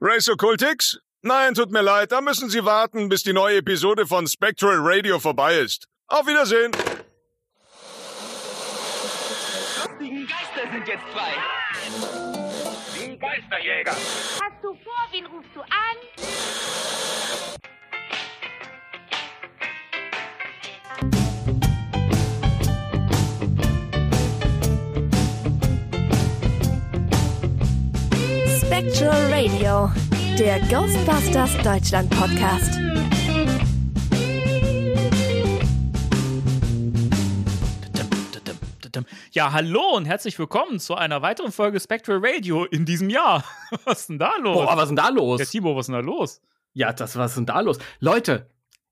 Race Occultix? Nein, tut mir leid, da müssen Sie warten, bis die neue Episode von Spectral Radio vorbei ist. Auf Wiedersehen! Die Geister sind jetzt frei. Die Geisterjäger. Hast du vor, wen rufst du an? Spectral Radio, der Ghostbusters Deutschland Podcast. Ja, hallo und herzlich willkommen zu einer weiteren Folge Spectral Radio in diesem Jahr. Was ist denn da los? Boah, was ist denn da los? Ja, Timo, was ist denn da los? Ja, das, was ist denn da los? Leute,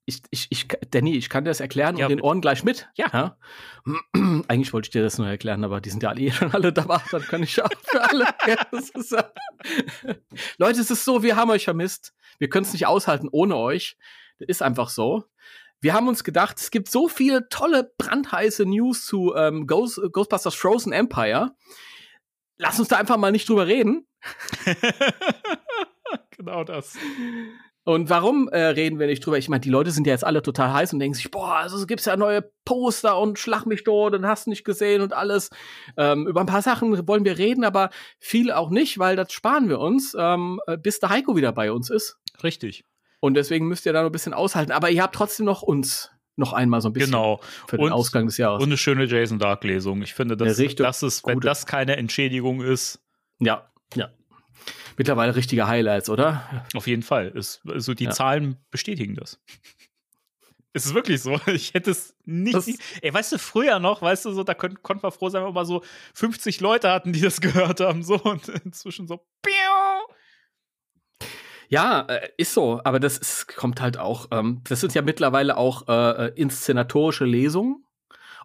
ich, ich, ich, Danny, ich kann dir das erklären Ja, und den Ohren gleich mit. Ja. Eigentlich wollte ich dir das nur erklären, aber die sind ja alle eh schon alle da, dann kann ich auch für alle. Ja, Leute, es ist so, wir haben euch vermisst. Wir können es nicht aushalten ohne euch. Das ist einfach so. Wir haben uns gedacht, es gibt so viele tolle, brandheiße News zu ähm, Ghost, Ghostbusters Frozen Empire. Lass uns da einfach mal nicht drüber reden. genau das. Und warum äh, reden wir nicht drüber? Ich meine, die Leute sind ja jetzt alle total heiß und denken sich, boah, also es gibt's ja neue Poster und Schlag mich dort und hast nicht gesehen und alles. Ähm, über ein paar Sachen wollen wir reden, aber viel auch nicht, weil das sparen wir uns, ähm, äh, bis der Heiko wieder bei uns ist. Richtig. Und deswegen müsst ihr da noch ein bisschen aushalten. Aber ihr habt trotzdem noch uns noch einmal so ein bisschen Genau. für den Und- Ausgang des Jahres. Und eine schöne Jason Dark-Lesung. Ich finde, das, Ja, richtig das ist, wenn gute. das keine Entschädigung ist, ja, ja. Mittlerweile richtige Highlights, oder? auf jeden Fall. Ist, also die Ja. Zahlen bestätigen das. Es ist wirklich so. Ich hätte es nicht. Das- ey, weißt du, früher noch, weißt du, so, da konnten konnten wir froh sein, wenn wir mal so 50 Leute hatten, die das gehört haben. So und inzwischen so. Ja, äh, ist so, aber das ist, kommt halt auch, ähm, das sind ja mittlerweile auch äh, äh, inszenatorische Lesungen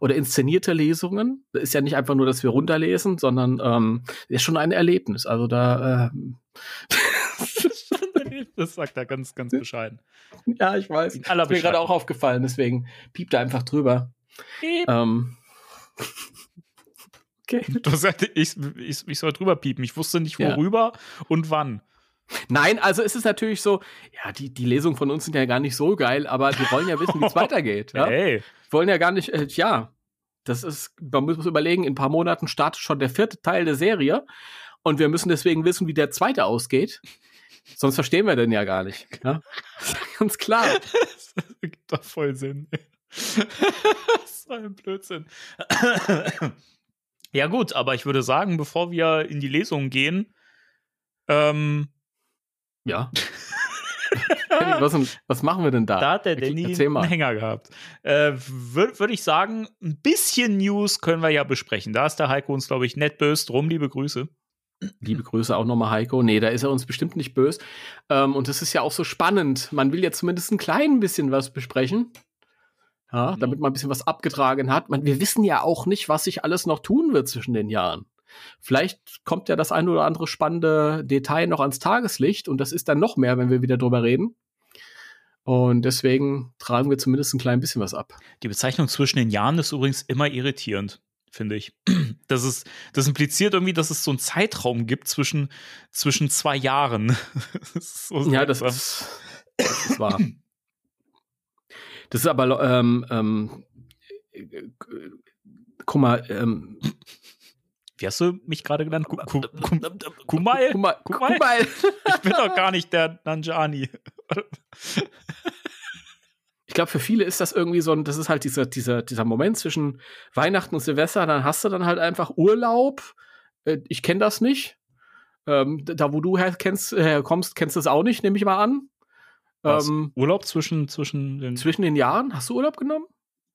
oder inszenierte Lesungen. Das ist ja nicht einfach nur, dass wir runterlesen, sondern ähm, ist schon ein Erlebnis. Also da, ähm, Das sagt er ganz, ganz bescheiden. ja, ich weiß. Ist mir gerade auch aufgefallen, deswegen piept er einfach drüber. Piep. Ähm, okay. Du sagst, ich, ich, ich soll drüber piepen. Ich wusste nicht, Ja. worüber und wann. Nein, also es ist natürlich so, ja, die, die Lesungen von uns sind ja gar nicht so geil, aber die wollen ja wissen, wie es weitergeht. Ja? Hey. wollen ja gar nicht, äh, ja, das ist, man muss überlegen, in ein paar Monaten startet schon der vierte Teil der Serie und wir müssen deswegen wissen, wie der zweite ausgeht. Sonst verstehen wir den ja gar nicht. Ja? Ganz klar. Das gibt doch voll Sinn. das ist so ein Blödsinn. ja, gut, aber ich würde sagen, bevor wir in die Lesung gehen, ähm, Ja. Was, was machen wir denn da? da hat der Danny einen Hänger gehabt. Äh, Würde würd ich sagen, ein bisschen News können wir ja besprechen. Da ist der Heiko uns, glaube ich, nett böse drum. Liebe Grüße. Liebe Grüße auch nochmal, Heiko. Nee, da ist er uns bestimmt nicht böse. Ähm, und das ist ja auch so spannend. Man will ja zumindest ein klein bisschen was besprechen. Ja, damit man ein bisschen was abgetragen hat. Man, wir wissen ja auch nicht, was sich alles noch tun wird zwischen den Jahren. Vielleicht kommt ja das ein oder andere spannende Detail noch ans Tageslicht und das ist dann noch mehr, wenn wir wieder drüber reden. Und deswegen tragen wir zumindest ein klein bisschen was ab. Die Bezeichnung zwischen den Jahren ist übrigens immer irritierend, finde ich. Das, ist, das impliziert irgendwie, dass es so einen Zeitraum gibt zwischen, zwischen zwei Jahren. Das so Ja, das ist, das ist wahr. Das ist aber, ähm, ähm, äh, äh, guck mal, ähm, Wie hast du mich gerade genannt? Ku- Ku- Ku- Kumal? guck mal, guck mal. Ich bin doch gar nicht der Nanjani. Ich glaube, für viele ist das irgendwie so ein, das ist halt dieser, dieser, dieser Moment zwischen Weihnachten und Silvester, dann hast du dann halt einfach Urlaub. Äh, Ich kenne das nicht. Ähm, da, wo du her kennst, herkommst, kennst du es auch nicht, nehme ich mal an. Was? Ähm, Urlaub zwischen, zwischen den. zwischen den Jahren, hast du Urlaub genommen?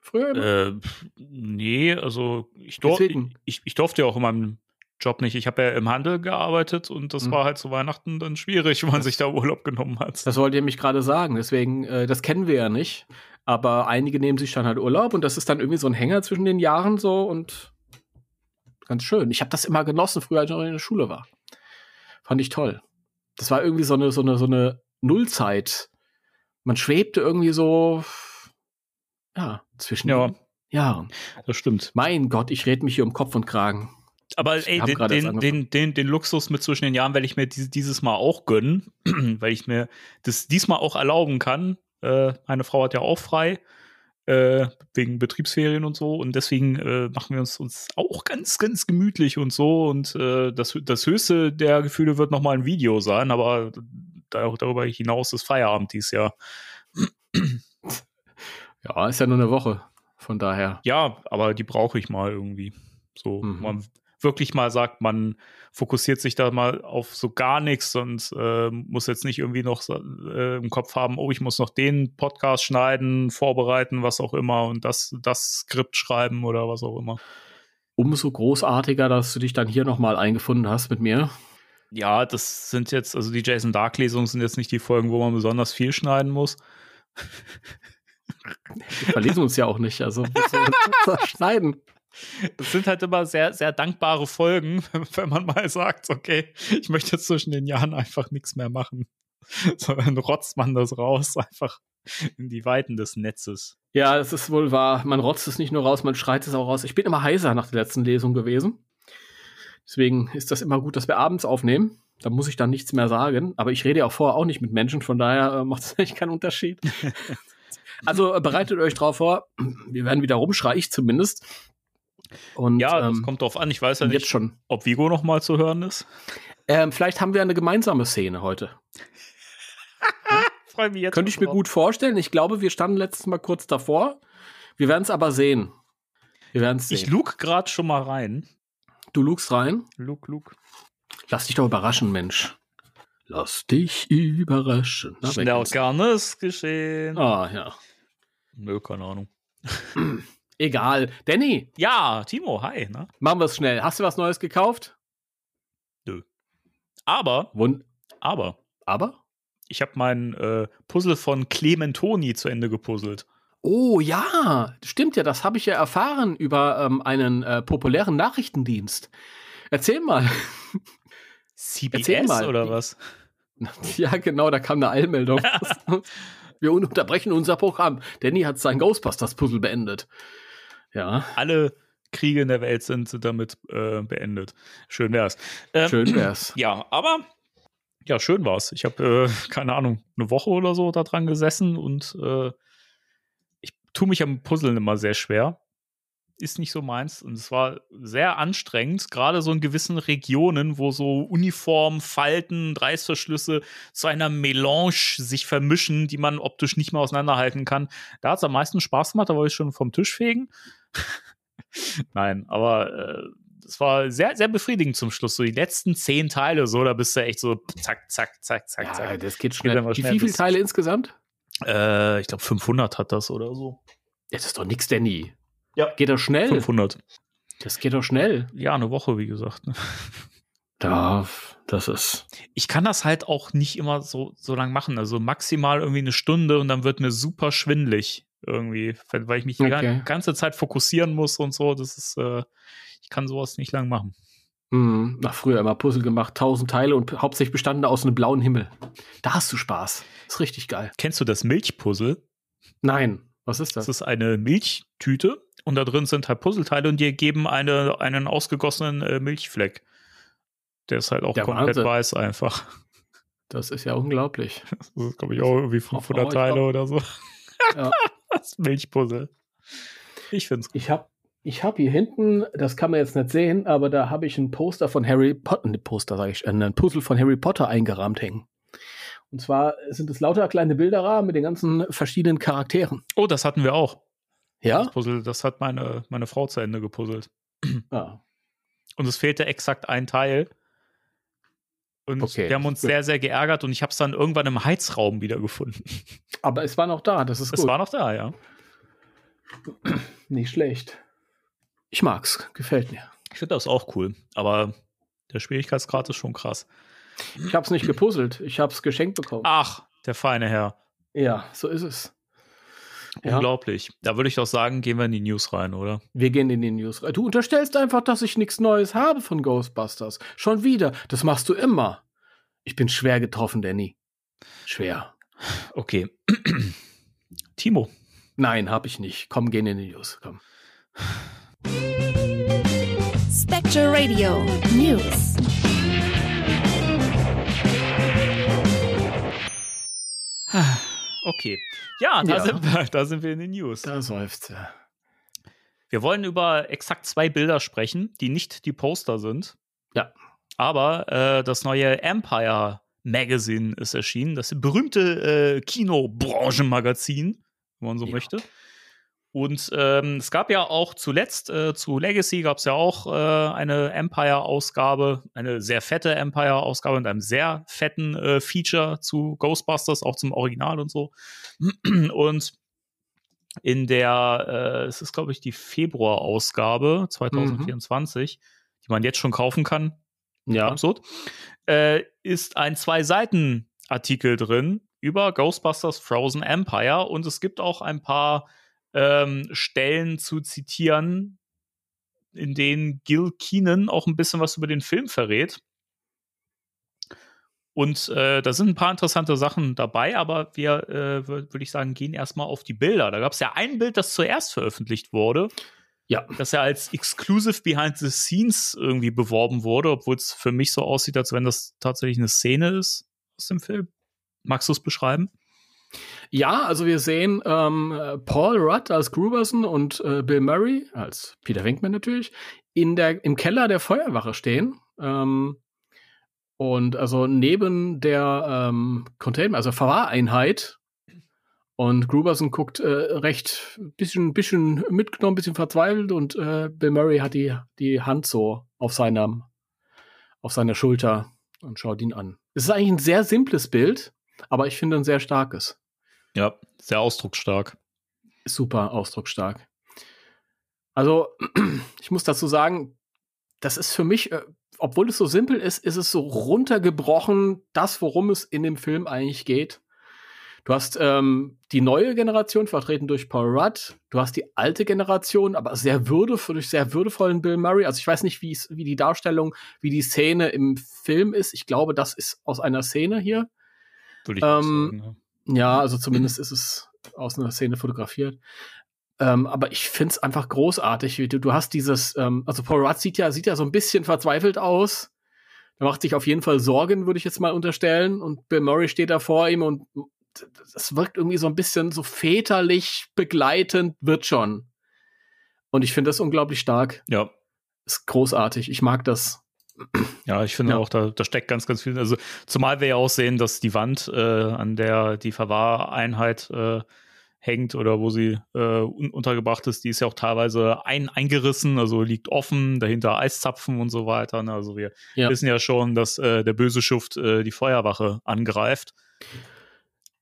Früher immer? Äh, nee, also ich, dur Deswegen. ich, ich durfte ja auch in meinem Job nicht. Ich habe ja im Handel gearbeitet und das Mhm. war halt zu Weihnachten dann schwierig, wenn man sich da Urlaub genommen hat. Das wollte ich mich gerade sagen. Deswegen, äh, das kennen wir ja nicht. Aber einige nehmen sich dann halt Urlaub und das ist dann irgendwie so ein Hänger zwischen den Jahren so und ganz schön. Ich habe das immer genossen, früher als ich noch in der Schule war. Fand ich toll. Das war irgendwie so eine, so eine, so eine Nullzeit. Man schwebte irgendwie so, ja, zwischen Ja. Jahren. Das stimmt. Mein Gott, ich red mich hier um Kopf und Kragen. Aber ey, den, den, den, den, den Luxus mit zwischen den Jahren werde ich mir dieses, dieses Mal auch gönnen, weil ich mir das diesmal auch erlauben kann. Äh, meine Frau hat ja auch frei, äh, wegen Betriebsferien und so. Und deswegen äh, machen wir uns, uns auch ganz, ganz gemütlich und so. Und äh, das, das höchste der Gefühle wird nochmal ein Video sein, aber da, darüber hinaus ist Feierabend dieses Jahr. Ja, ist ja nur eine Woche. Von daher. Ja, aber die brauche ich mal irgendwie. So, Mhm. man wirklich mal sagt, man fokussiert sich da mal auf so gar nichts und äh, muss jetzt nicht irgendwie noch äh, im Kopf haben, oh, ich muss noch den Podcast schneiden, vorbereiten, was auch immer und das, das Skript schreiben oder was auch immer. Umso großartiger, dass du dich dann hier nochmal eingefunden hast mit mir. Ja, das sind jetzt, also die Jason Dark-Lesungen sind jetzt nicht die Folgen, wo man besonders viel schneiden muss. Wir verlesen uns ja auch nicht. Also schneiden. Das sind halt immer sehr, sehr dankbare Folgen, wenn man mal sagt, okay, ich möchte jetzt zwischen den Jahren einfach nichts mehr machen. Sondern rotzt man das raus, einfach in die Weiten des Netzes. Ja, es ist wohl wahr. Man rotzt es nicht nur raus, man schreit es auch raus. Ich bin immer heiser nach der letzten Lesung gewesen. Deswegen ist das immer gut, dass wir abends aufnehmen. Da muss ich dann nichts mehr sagen. Aber ich rede ja auch vorher auch nicht mit Menschen, von daher äh, macht es eigentlich keinen Unterschied. Also äh, bereitet euch drauf vor. Wir werden wieder rumschreien, ich zumindest. Und Ja, das ähm, kommt drauf an. Ich weiß ja jetzt nicht, schon. ob Vigo noch mal zu hören ist. Ähm, vielleicht haben wir eine gemeinsame Szene heute. Freue mich jetzt. Könnte ich mir gut vorstellen. Ich glaube, wir standen letztes Mal kurz davor. Wir werden es aber sehen. Wir werden es sehen. Ich lug gerade schon mal rein. du lugst rein. Lug, lug. Lass dich doch überraschen, Mensch. Lass dich überraschen. Na, Schnell kann es geschehen. Ah, ja. Nö, keine Ahnung. Egal. Danny, Ja, Timo, hi. Ne? machen wir es schnell. Hast du was Neues gekauft? Aber, Wund aber, aber? ich habe mein äh, Puzzle von Clementoni zu Ende gepuzzelt. Oh ja, stimmt ja, das habe ich ja erfahren über ähm, einen äh, populären Nachrichtendienst. Erzähl mal. CBS mal. oder was? ja, genau, da kam eine Eilmeldung. Wir unterbrechen unser Programm. Danny hat sein Ghostbusters-Puzzle beendet. Ja, Alle Kriege in der Welt sind, sind damit äh, beendet. Schön wär's. Ähm, schön wär's. Ja, aber ja, schön war's. Ich habe, äh, keine Ahnung, eine Woche oder so da dran gesessen und äh, ich tue mich am Puzzeln immer sehr schwer. Ist nicht so meins. Und es war sehr anstrengend, gerade so in gewissen Regionen, wo so Uniformen, Falten, Reißverschlüsse zu einer Melange sich vermischen, die man optisch nicht mehr auseinanderhalten kann. Da hat es am meisten Spaß gemacht, da wollte ich schon vom Tisch fegen. Nein, aber äh, es war sehr, sehr befriedigend zum Schluss. So die letzten zehn Teile, so, da bist du echt so zack, zack, zack, zack, Ja, zack. das geht Geht schnell. einfach Wie schnell viele Teile insgesamt? Äh, ich glaube 500 hat das oder so. Ja, das ist doch nix, Danny. Ja. Geht doch schnell. 500. Das geht doch schnell. Ja, eine Woche, wie gesagt. ne? Da, das ist. Ich kann das halt auch nicht immer so, so lang machen. Also maximal irgendwie eine Stunde und dann wird mir super schwindlig irgendwie, weil ich mich die Okay. ganze Zeit fokussieren muss und so. Das ist, äh, ich kann sowas nicht lang machen. Hm, nach früher immer Puzzle gemacht, tausend Teile und hauptsächlich bestanden aus einem blauen Himmel. Da hast du Spaß. Ist richtig geil. Kennst du das Milchpuzzle? Nein, was ist Das das? ist eine Milchtüte und da drin sind halt Puzzleteile und die ergeben eine, einen ausgegossenen äh, Milchfleck. Der ist halt auch Der komplett Wahnsinn. weiß einfach. Das ist ja unglaublich. Das ist, glaube ich, auch irgendwie 500 ich Teile auch. oder so. Ja. Das Milchpuzzle. Ich finde es Ich habe ich hab hier hinten, das kann man jetzt nicht sehen, aber da habe ich ein Poster von Harry Potter, ne Poster sage ich, ein Puzzle von Harry Potter eingerahmt hängen. Und zwar sind es lauter kleine Bilderrahmen mit den ganzen verschiedenen Charakteren. Oh, das hatten wir auch. Ja? Das Puzzle, das hat meine, meine Frau zu Ende gepuzzelt. ja. Und es fehlte exakt ein Teil. Und Okay. wir haben uns sehr, sehr geärgert und ich habe es dann irgendwann im Heizraum wiedergefunden. Aber es war noch da, das ist Es gut. war noch da, ja. Nicht schlecht. Ich mag's, gefällt mir. Ich finde das auch cool. Aber der Schwierigkeitsgrad ist schon krass. Ich hab's nicht gepuzzelt, ich hab's geschenkt bekommen. Ach, der feine Herr. Ja, so ist es. Ja. Unglaublich. Da würde ich doch sagen, gehen wir in die News rein, oder? Wir gehen in die News. rein. Du unterstellst einfach, dass ich nichts Neues habe von Ghostbusters. Schon wieder. Das machst du immer. Ich bin schwer getroffen, Danny. Schwer. Okay. Timo. Spectral Radio News. Okay. Ja, da, Ja. Sind, wir, da sind wir in den News. Da seufzt er. Wir wollen über exakt zwei Bilder sprechen, die nicht die Poster sind. Ja. Aber äh, das neue Empire Magazine ist erschienen, das berühmte äh, Kinobranchenmagazin, wenn man so Ja. möchte. Und ähm, es gab ja auch zuletzt, äh, zu Legacy gab es ja auch äh, eine Empire-Ausgabe, eine sehr fette Empire-Ausgabe mit einem sehr fetten äh, Feature zu Ghostbusters, auch zum Original und so. Und in der, äh, es ist, glaube ich, die Februar-Ausgabe 2024, die man jetzt schon kaufen kann, Ja. absurd, äh, ist ein Zwei-Seiten-Artikel drin über Ghostbusters Frozen Empire und es gibt auch ein paar ähm, Stellen zu zitieren, in denen Gil Keenan auch ein bisschen was über den Film verrät. Und äh, da sind ein paar interessante Sachen dabei, aber wir, äh, würde ich sagen, gehen erstmal auf die Bilder. Da gab es ja ein Bild, das zuerst veröffentlicht wurde, Ja. das ja als Exclusive Behind the Scenes irgendwie beworben wurde, obwohl es für mich so aussieht, als wenn das tatsächlich eine Szene ist aus dem Film. Magst du es beschreiben? Ja, also wir sehen ähm, äh, Paul Rudd als Gruberson und äh, Bill Murray als Peter Venkman natürlich in der, im Keller der Feuerwache stehen. Ähm, und also neben der ähm, Containment, also Verwahreinheit. Und Gruberson guckt äh, recht bisschen, bisschen mitgenommen, bisschen verzweifelt und äh, Bill Murray hat die, die Hand so auf seiner, auf seiner Schulter und schaut ihn an. Es ist eigentlich ein sehr simples Bild, aber ich finde ein sehr starkes Ja, sehr ausdrucksstark. super ausdrucksstark. Also, ich muss dazu sagen, das ist für mich, äh, obwohl es so simpel ist, ist es so runtergebrochen, das, worum es in dem Film eigentlich geht. Du hast ähm, die neue Generation, vertreten durch Paul Rudd. Du hast die alte Generation, aber sehr würdevoll, durch sehr würdevollen Bill Murray. Also ich weiß nicht, wie es, wie die Darstellung, wie die Szene im Film ist. Ich glaube, das ist aus einer Szene hier. Würde ich Ähm, sagen. Ja. Ja, also zumindest ist es aus einer Szene fotografiert. Ähm, aber ich find's einfach großartig. wie Du, du hast dieses, ähm, also Paul Rudd sieht ja, sieht ja so ein bisschen verzweifelt aus. Er macht sich auf jeden Fall Sorgen, würde ich jetzt mal unterstellen. Und Bill Murray steht da vor ihm und das wirkt irgendwie so ein bisschen so väterlich begleitend, wird schon. Und ich finde das unglaublich stark. ja. Ist großartig. Ich mag das. Ja, ich finde Ja. auch, da, da steckt ganz, ganz viel. Also, zumal wir ja auch sehen, dass die Wand, äh, an der die Verwahreinheit äh, hängt oder wo sie äh, un untergebracht ist, die ist ja auch teilweise ein eingerissen, also liegt offen, dahinter Eiszapfen und so weiter. Ne? Also, wir Ja. wissen ja schon, dass äh, der böse Schuft äh, die Feuerwache angreift.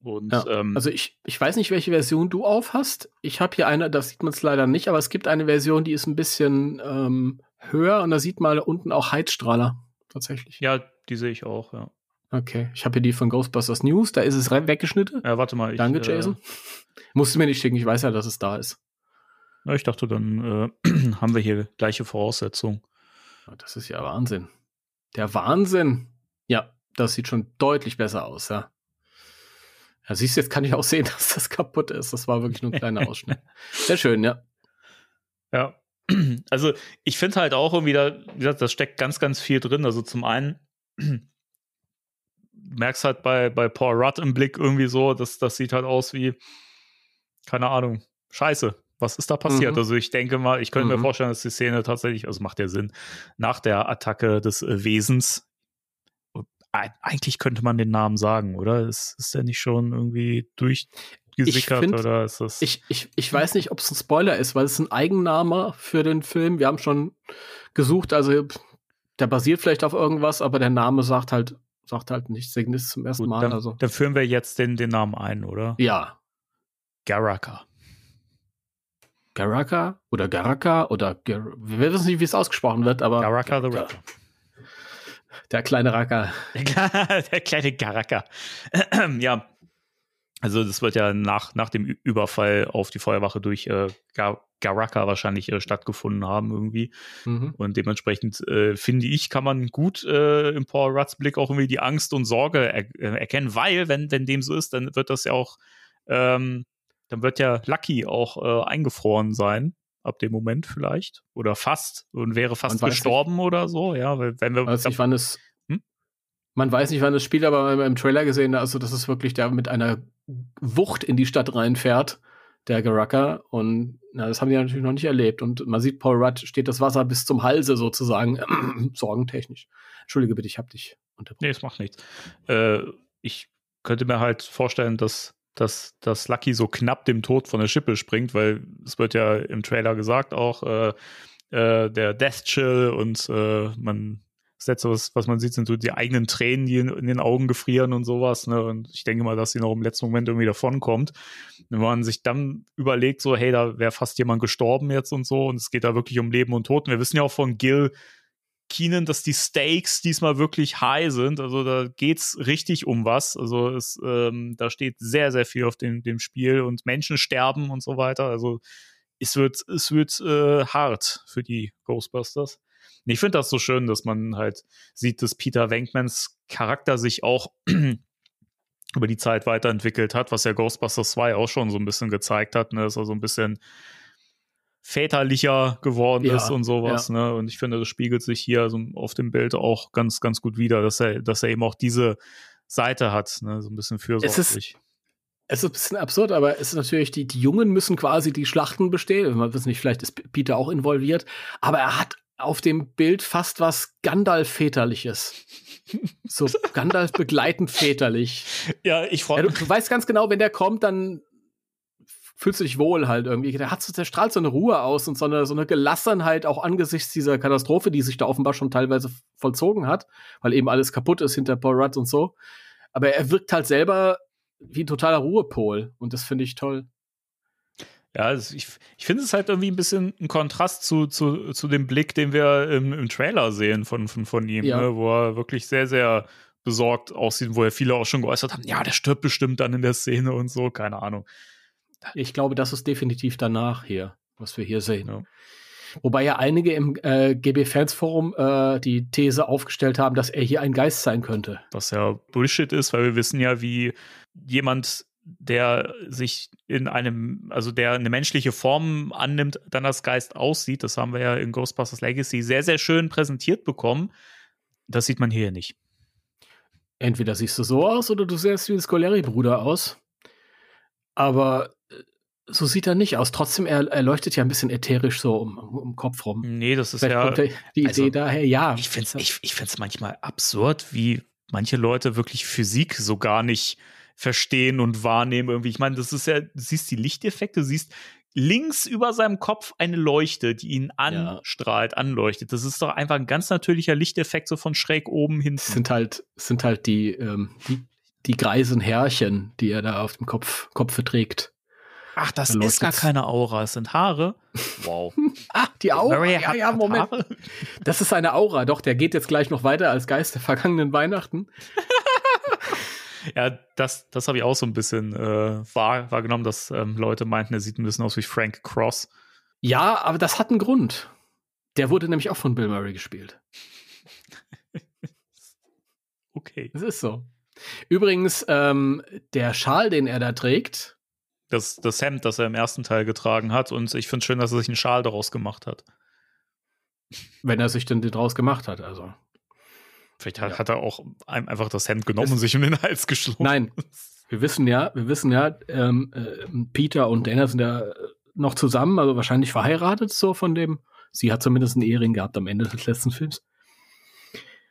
Und Ja, ähm, also ich, ich weiß nicht, welche Version du auf hast. Ich habe hier eine, das sieht man es leider nicht, aber es gibt eine Version, die ist ein bisschen ähm, höher und da sieht man unten auch Heizstrahler tatsächlich. ja, die sehe ich auch, ja. Okay, ich habe hier die von Ghostbusters News, da ist es weggeschnitten. Ja, warte mal. Ich, Danke, äh, Jason. Musst du mir nicht schicken, ich weiß ja, dass es da ist. Ja, ich dachte, dann äh, haben wir hier gleiche Voraussetzungen. Das ist ja Wahnsinn. Der Wahnsinn. Ja, das sieht schon deutlich besser aus, ja. Ja, siehst du, jetzt kann ich auch sehen, dass das kaputt ist. Das war wirklich nur ein kleiner Ausschnitt. Sehr schön, ja. Ja. Also ich finde halt auch irgendwie, da, wie gesagt, da steckt ganz, ganz viel drin. Also zum einen merkst halt bei, bei Paul Rudd im Blick irgendwie so, dass das sieht halt aus wie, keine Ahnung, scheiße. Was ist da passiert? Mhm. Also ich denke mal, ich könnte mir Mhm. vorstellen, dass die Szene tatsächlich, also macht ja Sinn, nach der Attacke des äh, Wesens, Eig- eigentlich könnte man den Namen sagen, oder? Ist, ist der nicht schon irgendwie durchgesickert find, oder ist das? Ich, ich, ich weiß nicht, ob es ein Spoiler ist, weil es ist ein Eigenname für den Film. Wir haben schon gesucht, also der basiert vielleicht auf irgendwas, aber der Name sagt halt, sagt halt nichts Signis zum ersten Gut, Mal. dann, Also. dann führen wir jetzt den, den Namen ein, oder? Ja. Garaka. Garaka oder Garaka oder Gar wir wissen nicht, wie es ausgesprochen wird, aber Garaka the Rapper. der kleine Racker. Der kleine Garaka. ja. Also das wird ja nach, nach dem Überfall auf die Feuerwache durch äh, Gar Garaka wahrscheinlich äh, stattgefunden haben irgendwie. Mhm. Und dementsprechend äh, finde ich, kann man gut äh, im Paul Rudds Blick auch irgendwie die Angst und Sorge er äh, erkennen, weil, wenn, wenn dem so ist, dann wird das ja auch, ähm, dann wird ja Lucky auch äh, eingefroren sein. ab dem Moment vielleicht. Oder fast. Und wäre fast gestorben oder so. Ja, weil wenn wir. weiß nicht, wann es. Man weiß nicht, wann es spielt, aber im Trailer gesehen, also das ist wirklich der mit einer Wucht in die Stadt reinfährt, der Garacker. Und na, das haben die natürlich noch nicht erlebt. Und man sieht, Paul Rudd steht das Wasser bis zum Halse sozusagen, sorgentechnisch. Entschuldige bitte, ich hab dich unterbrochen. Nee, es macht nichts. Äh, ich könnte mir halt vorstellen, dass, dass, dass Lucky so knapp dem Tod von der Schippe springt, weil es wird ja im Trailer gesagt auch, äh, äh, der Death Chill und äh, man das Letzte, was, was man sieht, sind so die eigenen Tränen, die in, in den Augen gefrieren und sowas. Ne? Und ich denke mal, dass sie noch im letzten Moment irgendwie davonkommt. Wenn man sich dann überlegt, so, hey, da wäre fast jemand gestorben jetzt und so, und es geht da wirklich um Leben und Tod. Und wir wissen ja auch von Gil Keenan, dass die Stakes diesmal wirklich high sind. Also da geht's richtig um was. Also es, ähm, da steht sehr, sehr viel auf dem, dem Spiel und Menschen sterben und so weiter. Also es wird, es wird äh, hart für die Ghostbusters. Und ich finde das so schön, dass man halt sieht, dass Peter Venkmans Charakter sich auch über die Zeit weiterentwickelt hat, was ja Ghostbusters 2 auch schon so ein bisschen gezeigt hat, ne? dass er so ein bisschen väterlicher geworden Ja, ist und sowas, ne? Und ich finde, das spiegelt sich hier so auf dem Bild auch ganz, ganz gut wider, dass er, dass er eben auch diese Seite hat, ne? So ein bisschen fürsorglich. Es ist ein bisschen absurd, aber es ist natürlich, die, die Jungen müssen quasi die Schlachten bestehen. Man weiß nicht, vielleicht ist Peter auch involviert, aber er hat auf dem Bild fast was Gandalf-väterliches. So Gandalf begleitend väterlich. Ja, ich Ja, freue du, du weißt ganz genau, wenn der kommt, dann fühlst du dich wohl halt irgendwie. Der hat so, der strahlt so eine Ruhe aus und so eine, so eine Gelassenheit auch angesichts dieser Katastrophe, die sich da offenbar schon teilweise vollzogen hat, weil eben alles kaputt ist hinter Paul Rudd und so. Aber er wirkt halt selber wie ein totaler Ruhepol und das finde ich toll. Ja, also ich, ich finde es halt irgendwie ein bisschen ein Kontrast zu, zu, zu dem Blick, den wir im, im Trailer sehen von, von, von ihm, Ja. ne, wo er wirklich sehr, sehr besorgt aussieht, wo ja viele auch schon geäußert haben, ja, der stirbt bestimmt dann in der Szene und so, keine Ahnung. Ich glaube, das ist definitiv danach hier, was wir hier sehen. Ja. Wobei ja einige im äh, GB-Fans-Forum äh, die These aufgestellt haben, dass er hier ein Geist sein könnte. Was ja Bullshit ist, weil wir wissen ja, wie jemand, der sich in einem, also der eine menschliche Form annimmt, dann als Geist aussieht. Das haben wir ja in Ghostbusters Legacy sehr, sehr schön präsentiert bekommen. Das sieht man hier nicht. Entweder siehst du so aus oder du siehst wie ein Scoleri-Bruder aus. Aber äh, so sieht er nicht aus. Trotzdem, er, er leuchtet ja ein bisschen ätherisch so um, um, den Kopf rum. Nee, das ist Vielleicht ja. kommt die also, Idee daher, ja. Ich finde es ich, ich find's manchmal absurd, wie manche Leute wirklich Physik so gar nicht verstehen und wahrnehmen. Irgendwie. Ich meine, das ist ja, du siehst die Lichteffekte, du siehst links über seinem Kopf eine Leuchte, die ihn anstrahlt, anleuchtet. Das ist doch einfach ein ganz natürlicher Lichteffekt, so von schräg oben. Es sind halt, es sind halt die, ähm, die, die greisen Härchen, die er da auf dem Kopf, Kopfe trägt. Ach, das Da ist gar keine Aura, es sind Haare. Wow. Ah, die Aura. Ja, ja, Moment. Haare? Das ist eine Aura. Doch, der geht jetzt gleich noch weiter als Geist der vergangenen Weihnachten. Ja, das, das habe ich auch so ein bisschen äh, wahr, wahrgenommen, dass ähm, Leute meinten, er sieht ein bisschen aus wie Frank Cross. Ja, aber das hat einen Grund. Der wurde nämlich auch von Bill Murray gespielt. Okay. Das ist so. Übrigens, ähm, der Schal, den er da trägt, Das, das Hemd, das er im ersten Teil getragen hat. Und ich finde es schön, dass er sich einen Schal daraus gemacht hat. wenn er sich denn den draus gemacht hat, also. Vielleicht hat, Ja. hat er auch ein- einfach das Hemd genommen und sich um den Hals geschlungen. Nein. Wir wissen ja, wir wissen ja, ähm, äh, Peter und Dana sind ja äh, noch zusammen, also wahrscheinlich verheiratet, so von dem. Sie hat zumindest einen Ehering gehabt am Ende des letzten Films.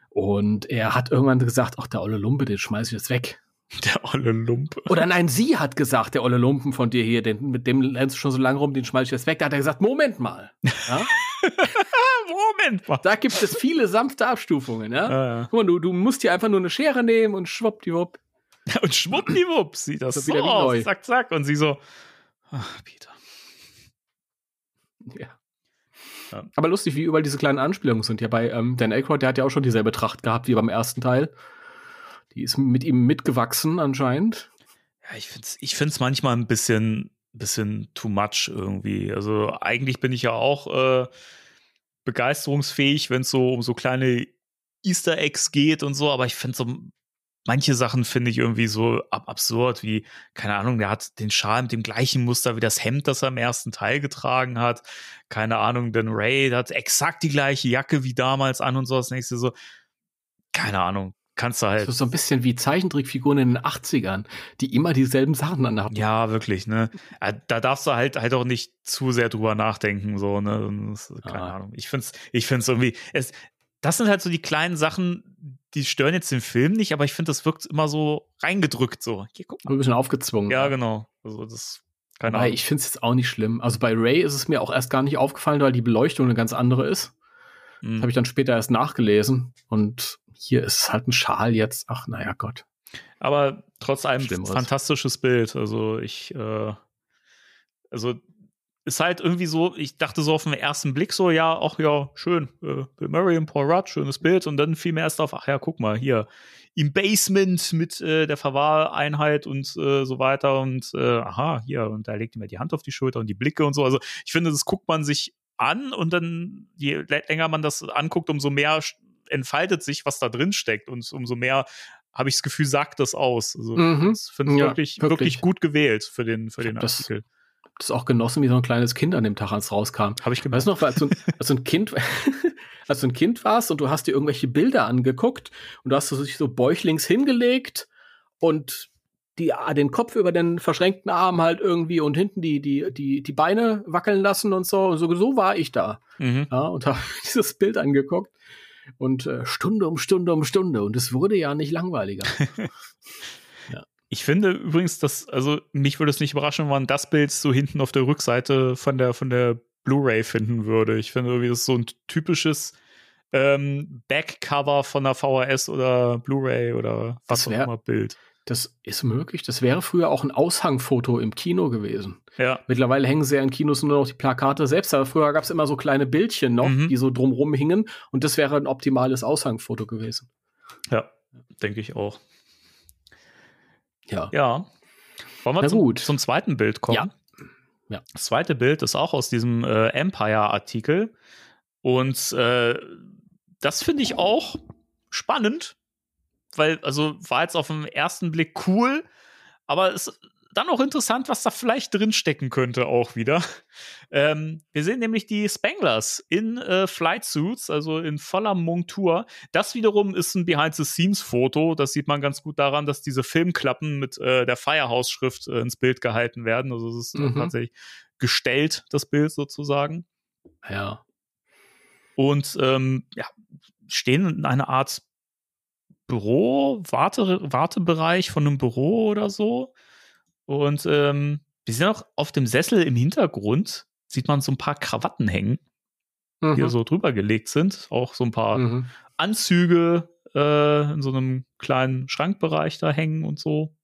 Und er hat irgendwann gesagt, ach, der olle Lumpe, den schmeiß ich jetzt weg. Der olle Lumpe. Oder nein, sie hat gesagt, der olle Lumpen von dir hier, den, mit dem lernst du schon so lange rum, den schmeiß ich jetzt weg. Da hat er gesagt, Moment mal. Ja? Moment mal. Da gibt es viele sanfte Abstufungen, ja. Ja, ja. Guck mal, du, du musst hier einfach nur eine Schere nehmen und schwuppdiwupp. Und schwuppdiwupp sieht das So so, aus. neu. Zack, zack. Und sie so, ach, Peter. Ja. Ja. Aber lustig, wie überall diese kleinen Anspielungen sind. Ja, bei ähm, Dan Aykroyd, der hat ja auch schon dieselbe Tracht gehabt wie beim ersten Teil. Die ist mit ihm mitgewachsen anscheinend. Ja, ich finde es ich find's manchmal ein bisschen, bisschen too much irgendwie. Also eigentlich bin ich ja auch äh, begeisterungsfähig, wenn es so um so kleine Easter Eggs geht und so, aber ich finde so manche Sachen finde ich irgendwie so ab absurd, wie, keine Ahnung, der hat den Schal mit dem gleichen Muster wie das Hemd, das er im ersten Teil getragen hat. Keine Ahnung, denn Ray hat exakt die gleiche Jacke wie damals an und so. Das nächste so, keine Ahnung, kannst du halt. Das ist so ein bisschen wie Zeichentrickfiguren in den 80ern, die immer dieselben Sachen anhaben. Ja, wirklich, ne? Da darfst du halt halt auch nicht zu sehr drüber nachdenken, so, ne? Das, keine ah. Ahnung. Ich find's, ich find's irgendwie, es, das sind halt so die kleinen Sachen, die stören jetzt den Film nicht, aber ich finde, das wirkt immer so reingedrückt, so. Hier, guck mal. Ein bisschen aufgezwungen. Ja, genau. Also, das, keine Ahnung. Ich finde es jetzt auch nicht schlimm. Also bei Ray ist es mir auch erst gar nicht aufgefallen, weil die Beleuchtung eine ganz andere ist. Mhm. Habe ich dann später erst nachgelesen und hier ist halt ein Schal jetzt. Ach, naja, Gott. Aber trotz allem Schlimmeres. fantastisches Bild. Also ich, äh, also ist halt irgendwie so, ich dachte so auf den ersten Blick so, ja, ach ja, schön, äh, Bill Murray und Paul Rudd, schönes Bild. Und dann fiel mir erst auf, ach ja, guck mal, hier, im Basement mit äh, der Verwahreinheit und äh, so weiter. Und äh, aha, hier, und da legt ihm die Hand auf die Schulter und die Blicke und so. Also ich finde, das guckt man sich an und dann, je länger man das anguckt, umso mehr entfaltet sich, was da drin steckt und umso mehr habe ich das Gefühl, sagt das aus. Also, mhm. das finde ich ja, wirklich, wirklich, wirklich, gut gewählt für den, für den das, Artikel. Das auch genossen wie so ein kleines Kind an dem Tag, als es rauskam. Habe ich gemerkt. Weißt du noch, als du, als du ein Kind, als du ein Kind warst und du hast dir irgendwelche Bilder angeguckt und du hast dich so bäuchlings hingelegt und die, den Kopf über den verschränkten Arm halt irgendwie und hinten die, die, die, die Beine wackeln lassen und so. Und so, so war ich da. Mhm. Ja, und habe dieses Bild angeguckt und äh, Stunde um Stunde um Stunde und es wurde ja nicht langweiliger. ja. Ich finde übrigens, dass, also mich würde es nicht überraschen, wenn man das Bild so hinten auf der Rückseite von der, von der Blu-ray finden würde. Ich finde irgendwie, das ist so ein typisches ähm, Backcover von der VHS oder Blu-ray oder was auch immer Bild. Das ist möglich. Das wäre früher auch ein Aushangfoto im Kino gewesen. Ja. Mittlerweile hängen sie ja in Kinos nur noch die Plakate selbst, aber früher gab es immer so kleine Bildchen noch, mhm. die so drumrum hingen und das wäre ein optimales Aushangfoto gewesen. Ja, denke ich auch. Ja. Ja. Wollen wir zum, gut. zum zweiten Bild kommen? Ja. ja. Das zweite Bild ist auch aus diesem äh, Empire-Artikel und äh, das finde ich auch spannend, weil, also war jetzt auf den ersten Blick cool, aber es ist dann auch interessant, was da vielleicht drinstecken könnte auch wieder. Ähm, wir sehen nämlich die Spanglers in äh, Flight Suits, also in voller Montur. Das wiederum ist ein Behind-the-Scenes-Foto. Das sieht man ganz gut daran, dass diese Filmklappen mit äh, der Firehouse-Schrift äh, ins Bild gehalten werden. Also es ist mhm. tatsächlich gestellt, das Bild sozusagen. Ja. Und ähm, ja, stehen in einer Art Büro, Warte, Wartebereich von einem Büro oder so. Und ähm, wir sehen auch auf dem Sessel im Hintergrund, sieht man so ein paar Krawatten hängen, mhm. die so drüber gelegt sind. Auch so ein paar mhm. Anzüge äh, in so einem kleinen Schrankbereich da hängen und so.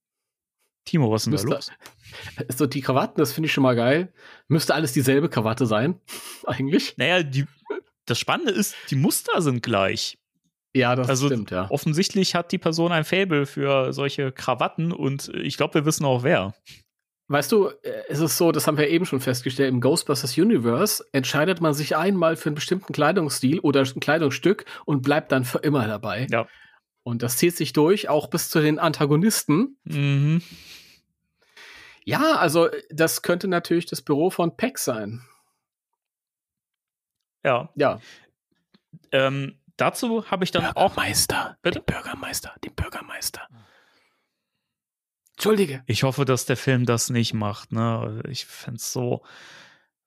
Timo, was ist denn da los? So, die Krawatten, das finde ich schon mal geil. Müsste alles dieselbe Krawatte sein, eigentlich. Naja, die, das Spannende ist, die Muster sind gleich. Ja, das also stimmt, ja. Offensichtlich hat die Person ein Faible für solche Krawatten und ich glaube, wir wissen auch wer. Weißt du, äh, es ist so, das haben wir eben schon festgestellt, im Ghostbusters Universe entscheidet man sich einmal für einen bestimmten Kleidungsstil oder ein Kleidungsstück und bleibt dann für immer dabei. Ja. Und das zieht sich durch, auch bis zu den Antagonisten. Mhm. Ja, also das könnte natürlich das Büro von Peck sein. Ja. Ja. Ähm, Dazu habe ich dann auch. Bürgermeister. Bitte? Den Bürgermeister. Den Bürgermeister. Entschuldige. Ich hoffe, dass der Film das nicht macht. Ne? Ich fände es so.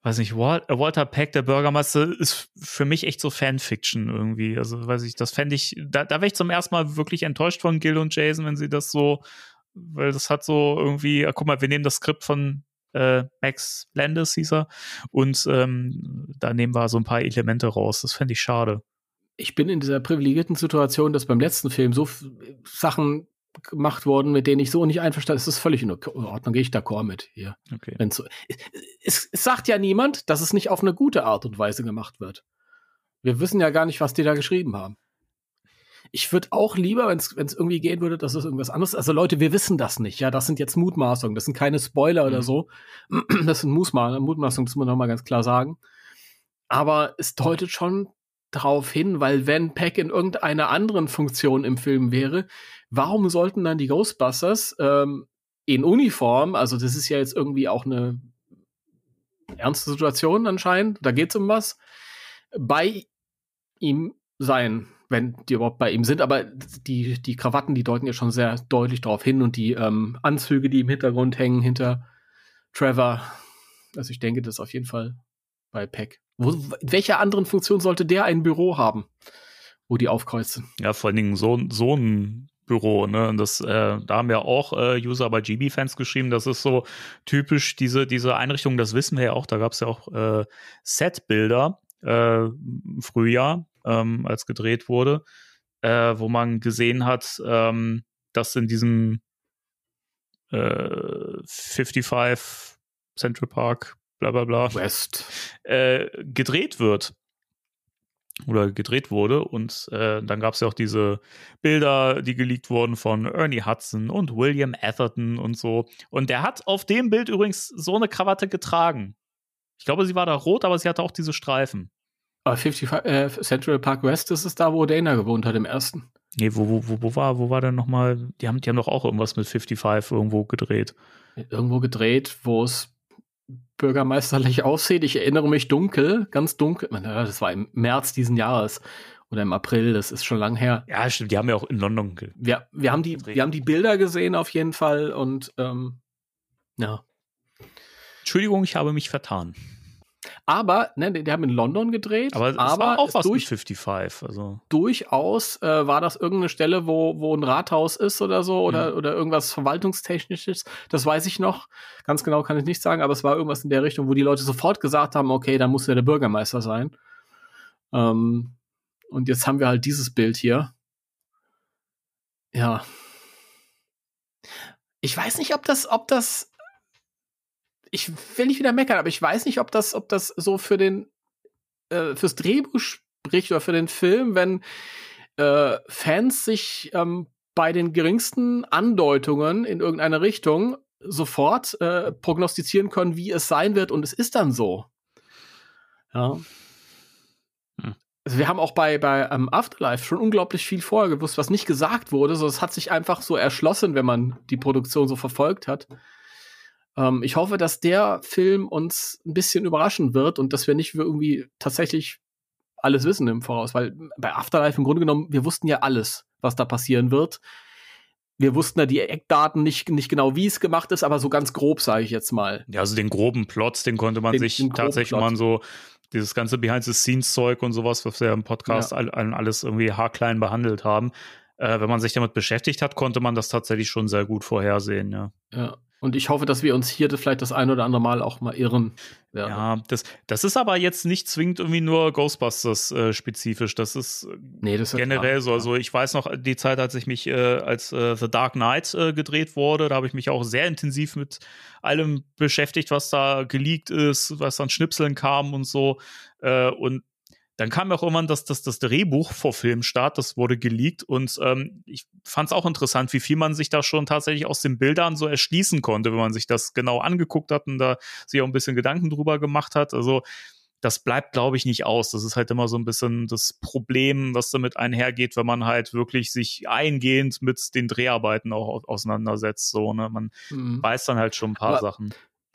Weiß nicht, Walter Peck, der Bürgermeister, ist für mich echt so Fanfiction irgendwie. Also, weiß ich, das fände ich, da, da wäre ich zum ersten Mal wirklich enttäuscht von Gil und Jason, wenn sie das so, weil das hat so irgendwie, guck mal, wir nehmen das Skript von äh, Max Landis, hieß er, und ähm, da nehmen wir so ein paar Elemente raus. Das fände ich schade ich bin in dieser privilegierten Situation, dass beim letzten Film so Sachen gemacht worden, mit denen ich so nicht einverstanden bin. Es ist völlig in Ordnung, gehe ich d'accord mit hier. Okay. So, es, es, sagt ja niemand, dass es nicht auf eine gute Art und Weise gemacht wird. Wir wissen ja gar nicht, was die da geschrieben haben. Ich würde auch lieber, wenn es irgendwie gehen würde, dass es irgendwas anderes. Also Leute, wir wissen das nicht. Ja, das sind jetzt Mutmaßungen. Das sind keine Spoiler mhm. oder so. Das sind Mutmaßungen, das muss man noch mal ganz klar sagen. Aber es deutet schon darauf hin, weil wenn Peck in irgendeiner anderen Funktion im Film wäre, warum sollten dann die Ghostbusters ähm, in Uniform, also das ist ja jetzt irgendwie auch eine ernste Situation anscheinend, da geht es um was, bei ihm sein, wenn die überhaupt bei ihm sind. Aber die, die Krawatten, die deuten ja schon sehr deutlich darauf hin und die ähm, Anzüge, die im Hintergrund hängen hinter Trevor. Also ich denke, das ist auf jeden Fall bei Peck. Wo, in welcher anderen Funktion sollte der ein Büro haben, wo die aufkreuzen? Ja, vor allen Dingen so, so ein Büro, ne? Und das, äh, da haben ja auch äh, User bei GB-Fans geschrieben, das ist so typisch diese, diese Einrichtung, das wissen wir ja auch, da gab es ja auch äh, Set-Bilder äh, im Frühjahr, ähm, als gedreht wurde, äh, wo man gesehen hat, ähm, dass in diesem äh, 55 Central Park, bla bla bla, West. äh, gedreht wird oder gedreht wurde. Und äh, dann gab es ja auch diese Bilder, die geleakt wurden von Ernie Hudson und William Atherton und so. Und der hat auf dem Bild übrigens so eine Krawatte getragen. Ich glaube, sie war da rot, aber sie hatte auch diese Streifen. Aber 55, äh, Central Park West, das ist da, wo Dana gewohnt hat im ersten. Nee, wo, wo, wo, wo war, wo war denn nochmal? Die haben, die haben doch auch irgendwas mit 55 irgendwo gedreht. Irgendwo gedreht, wo es bürgermeisterlich aussieht. Ich erinnere mich dunkel, ganz dunkel. Das war im März diesen Jahres oder im April, das ist schon lang her. Ja, stimmt, die haben ja auch in London Wir, wir, haben, die, wir haben die Bilder gesehen auf jeden Fall und ähm, ja. Entschuldigung, ich habe mich vertan. Aber, ne, die haben in London gedreht. Aber, es aber war auch was durch, mit 55. Also. durchaus äh, war das irgendeine Stelle, wo, wo ein Rathaus ist oder so oder, Mhm. oder irgendwas Verwaltungstechnisches. Das weiß ich noch. Ganz genau kann ich nicht sagen, aber es war irgendwas in der Richtung, wo die Leute sofort gesagt haben, okay, da muss ja der Bürgermeister sein. Ähm, und jetzt haben wir halt dieses Bild hier. Ja. Ich weiß nicht, ob das, ob das ich will nicht wieder meckern, aber ich weiß nicht, ob das, ob das so für den, äh, fürs Drehbuch spricht oder für den Film, wenn äh, Fans sich ähm, bei den geringsten Andeutungen in irgendeine Richtung sofort äh, prognostizieren können, wie es sein wird, und es ist dann so. Ja. Hm. Also wir haben auch bei, bei ähm, Afterlife schon unglaublich viel vorher gewusst, was nicht gesagt wurde. So, es hat sich einfach so erschlossen, wenn man die Produktion so verfolgt hat. Ähm, ich hoffe, dass der Film uns ein bisschen überraschen wird und dass wir nicht irgendwie tatsächlich alles wissen im Voraus, weil bei Afterlife im Grunde genommen, wir wussten ja alles, was da passieren wird. Wir wussten ja die Eckdaten nicht, nicht genau, wie es gemacht ist, aber so ganz grob, sage ich jetzt mal. Ja, also den groben Plot, den konnte man Den- sich den tatsächlich Plot. mal so, dieses ganze Behind-the-Scenes-Zeug und sowas, was wir im Podcast Ja. all, alles irgendwie haarklein behandelt haben. Äh, wenn man sich damit beschäftigt hat, konnte man das tatsächlich schon sehr gut vorhersehen, ja. Ja. Und ich hoffe, dass wir uns hier vielleicht das ein oder andere Mal auch mal irren werden. Ja, das, das ist aber jetzt nicht zwingend irgendwie nur Ghostbusters-spezifisch. das ist äh, nee, das ist generell klar. so. Also ich weiß noch die Zeit, als ich mich, äh, als äh, The Dark Knight äh, gedreht wurde, da habe ich mich auch sehr intensiv mit allem beschäftigt, was da geleakt ist, was an Schnipseln kam und so. Äh, und dann kam ja auch irgendwann das, das, das Drehbuch vor Filmstart, das wurde geleakt und ähm, ich fand es auch interessant, wie viel man sich da schon tatsächlich aus den Bildern so erschließen konnte, wenn man sich das genau angeguckt hat und da sich auch ein bisschen Gedanken drüber gemacht hat. Also das bleibt, glaube ich, nicht aus. Das ist halt immer so ein bisschen das Problem, was damit einhergeht, wenn man halt wirklich sich eingehend mit den Dreharbeiten auch au- auseinandersetzt. So, ne? Man Mhm. weiß dann halt schon ein paar Aber- Sachen.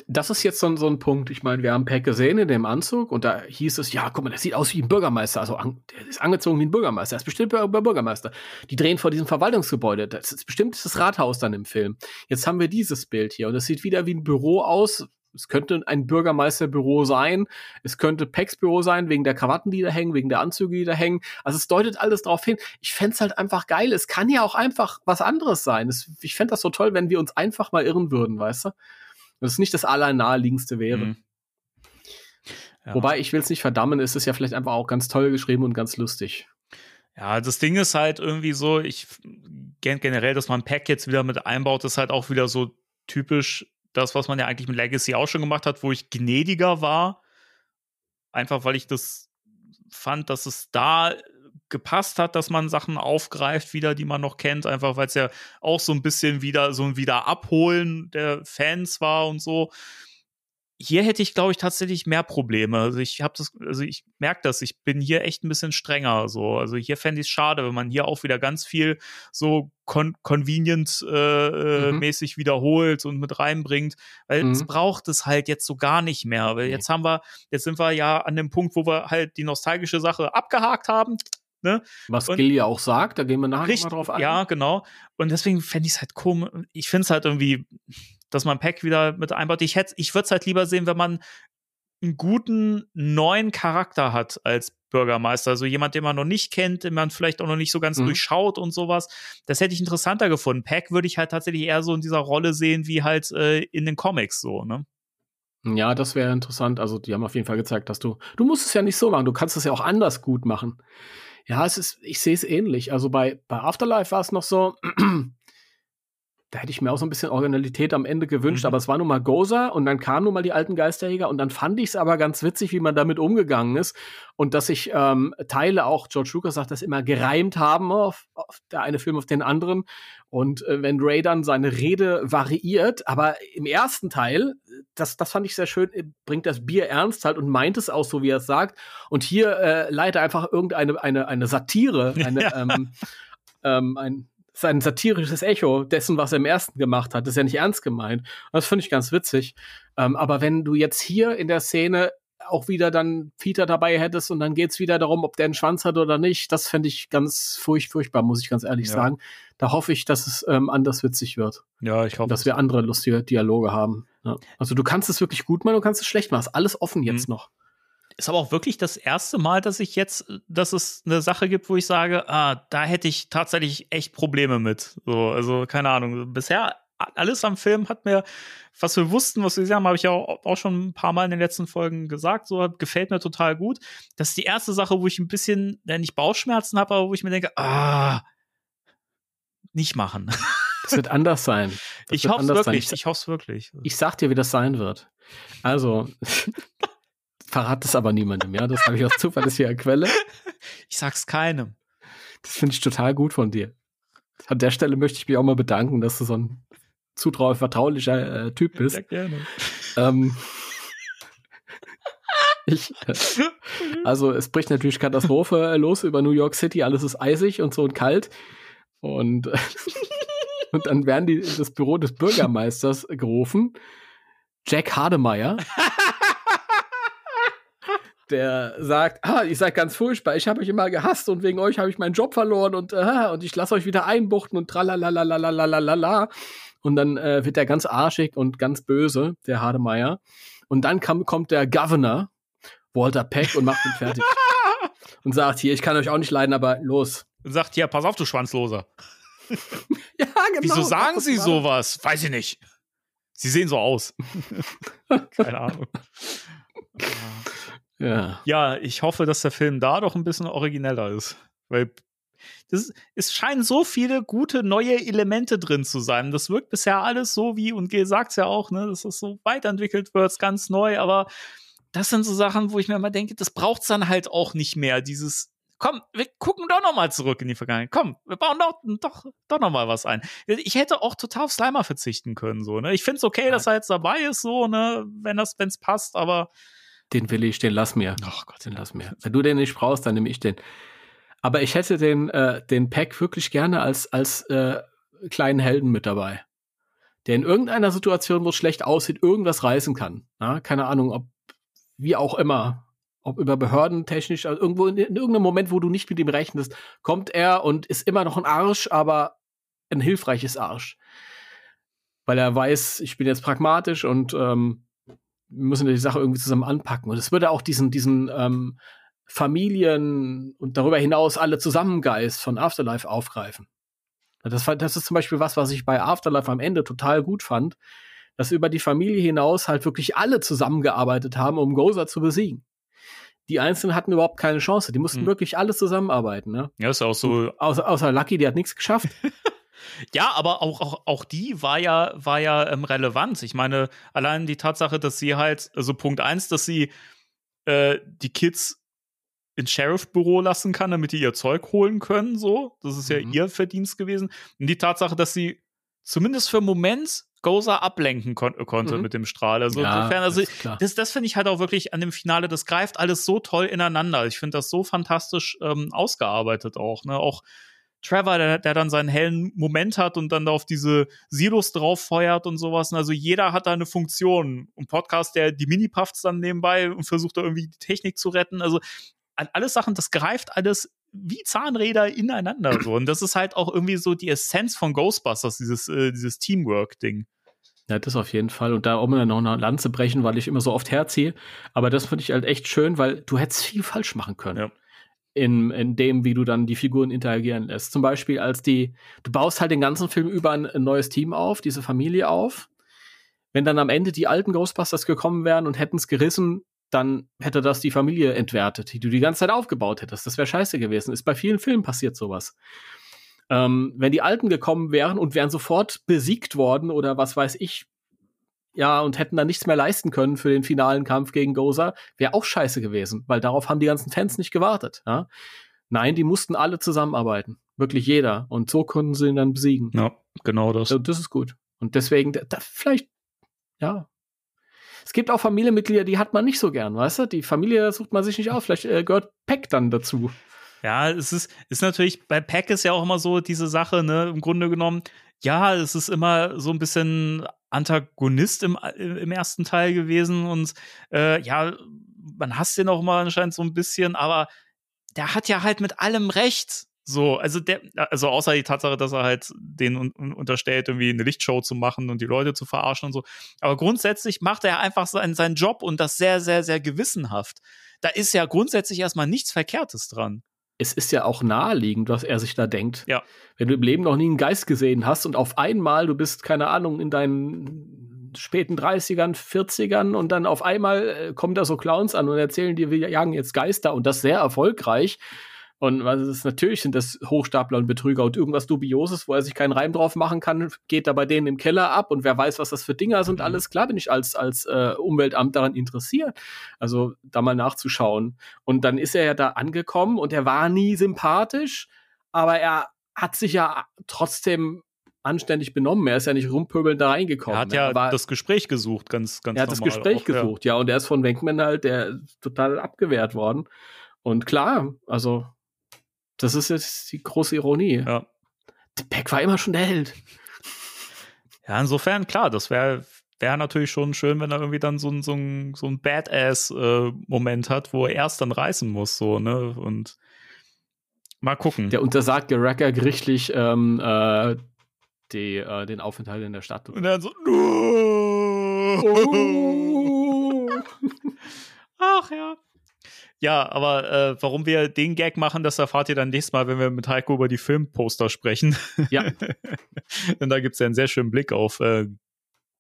Das ist jetzt so, ein- so ein Punkt. Ich meine, wir haben Peck gesehen in dem Anzug und da hieß es, ja, guck mal, der sieht aus wie ein Bürgermeister. Also an, der ist angezogen wie ein Bürgermeister. Er ist bestimmt Bür- Bürgermeister. Die drehen vor diesem Verwaltungsgebäude. Das ist bestimmt das Rathaus dann im Film. Jetzt haben wir dieses Bild hier und es sieht wieder wie ein Büro aus. Es könnte ein Bürgermeisterbüro sein. Es könnte Pecks Büro sein, wegen der Krawatten, die da hängen, wegen der Anzüge, die da hängen. Also es deutet alles darauf hin. Ich fänd's halt einfach geil. Es kann ja auch einfach was anderes sein. Es, ich fänd das so toll, wenn wir uns einfach mal irren würden, weißt du? Das ist nicht das allernaheliegendste wäre. Mhm. Ja. Wobei, ich will es nicht verdammen, es ist ja vielleicht einfach auch ganz toll geschrieben und ganz lustig. Ja, das Ding ist halt irgendwie so, ich gen- generell, dass man Pack jetzt wieder mit einbaut, ist halt auch wieder so typisch das, was man ja eigentlich mit Legacy auch schon gemacht hat, wo ich gnädiger war. Einfach weil ich das fand, dass es da gepasst hat, dass man Sachen aufgreift wieder, die man noch kennt, einfach weil es ja auch so ein bisschen wieder so ein Wiederabholen der Fans war und so. hier hätte ich, glaube ich, tatsächlich mehr Probleme. Also ich habe das, also ich merke das, ich bin hier echt ein bisschen strenger. So, also hier fände ich es schade, wenn man hier auch wieder ganz viel so con convenient äh, Mhm. mäßig wiederholt und mit reinbringt, weil Mhm. es braucht es halt jetzt so gar nicht mehr. Weil Nee. jetzt haben wir, jetzt sind wir ja an dem Punkt, wo wir halt die nostalgische Sache abgehakt haben. Ne? Was Und- Gil ja auch sagt, da gehen wir nachher mal Richtig, drauf ein. ja, genau. Und deswegen fände ich es halt komisch. Ich finde es halt irgendwie, dass man Pack wieder mit einbaut. Ich hätte, ich würde es halt lieber sehen, wenn man einen guten neuen Charakter hat als Bürgermeister. Also jemand, den man noch nicht kennt, den man vielleicht auch noch nicht so ganz Mhm. durchschaut und sowas. Das hätte ich interessanter gefunden. Pack würde ich halt tatsächlich eher so in dieser Rolle sehen, wie halt äh, in den Comics so, ne? Ja, das wäre interessant. Also, die haben auf jeden Fall gezeigt, dass du, du musst es ja nicht so machen, du kannst es ja auch anders gut machen. Ja, es ist, ich sehe es ähnlich. Also bei, bei Afterlife war es noch so, da hätte ich mir auch so ein bisschen Originalität am Ende gewünscht, Mhm. aber es war nun mal Gozer und dann kamen nun mal die alten Geisterjäger und dann fand ich es aber ganz witzig, wie man damit umgegangen ist und dass sich ähm, Teile, auch George Lucas sagt das immer, gereimt haben auf, auf der eine Film auf den anderen und äh, wenn Ray dann seine Rede variiert, aber im ersten Teil, das, das fand ich sehr schön, äh, bringt das Bier ernst halt und meint es auch so, wie er es sagt und hier äh, leitet einfach irgendeine eine, eine Satire, eine, ähm, ähm, ein sein satirisches Echo dessen, was er im ersten gemacht hat. Das ist ja nicht ernst gemeint. Und das finde ich ganz witzig. Ähm, aber wenn du jetzt hier in der Szene auch wieder dann Peter dabei hättest und dann geht's wieder darum, ob der einen Schwanz hat oder nicht, das fände ich ganz furcht, furchtbar, muss ich ganz ehrlich Ja. sagen. Da hoffe ich, dass es ähm, anders witzig wird. Ja, ich hoffe. Dass wir andere lustige Dialoge haben. Ja. Also du kannst es wirklich gut machen, du kannst es schlecht machen. Ist alles offen jetzt Mhm. noch. Ist aber auch wirklich das erste Mal, dass ich jetzt, dass es eine Sache gibt, wo ich sage, ah, da hätte ich tatsächlich echt Probleme mit. So, also keine Ahnung. Bisher alles am Film hat mir, was wir wussten, was wir gesehen haben, habe ich ja auch, auch schon ein paar Mal in den letzten Folgen gesagt. So gefällt mir total gut. Das ist die erste Sache, wo ich ein bisschen, ja, nicht Bauchschmerzen habe, aber wo ich mir denke, ah, nicht machen. Es wird anders sein. Das ich hoffe es sein. wirklich. Ich hoffe es wirklich. Ich sag dir, wie das sein wird. Also, verrat es aber niemandem, ja? Das habe ich aus zuverlässiger Quelle. Ich sag's keinem. Das finde ich total gut von dir. An der Stelle möchte ich mich auch mal bedanken, dass du so ein zutrauer, vertraulicher äh, Typ bist. Sehr gerne. Ähm, ich, äh, also es bricht natürlich Katastrophe äh, los über New York City, alles ist eisig und so und kalt. Und, äh, und dann werden die in das Büro des Bürgermeisters gerufen. Jack Hademeyer der sagt, ah, ihr seid ganz furchtbar, ich habe euch immer gehasst und wegen euch habe ich meinen Job verloren und äh, und ich lasse euch wieder einbuchten und tralalalalalalala. Und dann äh, wird er ganz arschig und ganz böse, der Hardemeyer. Und dann kam, kommt der Governor, Walter Peck, und macht ihn fertig. und sagt, hier, ich kann euch auch nicht leiden, aber los. Und sagt, hier, pass auf, du Schwanzloser. ja, genau. Wieso sagen sie sowas? Weiß ich nicht. Sie sehen so aus. Keine Ahnung. Ah. Ja. Ja, ich hoffe, dass der Film da doch ein bisschen origineller ist. Weil das, es scheinen so viele gute neue Elemente drin zu sein. Das wirkt bisher alles so wie, und Gil sagt's ja auch, ne, dass es so weiterentwickelt wird, ganz neu, aber das sind so Sachen, wo ich mir immer denke, das braucht's dann halt auch nicht mehr. Dieses, komm, wir gucken doch noch mal zurück in die Vergangenheit. Komm, wir bauen doch, doch, doch noch mal was ein. Ich hätte auch total auf Slimer verzichten können, so, ne. Ich find's okay, dass er jetzt dabei ist, so, ne, wenn das, wenn's passt, aber, Den will ich, den lass mir. ach Gott, Den lass mir. Wenn du den nicht brauchst, dann nehme ich den. Aber ich hätte den, äh, den Pack wirklich gerne als, als äh, kleinen Helden mit dabei. Der in irgendeiner Situation, wo es schlecht aussieht, irgendwas reißen kann. Ja? Keine Ahnung, ob, wie auch immer, ob über Behörden technisch, also irgendwo in, in irgendeinem Moment, wo du nicht mit ihm rechnest, kommt er und ist immer noch ein Arsch, aber ein hilfreiches Arsch. Weil er weiß, ich bin jetzt pragmatisch und ähm, müssen die Sache irgendwie zusammen anpacken. Und es würde auch diesen, diesen ähm, Familien und darüber hinaus alle Zusammengeist von Afterlife aufgreifen. Das, das ist zum Beispiel was, was ich bei Afterlife am Ende total gut fand, dass über die Familie hinaus halt wirklich alle zusammengearbeitet haben, um Gozer zu besiegen. Die Einzelnen hatten überhaupt keine Chance. Die mussten Mhm. wirklich alle zusammenarbeiten. Ne? Ja, ist auch so. Außer, außer Lucky, die hat nichts geschafft. Ja, aber auch, auch, auch die war ja, war ja ähm, relevant. Ich meine, allein die Tatsache, dass sie halt, also Punkt eins, dass sie äh, die Kids ins Sheriff-Büro lassen kann, damit die ihr Zeug holen können, so. Das ist ja Mhm. ihr Verdienst gewesen. Und die Tatsache, dass sie zumindest für einen Moment Gozer ablenken kon konnte Mhm. mit dem Strahl. Also Ja, insofern, also das, das finde ich halt auch wirklich an dem Finale, das greift alles so toll ineinander. Ich finde das so fantastisch ähm, ausgearbeitet auch. Ne? Auch Trevor, der, der dann seinen hellen Moment hat und dann da auf diese Silos drauf feuert und sowas. Also jeder hat da eine Funktion. Ein Podcast, der die Mini-Puffs dann nebenbei und versucht da irgendwie die Technik zu retten. Also an- alles Sachen, das greift alles wie Zahnräder ineinander so. Und das ist halt auch irgendwie so die Essenz von Ghostbusters, dieses, äh, dieses Teamwork-Ding. Ja, das auf jeden Fall. Und da auch mal noch eine Lanze brechen, weil ich immer so oft herziehe. Aber das finde ich halt echt schön, weil du hättest viel falsch machen können. Ja. In, in dem, wie du dann die Figuren interagieren lässt. Zum Beispiel als die, du baust halt den ganzen Film über ein, ein neues Team auf, diese Familie auf. Wenn dann am Ende die alten Ghostbusters gekommen wären und hätten es gerissen, dann hätte das die Familie entwertet, die du die ganze Zeit aufgebaut hättest. Das wäre scheiße gewesen. Ist bei vielen Filmen passiert sowas. Ähm, wenn die Alten gekommen wären und wären sofort besiegt worden oder was weiß ich, ja, und hätten dann nichts mehr leisten können für den finalen Kampf gegen Gozer, wäre auch scheiße gewesen, weil darauf haben die ganzen Fans nicht gewartet. Ja? Nein, die mussten alle zusammenarbeiten. Wirklich jeder. Und so konnten sie ihn dann besiegen. Ja, genau das. Und das ist gut. Und deswegen, da, da vielleicht, ja. Es gibt auch Familienmitglieder, die hat man nicht so gern, weißt du? Die Familie sucht man sich nicht aus. Vielleicht äh, gehört Peck dann dazu. Ja, es ist, ist natürlich, bei Pack ist ja auch immer so diese Sache, ne, im Grunde genommen, ja, es ist immer so ein bisschen Antagonist im, im ersten Teil gewesen und äh, ja, man hasst den auch mal anscheinend so ein bisschen, aber der hat ja halt mit allem recht. So, also der, also außer die Tatsache, dass er halt den un unterstellt, irgendwie eine Lichtshow zu machen und die Leute zu verarschen und so. Aber grundsätzlich macht er einfach seinen, seinen Job und das sehr, sehr, sehr gewissenhaft. Da ist ja grundsätzlich erstmal nichts Verkehrtes dran. Es ist ja auch naheliegend, was er sich da denkt. Ja. Wenn du im Leben noch nie einen Geist gesehen hast und auf einmal, du bist, keine Ahnung, in deinen späten 30ern, 40ern und dann auf einmal äh, kommen da so Clowns an und erzählen dir, wir jagen jetzt Geister und das sehr erfolgreich. Und was ist, natürlich sind das Hochstapler und Betrüger und irgendwas Dubioses, wo er sich keinen Reim drauf machen kann, geht da bei denen im Keller ab und wer weiß, was das für Dinger sind. Alles klar, bin ich als, als äh, Umweltamt daran interessiert. Also da mal nachzuschauen. Und dann ist er ja da angekommen und er war nie sympathisch, aber er hat sich ja trotzdem anständig benommen. Er ist ja nicht rumpöbelnd da reingekommen. Er hat ja war, das Gespräch gesucht, ganz, ganz er hat das Gespräch auch, ja. gesucht, ja. Und er ist von Wenkman halt der total abgewehrt worden. Und klar, also das ist jetzt die große Ironie. Ja. Beck war immer schon der Held. Ja, insofern, klar, das wäre wär natürlich schon schön, wenn er irgendwie dann so ein, so so ein Badass-Moment hat, wo er erst dann reißen muss, so, ne? Und mal gucken. Der untersagt Geracker gerichtlich ähm, äh, die, äh, den Aufenthalt in der Stadt. Und dann so, oh. Ach ja. Ja, aber äh, warum wir den Gag machen, das erfahrt ihr dann nächstes Mal, wenn wir mit Heiko über die Filmposter sprechen. Ja. Denn da gibt es ja einen sehr schönen Blick auf äh,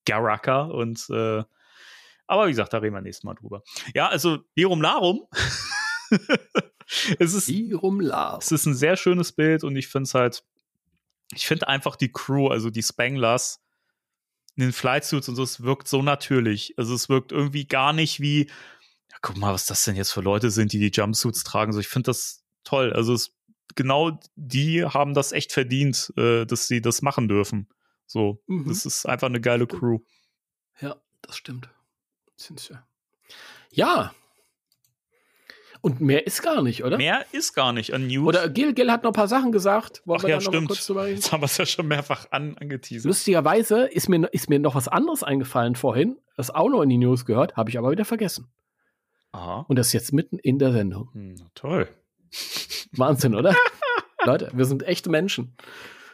Garaka und äh, aber wie gesagt, da reden wir nächstes Mal drüber. Ja, also Lirum Larum. es ist Irum Lars. es ist ein sehr schönes Bild und ich finde es halt, ich finde einfach die Crew, also die Spanglers in den Flightsuits und so, es wirkt so natürlich. Also es wirkt irgendwie gar nicht wie, ja, guck mal, was das denn jetzt für Leute sind, die die Jumpsuits tragen. So, ich finde das toll. Also es, genau die haben das echt verdient, äh, dass sie das machen dürfen. So, Mhm. das ist einfach eine geile Crew. Ja, das stimmt. Sind's ja. Ja. Und mehr ist gar nicht, oder? Mehr ist gar nicht an News. Oder Gil, Gil hat noch ein paar Sachen gesagt. Ach wir ja, stimmt. Jetzt haben wir es ja schon mehrfach an, angeteasert. Lustigerweise ist mir, ist mir noch was anderes eingefallen vorhin, das auch noch in die News gehört, habe ich aber wieder vergessen. Aha. Und das jetzt mitten in der Sendung. Hm, na toll. Wahnsinn, oder? Leute, wir sind echte Menschen.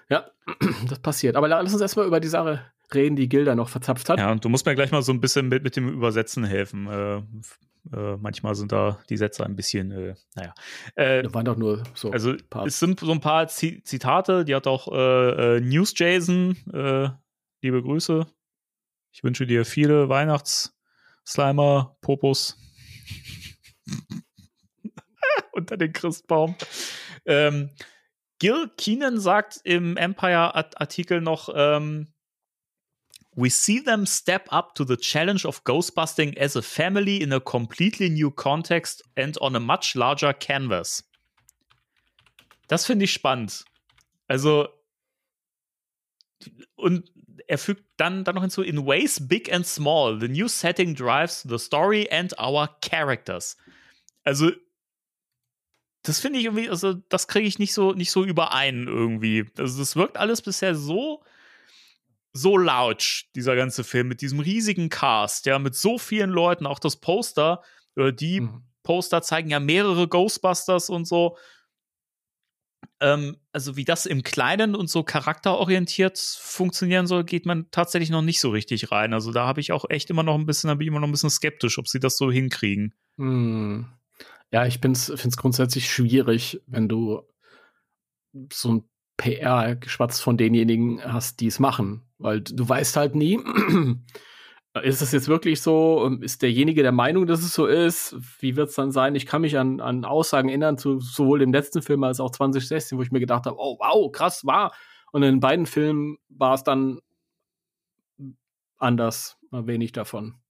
Ja, das passiert. Aber lass uns erstmal über die Sache reden, die Gilda noch verzapft hat. Ja, und du musst mir gleich mal so ein bisschen mit, mit dem Übersetzen helfen. Äh, äh, manchmal sind da die Sätze ein bisschen, äh, naja. Äh, Das waren doch nur so. also paar- es sind so ein paar Zi Zitate, die hat auch äh, äh, News Jason. Äh, liebe Grüße. Ich wünsche dir viele Weihnachts-Slimer, Popos. Unter den Christbaum. Ähm, Gil Keenan sagt im Empire-Artikel noch, ähm, We see them step up to the challenge of ghostbusting as a family in a completely new context and on a much larger canvas. Das finde ich spannend. Also, und er fügt dann, dann noch hinzu, in ways big and small, the new setting drives the story and our characters. Also, das finde ich irgendwie, also, das kriege ich nicht so, nicht so überein irgendwie. Also, das wirkt alles bisher so, so laut, dieser ganze Film, mit diesem riesigen Cast, ja, mit so vielen Leuten, auch das Poster, äh, die mhm. Poster zeigen ja mehrere Ghostbusters und so. Ähm, also wie das im Kleinen und so charakterorientiert funktionieren soll, geht man tatsächlich noch nicht so richtig rein. Also da habe ich auch echt immer noch ein bisschen, da bin ich immer noch ein bisschen skeptisch, ob sie das so hinkriegen. Hm. Ja, ich finde es grundsätzlich schwierig, wenn du so ein PR-Geschwatz von denjenigen hast, die es machen. Weil du weißt halt nie, ist das jetzt wirklich so? Ähm, ist derjenige der Meinung, dass es so ist? Wie wird es dann sein? Ich kann mich an, an Aussagen erinnern, zu sowohl dem letzten Film als auch 2016, wo ich mir gedacht habe, oh wow, krass, war. Und in beiden Filmen war es dann anders, wenig davon.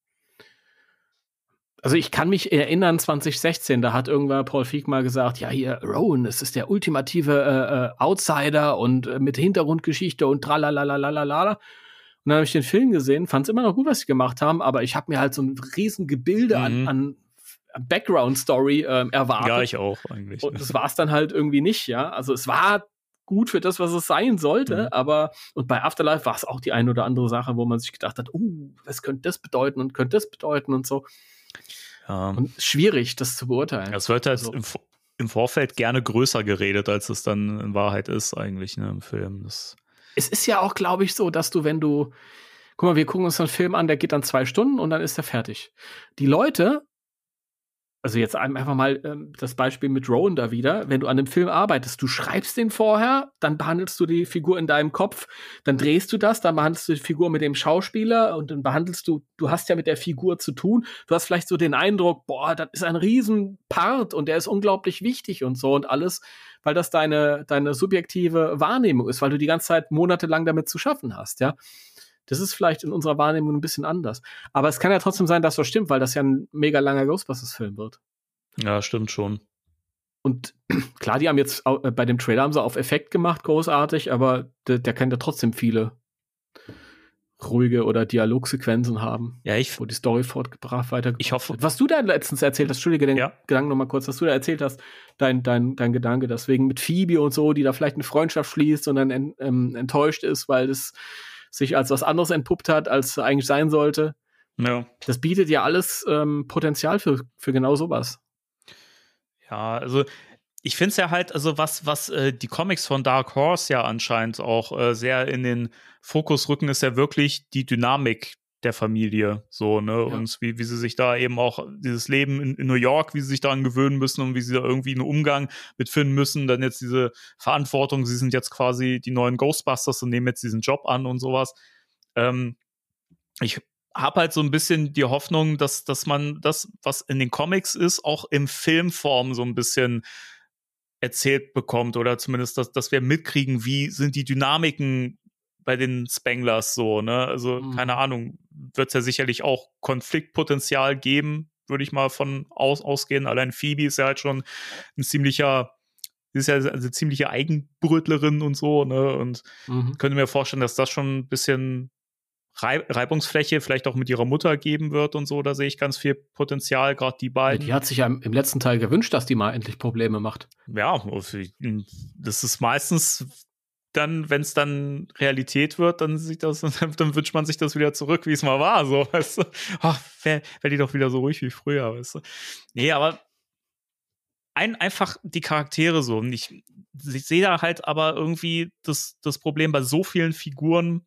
Also ich kann mich erinnern, 2016, da hat irgendwann Paul Feig mal gesagt, ja hier, Rowan, es ist der ultimative äh, äh, Outsider und äh, mit Hintergrundgeschichte und tralalalalala. Und dann habe ich den Film gesehen, fand es immer noch gut, was sie gemacht haben, aber ich habe mir halt so ein riesen Gebilde mhm. an, an Background-Story ähm, erwartet. Ja, ich auch eigentlich. Und das war es dann halt irgendwie nicht, ja. Also es war gut für das, was es sein sollte, mhm. aber und bei Afterlife war es auch die eine oder andere Sache, wo man sich gedacht hat, uh, was könnte das bedeuten und könnte das bedeuten und so. Ja. Und schwierig, das zu beurteilen. Es wird halt also. im, im, Vorfeld gerne größer geredet, als es dann in Wahrheit ist, eigentlich, ne, im Film. Das es ist ja auch, glaube ich, so, dass du, wenn du, guck mal, wir gucken uns einen Film an, der geht dann zwei Stunden und dann ist er fertig. Die Leute also jetzt einfach mal ähm, das Beispiel mit Rowan da wieder, wenn du an einem Film arbeitest, du schreibst den vorher, dann behandelst du die Figur in deinem Kopf, dann drehst du das, dann behandelst du die Figur mit dem Schauspieler und dann behandelst du, du hast ja mit der Figur zu tun, du hast vielleicht so den Eindruck, boah, das ist ein Riesenpart und der ist unglaublich wichtig und so und alles, weil das deine, deine subjektive Wahrnehmung ist, weil du die ganze Zeit monatelang damit zu schaffen hast, ja. Das ist vielleicht in unserer Wahrnehmung ein bisschen anders. Aber es kann ja trotzdem sein, dass das stimmt, weil das ja ein mega langer Ghostbusters-Film wird. Ja, stimmt schon. Und klar, die haben jetzt äh, bei dem Trailer haben sie auf Effekt gemacht, großartig, aber der, der kann ja trotzdem viele ruhige oder Dialogsequenzen haben. Ja, ich. Wo die Story fortgebracht weiter. Ich hoffe. Was du da letztens erzählt hast, Entschuldige den ja. Gedanken nochmal kurz, was du da erzählt hast, dein, dein, dein Gedanke, deswegen mit Phoebe und so, die da vielleicht eine Freundschaft schließt und dann en, ähm, enttäuscht ist, weil das sich als was anderes entpuppt hat, als eigentlich sein sollte. Ja. Das bietet ja alles ähm, Potenzial für, für genau sowas. Ja, also ich finde es ja halt, also was, was äh, die Comics von Dark Horse ja anscheinend auch äh, sehr in den Fokus rücken, ist ja wirklich die Dynamik der Familie, so, ne, ja. und wie, wie sie sich da eben auch dieses Leben in, in, New York, wie sie sich daran gewöhnen müssen und wie sie da irgendwie einen Umgang mit finden müssen, dann jetzt diese Verantwortung, sie sind jetzt quasi die neuen Ghostbusters und nehmen jetzt diesen Job an und sowas. Ähm, ich habe halt so ein bisschen die Hoffnung, dass, dass man das, was in den Comics ist, auch im Filmform so ein bisschen erzählt bekommt oder zumindest, dass, dass wir mitkriegen, wie sind die Dynamiken bei den Spanglers so, ne? Also, mhm. keine Ahnung, wird es ja sicherlich auch Konfliktpotenzial geben, würde ich mal von aus, ausgehen. Allein Phoebe ist ja halt schon ein ziemlicher, ist ja eine ziemliche Eigenbrötlerin und so, ne? Und mhm. könnte mir vorstellen, dass das schon ein bisschen Reibungsfläche vielleicht auch mit ihrer Mutter geben wird und so. Da sehe ich ganz viel Potenzial, gerade die beiden. Die hat sich ja im letzten Teil gewünscht, dass die mal endlich Probleme macht. Ja, das ist meistens dann, wenn es dann Realität wird, dann sieht das, dann wünscht man sich das wieder zurück, wie es mal war, so, weißt du. Ach, wäre wär die doch wieder so ruhig wie früher, weißt du. Nee, aber ein, einfach die Charaktere so. Und ich, ich sehe da halt aber irgendwie das, das Problem bei so vielen Figuren,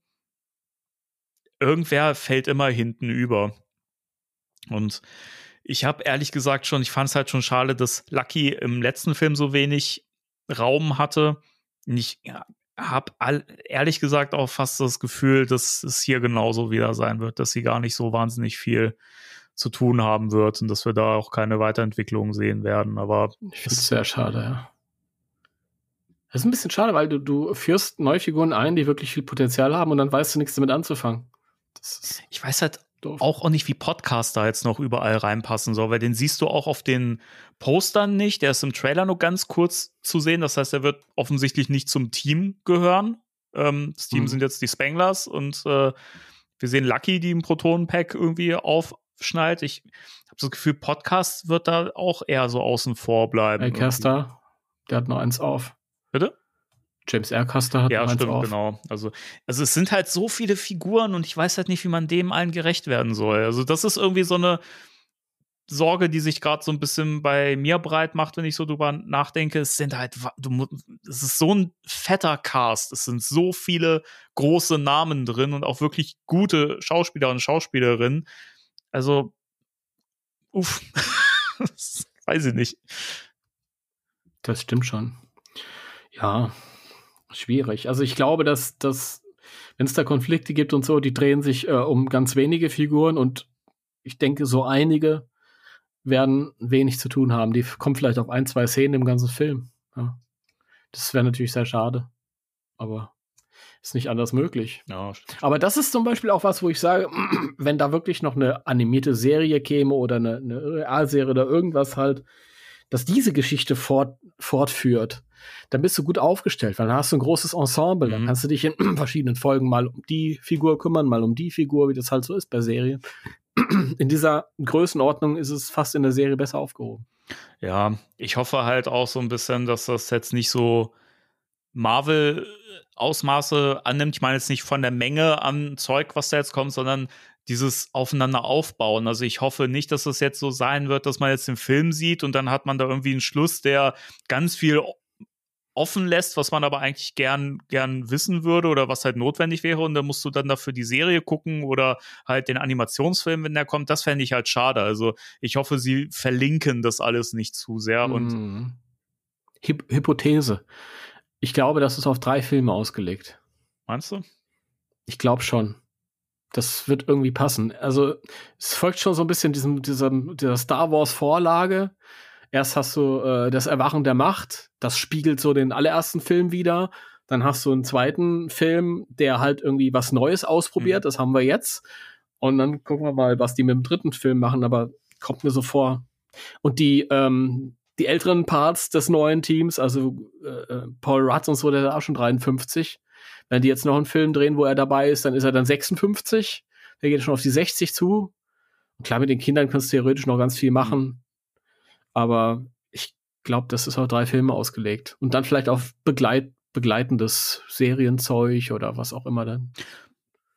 irgendwer fällt immer hinten über. Und ich habe ehrlich gesagt schon, ich fand es halt schon schade, dass Lucky im letzten Film so wenig Raum hatte. Nicht, ja, habe ehrlich gesagt auch fast das Gefühl, dass es hier genauso wieder sein wird, dass sie gar nicht so wahnsinnig viel zu tun haben wird und dass wir da auch keine Weiterentwicklung sehen werden. Aber ich finde es sehr schade, ja. Das ist ein bisschen schade, weil du, du führst neue Figuren ein, die wirklich viel Potenzial haben und dann weißt du nichts damit anzufangen. ich weiß halt Doof. auch, auch nicht, wie Podcaster jetzt noch überall reinpassen soll, weil den siehst du auch auf den Postern nicht. Der ist im Trailer nur ganz kurz zu sehen. Das heißt, er wird offensichtlich nicht zum Team gehören. Ähm, das Team Mhm. sind jetzt die Spanglers und äh, wir sehen Lucky, die im Protonenpack irgendwie aufschnallt. Ich habe das Gefühl, Podcast wird da auch eher so außen vor bleiben. Aircaster, der hat noch eins auf. Bitte? James Aircaster hat Ja, stimmt, auf. genau. Also, also es sind halt so viele Figuren und ich weiß halt nicht, wie man dem allen gerecht werden soll. Also das ist irgendwie so eine Sorge, die sich gerade so ein bisschen bei mir breit macht, wenn ich so drüber nachdenke. Es sind halt, du, es ist so ein fetter Cast. Es sind so viele große Namen drin und auch wirklich gute Schauspieler und Schauspielerinnen. Also, uff, weiß ich nicht. Das stimmt schon. Ja, schwierig. Also ich glaube, dass, dass wenn es da Konflikte gibt und so, die drehen sich äh, um ganz wenige Figuren und ich denke, so einige werden wenig zu tun haben. Die kommen vielleicht auf ein, zwei Szenen im ganzen Film. Ja. Das wäre natürlich sehr schade. Aber ist nicht anders möglich. Ja, Aber das ist zum Beispiel auch was, wo ich sage, wenn da wirklich noch eine animierte Serie käme oder eine, eine Realserie oder irgendwas halt, dass diese Geschichte fort, fortführt, dann bist du gut aufgestellt, weil dann hast du ein großes Ensemble, dann Mhm. kannst du dich in verschiedenen Folgen mal um die Figur kümmern, mal um die Figur, wie das halt so ist bei Serien. In dieser Größenordnung ist es fast in der Serie besser aufgehoben. Ja, ich hoffe halt auch so ein bisschen, dass das jetzt nicht so Marvel-Ausmaße annimmt. Ich meine jetzt nicht von der Menge an Zeug, was da jetzt kommt, sondern dieses Aufeinander aufbauen. Also ich hoffe nicht, dass es jetzt so sein wird, dass man jetzt den Film sieht und dann hat man da irgendwie einen Schluss, der ganz viel offen lässt, was man aber eigentlich gern, gern wissen würde oder was halt notwendig wäre und dann musst du dann dafür die Serie gucken oder halt den Animationsfilm, wenn der kommt. Das fände ich halt schade. Also ich hoffe, sie verlinken das alles nicht zu sehr und. Hyp Hypothese. Ich glaube, das ist auf drei Filme ausgelegt. meinst du? Ich glaube schon. Das wird irgendwie passen. Also, es folgt schon so ein bisschen diesem, diesem, dieser Star Wars Vorlage. Erst hast du äh, das Erwachen der Macht, das spiegelt so den allerersten Film wieder. Dann hast du einen zweiten Film, der halt irgendwie was Neues ausprobiert, Mhm. das haben wir jetzt. Und dann gucken wir mal, was die mit dem dritten Film machen, aber kommt mir so vor. Und die, ähm, die älteren Parts des neuen Teams, also äh, äh, Paul Rudd und so, der ist auch schon 53. Wenn die jetzt noch einen Film drehen, wo er dabei ist, dann ist er dann 56. Der geht schon auf die 60 zu. Und klar, mit den Kindern kannst du theoretisch noch ganz viel machen. Aber ich glaube, das ist auf drei Filme ausgelegt. Und dann vielleicht auf Begleit begleitendes Serienzeug oder was auch immer dann.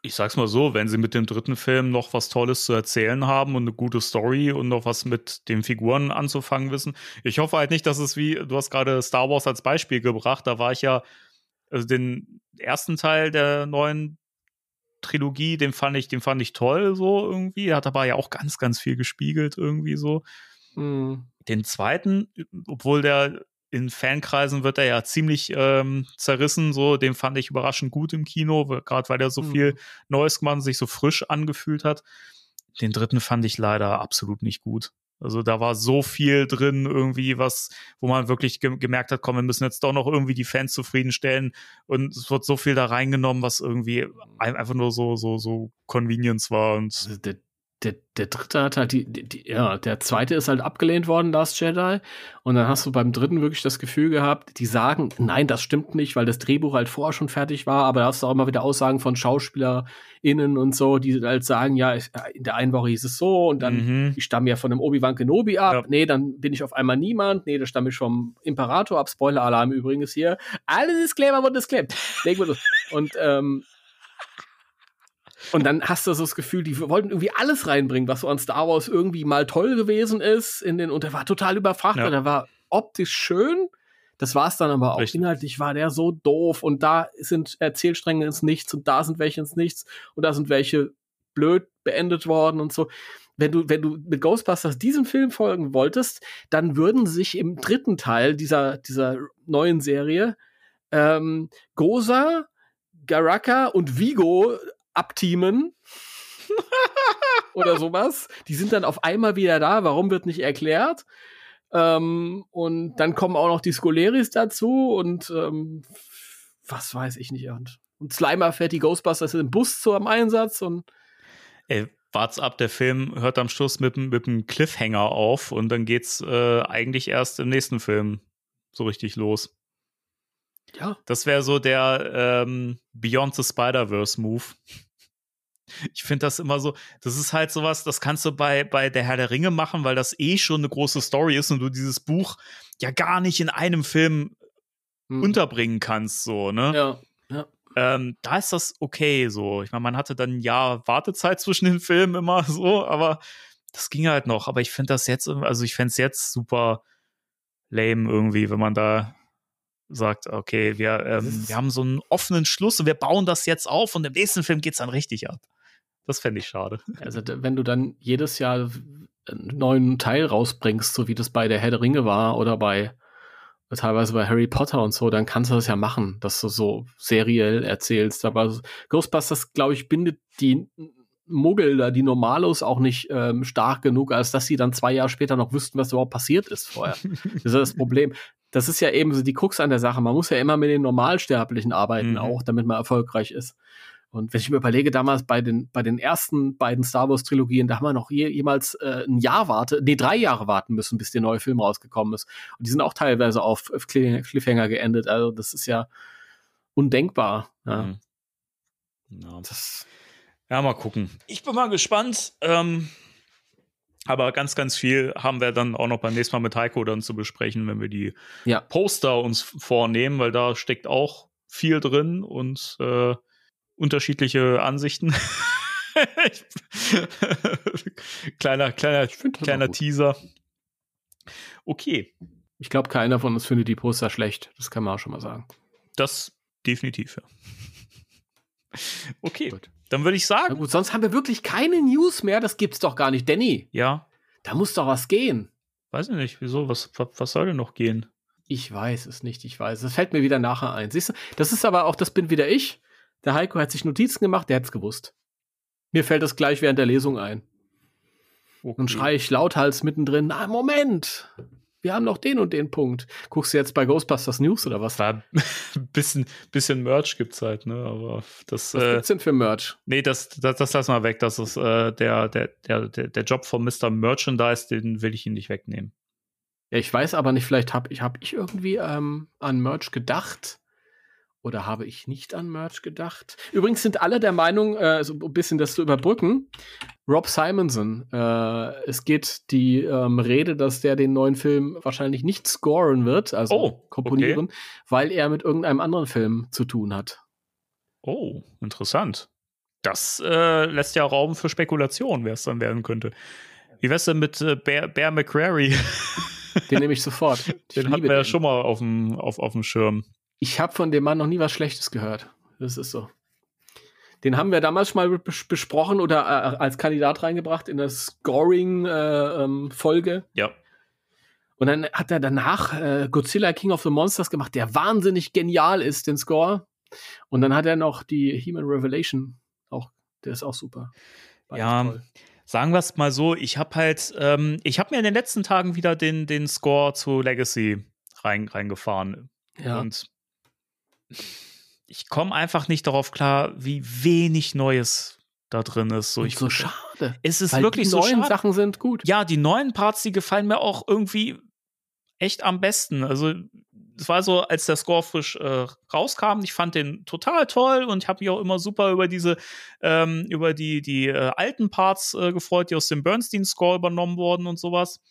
Ich sag's mal so, wenn sie mit dem dritten Film noch was Tolles zu erzählen haben und eine gute Story und noch was mit den Figuren anzufangen wissen. Ich hoffe halt nicht, dass es wie, du hast gerade Star Wars als Beispiel gebracht, da war ich ja, also den ersten Teil der neuen Trilogie, den fand ich, den fand ich toll so irgendwie. Er hat aber ja auch ganz, ganz viel gespiegelt irgendwie so. Hm. Den zweiten, obwohl der in Fankreisen wird er ja ziemlich ähm, zerrissen, so, den fand ich überraschend gut im Kino, gerade weil er so Mhm. viel Neues gemacht und sich so frisch angefühlt hat. Den dritten fand ich leider absolut nicht gut. Also da war so viel drin irgendwie, was, wo man wirklich ge gemerkt hat, komm, wir müssen jetzt doch noch irgendwie die Fans zufriedenstellen und es wird so viel da reingenommen, was irgendwie ein- einfach nur so, so, so Convenience war und Also der, der, der dritte hat halt die, die, die, ja, der zweite ist halt abgelehnt worden, Last Jedi. Und dann hast du beim dritten wirklich das Gefühl gehabt, die sagen, nein, das stimmt nicht, weil das Drehbuch halt vorher schon fertig war, aber da hast du auch immer wieder Aussagen von SchauspielerInnen und so, die halt sagen, ja, ich- in der einen Woche hieß es so und dann, Mhm. ich stamme ja von einem Obi-Wan Kenobi ab. Ja. Nee, dann bin ich auf einmal niemand. Nee, da stamme ich vom Imperator ab. Spoiler-Alarm übrigens hier. Alle Disclaimer wurden disclaimed. Und, ähm, und dann hast du so das Gefühl, die wollten irgendwie alles reinbringen, was so an Star Wars irgendwie mal toll gewesen ist. In den, und der war total überfrachtet. Ja. Der war optisch schön. Das war es dann aber auch. Richtig. Inhaltlich war der so doof. Und da sind Erzählstränge ins Nichts und da sind welche ins Nichts und da sind welche blöd beendet worden und so. Wenn du, wenn du mit Ghostbusters diesem Film folgen wolltest, dann würden sich im dritten Teil dieser, dieser neuen Serie ähm, Goza, Garaka und Vigo abteamen. oder sowas. Die sind dann auf einmal wieder da. Warum wird nicht erklärt? Ähm, und dann kommen auch noch die Skoleris dazu und ähm, was weiß ich nicht. Und, und Slimer fährt die Ghostbusters im Bus zum Einsatz und Ey, wart's ab, der Film hört am Schluss mit, mit einem Cliffhanger auf und dann geht's äh, eigentlich erst im nächsten Film so richtig los. Ja. Das wäre so der ähm, Beyond the Spider-Verse-Move. Ich finde das immer so, das ist halt sowas, das kannst du bei, bei der Herr der Ringe machen, weil das eh schon eine große Story ist und du dieses Buch ja gar nicht in einem Film Hm. unterbringen kannst, so, ne? Ja. ja. Ähm, da ist das okay so. Ich meine, man hatte dann ein Jahr Wartezeit zwischen den Filmen immer so, aber das ging halt noch. Aber ich finde das jetzt, also ich fände es jetzt super lame irgendwie, wenn man da sagt, okay, wir, ähm, wir haben so einen offenen Schluss und wir bauen das jetzt auf und im nächsten Film geht's dann richtig ab. Das fände ich schade. Also, wenn du dann jedes Jahr einen neuen Teil rausbringst, so wie das bei der Herr der Ringe war oder bei teilweise bei Harry Potter und so, dann kannst du das ja machen, dass du so seriell erzählst. Aber Ghostbusters, glaube ich, bindet die Muggel da, die Normalos auch nicht ähm, stark genug, als dass sie dann zwei Jahre später noch wüssten, was überhaupt passiert ist vorher. das ist das Problem. Das ist ja eben so die Krux an der Sache. Man muss ja immer mit den Normalsterblichen arbeiten, Mhm. auch damit man erfolgreich ist. Und wenn ich mir überlege, damals bei den, bei den ersten beiden Star Wars Trilogien, da haben wir noch je, jemals äh, ein Jahr warten, nee, drei Jahre warten müssen, bis der neue Film rausgekommen ist. Und die sind auch teilweise auf, auf Cliff- Cliffhanger geendet. Also das ist ja undenkbar. Ja. Mhm. Ja. Das, Ja, mal gucken. Ich bin mal gespannt. Ähm, aber ganz, ganz viel haben wir dann auch noch beim nächsten Mal mit Heiko dann zu besprechen, wenn wir die ja. Poster uns vornehmen, weil da steckt auch viel drin und äh, unterschiedliche Ansichten. Ich- kleiner, kleiner, kleiner. Teaser. Okay, Ich glaube, keiner von uns findet die Poster schlecht. Das kann man auch schon mal sagen. das definitiv, ja. Okay, Gut. dann würde ich Na sagen, gut, sonst haben wir wirklich keine News mehr. Das gibt's doch gar nicht. Danny, ja, da muss doch was gehen. weiß ich nicht, wieso, was, was, was soll denn noch gehen? Ich weiß es nicht, ich weiß. es. Das fällt mir wieder nachher ein. Siehst du, das ist aber auch, das bin wieder ich. Der Heiko hat sich Notizen gemacht, der hat's gewusst. Mir fällt das gleich während der Lesung ein. Okay. Dann schreie ich lauthals mittendrin, na Moment, wir haben noch den und den Punkt. Guckst du jetzt bei Ghostbusters News oder was? Ein bisschen, bisschen Merch gibt's halt, ne? Aber das, Was äh, gibt's denn für Merch? nee, das, das, das lassen wir weg. Das ist äh, der, der, der, der, der Job von Mr. Merchandise, den will ich ihn nicht wegnehmen. Ja, ich weiß aber nicht, vielleicht habe ich, hab ich irgendwie ähm, an Merch gedacht. Oder habe ich nicht an Merch gedacht? Übrigens sind alle der Meinung, äh, so ein bisschen das zu überbrücken, Rob Simonson, äh, es geht die ähm, Rede, dass der den neuen Film wahrscheinlich nicht scoren wird, also Oh, komponieren, weil er mit irgendeinem anderen Film zu tun hat. Oh, interessant. Das äh, lässt ja Raum für Spekulation, wer es dann werden könnte. Wie wär's denn mit äh, Bear, Bear McCreary? Den nehme ich sofort. Ich den hatten wir ja schon mal auf dem, auf, auf dem Schirm. Ich habe von dem Mann noch nie was Schlechtes gehört. Das ist so. Den haben wir damals schon mal bes besprochen oder äh, als Kandidat reingebracht in der Scoring-Folge. Ja. Und dann hat er danach äh, Godzilla King of the Monsters gemacht, der wahnsinnig genial ist, den Score. Und dann hat er noch die Human Revelation. Auch, der ist auch super. Beides Ja. toll. Sagen wir es mal so, ich habe halt, ähm, ich habe mir in den letzten Tagen wieder den, den Score zu Legacy rein, reingefahren. Ja. Und ich komme einfach nicht darauf klar, wie wenig Neues da drin ist. So, ich, so schade. es ist Weil wirklich die so neuen schade. Sachen sind gut. Ja, die neuen Parts, die gefallen mir auch irgendwie echt am besten. Also, es war so, als der Score frisch äh, rauskam, ich fand den total toll und ich habe mich auch immer super über diese, ähm, über die, die äh, alten Parts äh, gefreut, die aus dem Bernstein-Score übernommen wurden und sowas.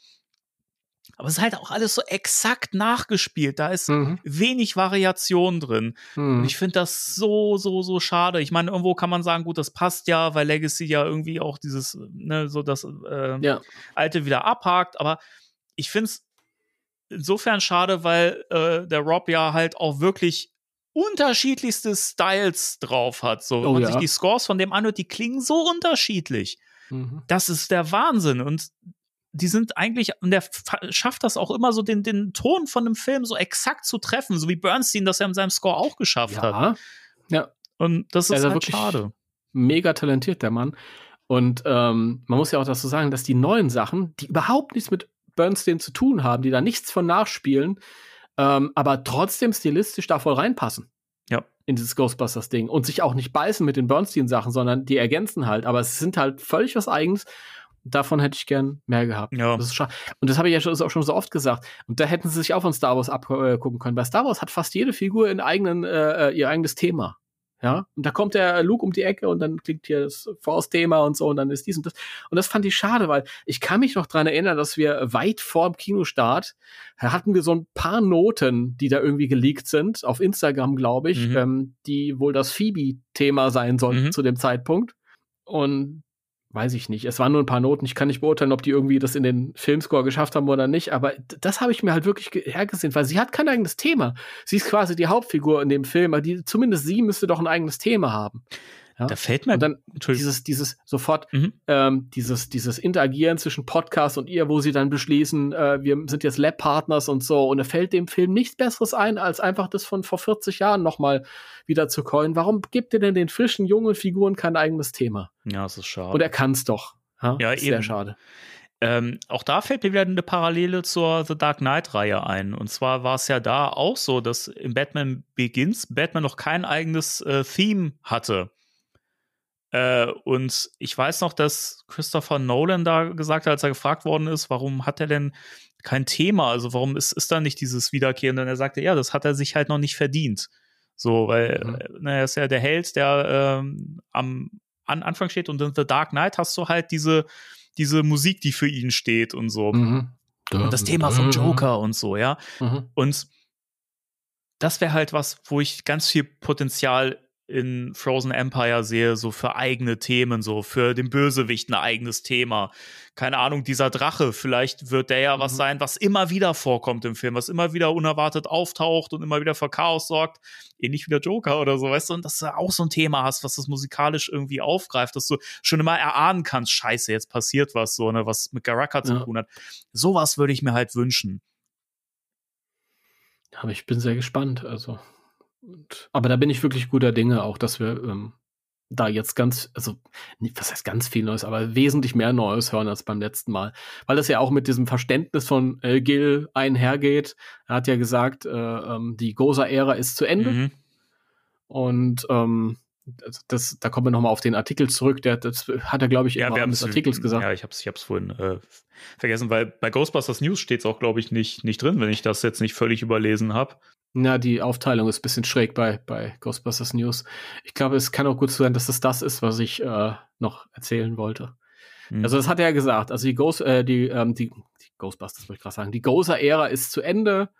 Aber es ist halt auch alles so exakt nachgespielt. Da ist Mhm. wenig Variation drin. Und Mhm. ich finde das so, so, so schade. Ich meine, irgendwo kann man sagen, gut, das passt ja, weil Legacy ja irgendwie auch dieses, ne, so das äh, Ja. Alte wieder abhakt. Aber ich finde es insofern schade, weil äh, der Rob ja halt auch wirklich unterschiedlichste Styles drauf hat. So, wenn Oh man ja. sich die Scores von dem anhört, die klingen so unterschiedlich. Mhm. Das ist der Wahnsinn. Und die sind eigentlich, und der schafft das auch immer so, den, den Ton von dem Film so exakt zu treffen, so wie Bernstein das ja in seinem Score auch geschafft hat. Ja. Ja. Und das ist Also halt wirklich schade. mega talentiert, der Mann. Und ähm, man muss ja auch dazu sagen, dass die neuen Sachen, die überhaupt nichts mit Bernstein zu tun haben, die da nichts von nachspielen, ähm, aber trotzdem stilistisch da voll reinpassen. Ja. In dieses Ghostbusters-Ding. Und sich auch nicht beißen mit den Bernstein-Sachen, sondern die ergänzen halt. Aber es sind halt völlig was Eigenes. Davon hätte ich gern mehr gehabt. Ja. Das ist schade. Und das habe ich ja schon, auch schon so oft gesagt. Und da hätten sie sich auch von Star Wars abgucken können. Bei Star Wars hat fast jede Figur in eigenen, äh, ihr eigenes Thema. Ja, und da kommt der Luke um die Ecke und dann klingt hier das Force-Thema und so und dann ist dies und das. Und das fand ich schade, weil ich kann mich noch dran erinnern, dass wir weit vor dem Kinostart hatten wir so ein paar Noten, die da irgendwie geleakt sind, auf Instagram, glaube ich, Mhm. ähm, die wohl das Phoebe-Thema sein sollten Mhm. zu dem Zeitpunkt. Und weiß ich nicht. Es waren nur ein paar Noten. Ich kann nicht beurteilen, ob die irgendwie das in den Filmscore geschafft haben oder nicht. Aber das habe ich mir halt wirklich ge- hergesehen, weil sie hat kein eigenes Thema. Sie ist quasi die Hauptfigur in dem Film, aber die, zumindest sie müsste doch ein eigenes Thema haben. Ja? Da fällt mir. Und dann dieses, dieses sofort, Mhm. ähm, dieses, dieses Interagieren zwischen Podcast und ihr, wo sie dann beschließen, äh, wir sind jetzt Lab-Partners und so. Und da fällt dem Film nichts Besseres ein, als einfach das von vor 40 Jahren nochmal wieder zu coin. Warum gibt ihr denn den frischen, jungen Figuren kein eigenes Thema? ja, es ist schade. Und er kann's doch. Ja, Ja, Sehr eben. schade. Ähm, auch da fällt mir wieder eine Parallele zur The Dark Knight-Reihe ein. Und zwar war es ja da auch so, dass in Batman Begins Batman noch kein eigenes äh, Theme hatte. Äh, und ich weiß noch, dass Christopher Nolan da gesagt hat, als er gefragt worden ist, warum hat er denn kein Thema? Also warum ist, ist da nicht dieses Wiederkehrende? Und er sagte, ja, das hat er sich halt noch nicht verdient. So, weil Mhm. äh, na, er ist ja der Held, der ähm, am an Anfang steht und in The Dark Knight hast du halt diese, diese Musik, die für ihn steht und so. Mhm. Und das Thema vom Joker und so, ja. Mhm. Und das wäre halt was, wo ich ganz viel Potenzial in Frozen Empire sehe, so für eigene Themen, so für den Bösewicht ein eigenes Thema. Keine Ahnung, dieser Drache, vielleicht wird der ja was Mhm. sein, was immer wieder vorkommt im Film, was immer wieder unerwartet auftaucht und immer wieder für Chaos sorgt. Ähnlich wie der Joker oder so, weißt du, und dass du auch so ein Thema hast, was das musikalisch irgendwie aufgreift, dass du schon immer erahnen kannst, scheiße, jetzt passiert was, so, ne, was mit Garaka zu Ja. tun hat. Sowas würde ich mir halt wünschen. Aber ich bin sehr gespannt. Also. Und, aber da bin ich wirklich guter Dinge auch, dass wir ähm, da jetzt ganz, also was heißt ganz viel Neues, aber wesentlich mehr Neues hören als beim letzten Mal. Weil das ja auch mit diesem Verständnis von äh, Gil einhergeht. Er hat ja gesagt, äh, ähm, die Goza-Ära ist zu Ende. Mhm. Und ähm, das, da kommen wir nochmal auf den Artikel zurück. Der, das hat er, glaube ich, im Rahmen haben's- des Artikels gesagt. Ja, ich hab's, ich hab's vorhin äh, vergessen, weil bei Ghostbusters News steht's auch, glaube ich, nicht, nicht drin, wenn ich das jetzt nicht völlig überlesen habe. Na, die Aufteilung ist ein bisschen schräg bei, bei Ghostbusters News. Ich glaube, es kann auch gut sein, dass das das ist, was ich äh, noch erzählen wollte. Hm. Also, das hat er ja gesagt. Also, die, Ghost, äh, die, ähm, die, die Ghostbusters, wollte ich gerade sagen. Die Gozer-Ära ist zu Ende.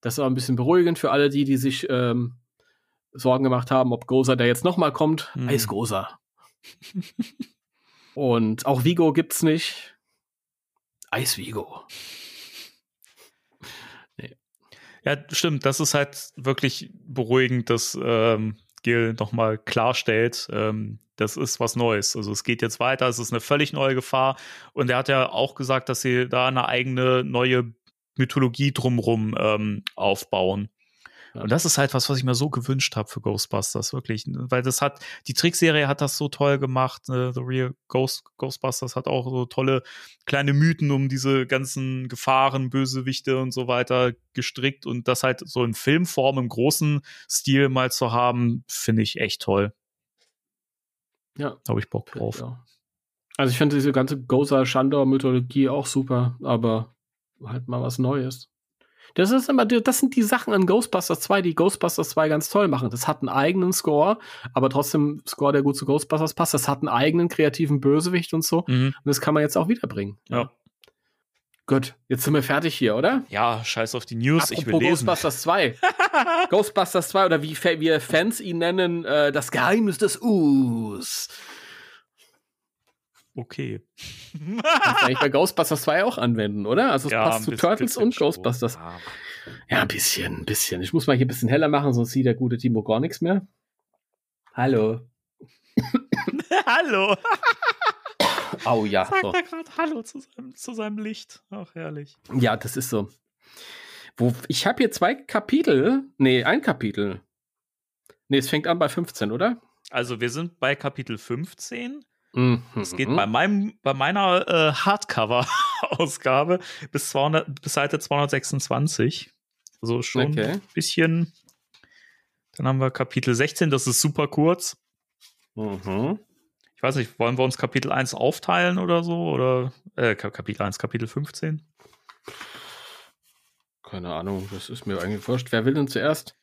Das aber ein bisschen beruhigend für alle die, die sich ähm, Sorgen gemacht haben, ob Gozer der jetzt nochmal kommt. Hm. Eis Gozer. Und auch Vigo gibt's nicht. Eis Vigo. Ja, stimmt. Das ist halt wirklich beruhigend, dass ähm, Gil nochmal klarstellt, ähm, das ist was Neues. Also es geht jetzt weiter, es ist eine völlig neue Gefahr. Und er hat ja auch gesagt, dass sie da eine eigene neue Mythologie drumrum ähm, aufbauen. Ja. Und das ist halt was, was ich mir so gewünscht habe für Ghostbusters, wirklich. Weil das hat, die Trickserie hat das so toll gemacht. Äh, The Real Ghost, Ghostbusters hat auch so tolle kleine Mythen um diese ganzen Gefahren, Bösewichte und so weiter gestrickt. Und das halt so in Filmform im großen Stil mal zu haben, finde ich echt toll. Ja. Habe ich Bock drauf. Ja. Also ich finde diese ganze Goza Shandor Mythologie auch super, aber halt mal was Neues. Das ist immer, das sind die Sachen an Ghostbusters 2, die Ghostbusters 2 ganz toll machen. Das hat einen eigenen Score, aber trotzdem Score, der gut zu Ghostbusters passt. Das hat einen eigenen kreativen Bösewicht und so. Mhm. Und das kann man jetzt auch wiederbringen. Ja. Gut, jetzt sind wir fertig hier, oder? Ja, scheiß auf die News, ich will Apropos lesen. Ghostbusters 2. Ghostbusters 2 oder wie wir Fans ihn nennen, äh, das Geheimnis des Us. Okay. Kannst du eigentlich bei Ghostbusters 2 auch anwenden, oder? Also es Ja, passt zu bisschen- Turtles bisschen und schon. Ghostbusters. Ja. Ja, ein bisschen, ein bisschen. Ich muss mal hier ein bisschen heller machen, sonst sieht der gute Timo gar nichts mehr. Hallo. Hallo. Oh ja. Sagt So. er gerade Hallo zu seinem, zu seinem Licht. Ach, herrlich. Ja, das ist so. Wo, ich habe hier zwei Kapitel. Nee, ein Kapitel. Nee, es fängt an bei 15, oder? Also, wir sind bei Kapitel 15. Mhm. Es geht bei, meinem, bei meiner äh, Hardcover-Ausgabe bis, 200 bis Seite 226. Also schon Okay. ein bisschen. Dann haben wir Kapitel 16, das ist super kurz. Mhm. Ich weiß nicht, wollen wir uns Kapitel 1 aufteilen oder so? Oder äh, Ka- Kapitel 1, Kapitel 15? Keine Ahnung, das ist mir eigentlich wurscht. Wer will denn zuerst?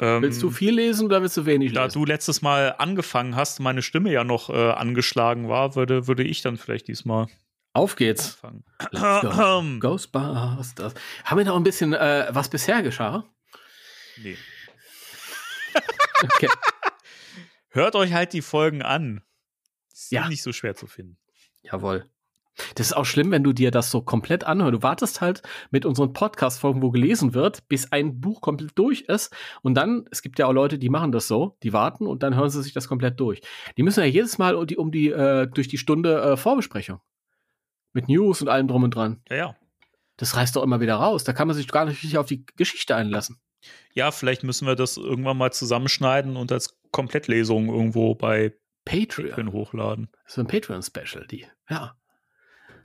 Ähm, Willst du viel lesen oder willst du wenig Da lesen? du letztes Mal angefangen hast, meine Stimme ja noch äh, angeschlagen war, würde, würde ich dann vielleicht diesmal Auf geht's. go. Ghostbusters. Haben wir noch ein bisschen, äh, was bisher geschah? Nee. Okay. Hört euch halt die Folgen an. Ist Ja. nicht so schwer zu finden. Jawohl. Das ist auch schlimm, wenn du dir das so komplett anhörst. Du wartest halt mit unseren Podcast-Folgen, wo gelesen wird, bis ein Buch komplett durch ist. Und dann, es gibt ja auch Leute, die machen das so, die warten und dann hören sie sich das komplett durch. Die müssen ja jedes Mal um die, um die äh, durch die Stunde äh, Vorbesprechung. Mit News und allem drum und dran. Ja, ja. Das reißt doch immer wieder raus. Da kann man sich gar nicht richtig auf die Geschichte einlassen. Ja, vielleicht müssen wir das irgendwann mal zusammenschneiden und als Komplettlesung irgendwo bei Patreon. Patreon hochladen. Das ist ein Patreon-Special, die. Ja.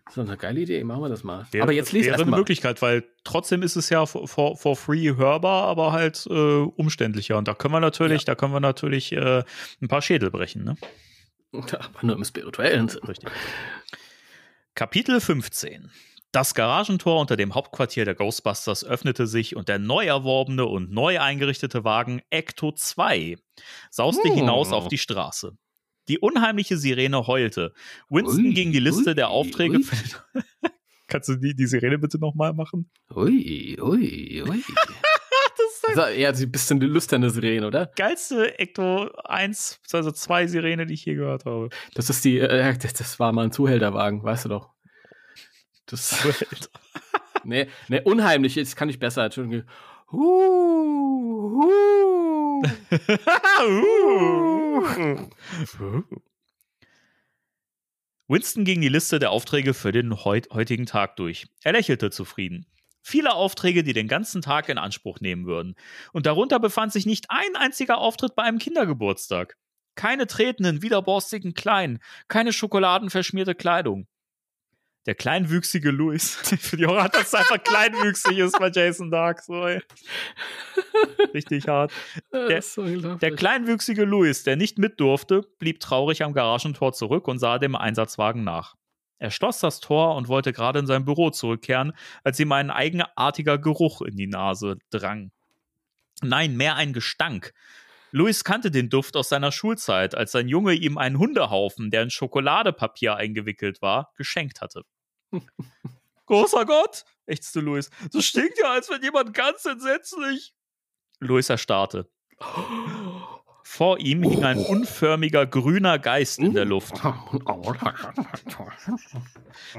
Das ist doch eine geile Idee. Machen wir das mal. Wäre, aber jetzt lese wäre eine mal. Möglichkeit, weil trotzdem ist es ja for, for, free hörbar, aber halt äh, umständlicher. Und da können wir natürlich, da können wir natürlich äh, ein paar Schädel brechen. Ne? Aber nur im spirituellen Sinn. Richtig. Kapitel 15. Das Garagentor unter dem Hauptquartier der Ghostbusters öffnete sich und der neu erworbene und neu eingerichtete Wagen Ecto 2 sauste Oh. hinaus auf die Straße. Die unheimliche Sirene heulte. Winston Ui, ging die Liste ui, der Aufträge. ui. Kannst du die, die Sirene bitte nochmal machen? Ui, ui, ui. Das ist Das ein bisschen die lüsterne Sirene, oder? geilste Ecto 1, also 2 Sirene, die ich je gehört habe. Das ist die, äh, das, das war mal ein Zuhälterwagen, weißt du doch. Das, nee, nee, unheimlich, jetzt kann ich besser. Entschuldigung. Huh, huh. Winston ging die Liste der Aufträge für den heut heutigen Tag durch. Er lächelte zufrieden. Viele Aufträge, die den ganzen Tag in Anspruch nehmen würden. Und darunter befand sich nicht ein einziger Auftritt bei einem Kindergeburtstag. Keine tretenden, widerborstigen Kleinen, keine schokoladenverschmierte Kleidung. Der kleinwüchsige Louis, für die Horror hat das einfach kleinwüchsig ist bei Jason Dark, so, ey. Richtig hart. Ist so. Der kleinwüchsige Louis, der nicht mit durfte, blieb traurig am Garagentor zurück und sah dem Einsatzwagen nach. Er schloss das Tor und wollte gerade in sein Büro zurückkehren, als ihm ein eigenartiger Geruch in die Nase drang. Nein, mehr ein Gestank. Louis kannte den Duft aus seiner Schulzeit, als sein Junge ihm einen Hundehaufen, der in Schokoladepapier eingewickelt war, geschenkt hatte. Großer Gott, ächzte Louis, das stinkt ja, als wenn jemand ganz entsetzlich. Louis erstarrte. Vor ihm hing ein unförmiger grüner Geist in der Luft.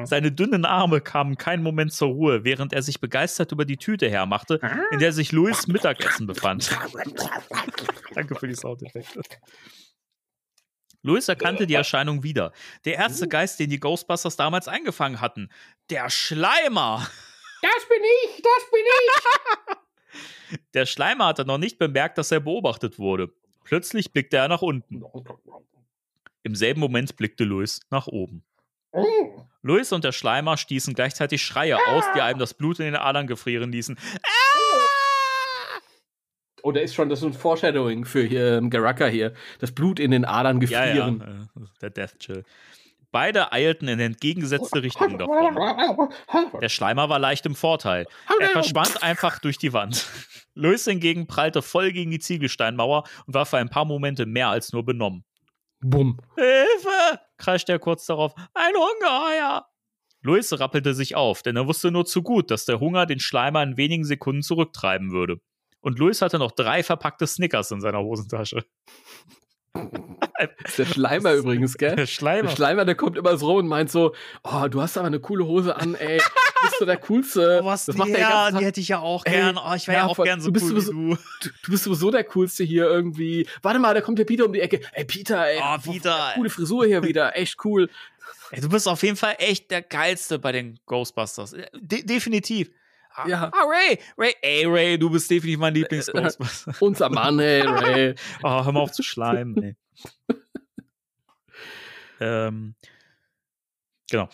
Seine dünnen Arme kamen keinen Moment zur Ruhe, während er sich begeistert über die Tüte hermachte, in der sich Louis Mittagessen befand. Danke für die Soundeffekte. Louis erkannte die Erscheinung wieder. Der erste Geist, den die Ghostbusters damals eingefangen hatten. Der Schleimer! Das bin ich, das bin ich. Der Schleimer hatte noch nicht bemerkt, dass er beobachtet wurde. Plötzlich blickte er nach unten. Im selben Moment blickte Louis nach oben. Louis und der Schleimer stießen gleichzeitig Schreie aus, die einem das Blut in den Adern gefrieren ließen. Oh, da ist schon das ist ein Foreshadowing für hier, ähm, Garaka hier. Das Blut in den Adern Ja, ja, gefrieren. äh, der Death Chill. Beide eilten in entgegengesetzte Richtungen davon. Der Schleimer war leicht im Vorteil. Er verschwand einfach durch die Wand. Louis hingegen prallte voll gegen die Ziegelsteinmauer und war für ein paar Momente mehr als nur benommen. Bumm. Hilfe! kreischte er kurz darauf. Ein Ungeheuer! Louis rappelte sich auf, denn er wusste nur zu gut, dass der Hunger den Schleimer in wenigen Sekunden zurücktreiben würde. Und Louis hatte noch drei verpackte Snickers in seiner Hosentasche. Das ist der Schleimer übrigens, gell? Der Schleimer. Der Schleimer, der kommt immer so rum und meint so, oh, du hast aber eine coole Hose an, ey. Du bist so der Coolste. Oh, was das macht der ja, die hätte ich ja auch Ey, gern. Oh, ich wäre ja, ja, auch voll. gern so Du bist cool sowieso- wie du. Du, du bist sowieso der Coolste hier irgendwie. Warte mal, da kommt der Peter um die Ecke. Ey, Peter, ey. Oh, Peter. Coole Frisur hier wieder. Echt cool. Ey, du bist auf jeden Fall echt der Geilste bei den Ghostbusters. De definitiv. Ah, Ja. Ah, Ray. Ray. Ey, Ray, du bist definitiv mein Lieblings-Ghostbuster. Unser Mann, ey, Ray. Oh, hör mal auf zu schleimen, ey. ähm, genau.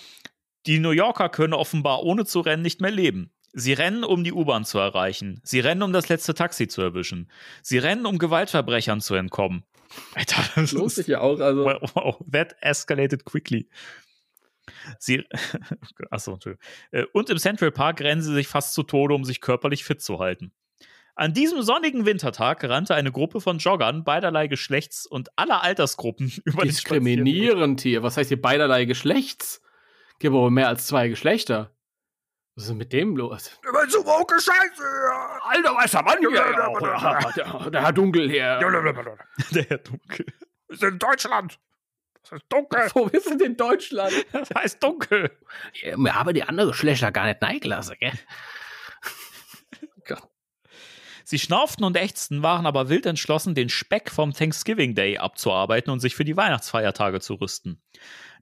Die New Yorker können offenbar ohne zu rennen nicht mehr leben. Sie rennen, um die U-Bahn zu erreichen. Sie rennen, um das letzte Taxi zu erwischen. Sie rennen, um Gewaltverbrechern zu entkommen. Alter, das Lohnt ist, sich ja auch. Also, wow, wow, that escalated quickly. Sie, achso, Entschuldigung. Äh, Und im Central Park rennen sie sich fast zu Tode, um sich körperlich fit zu halten. An diesem sonnigen Wintertag rannte eine Gruppe von Joggern beiderlei Geschlechts und aller Altersgruppen über Spazierweg. diskriminierend hier. Was heißt hier beiderlei Geschlechts? Gibt aber mehr als zwei Geschlechter. Was ist denn mit dem los? So woke Scheiße. Alter weißer Mann hier. Der, der, der Herr Dunkel hier. Der Herr Dunkel. Wir sind in Deutschland. Das ist dunkel. Wo ist denn in Deutschland? Das heißt Dunkel. Ja, Wir haben die andere Geschlechter gar nicht neigelassen, gell? Sie schnauften und ächzten, waren aber wild entschlossen, den Speck vom Thanksgiving Day abzuarbeiten und sich für die Weihnachtsfeiertage zu rüsten.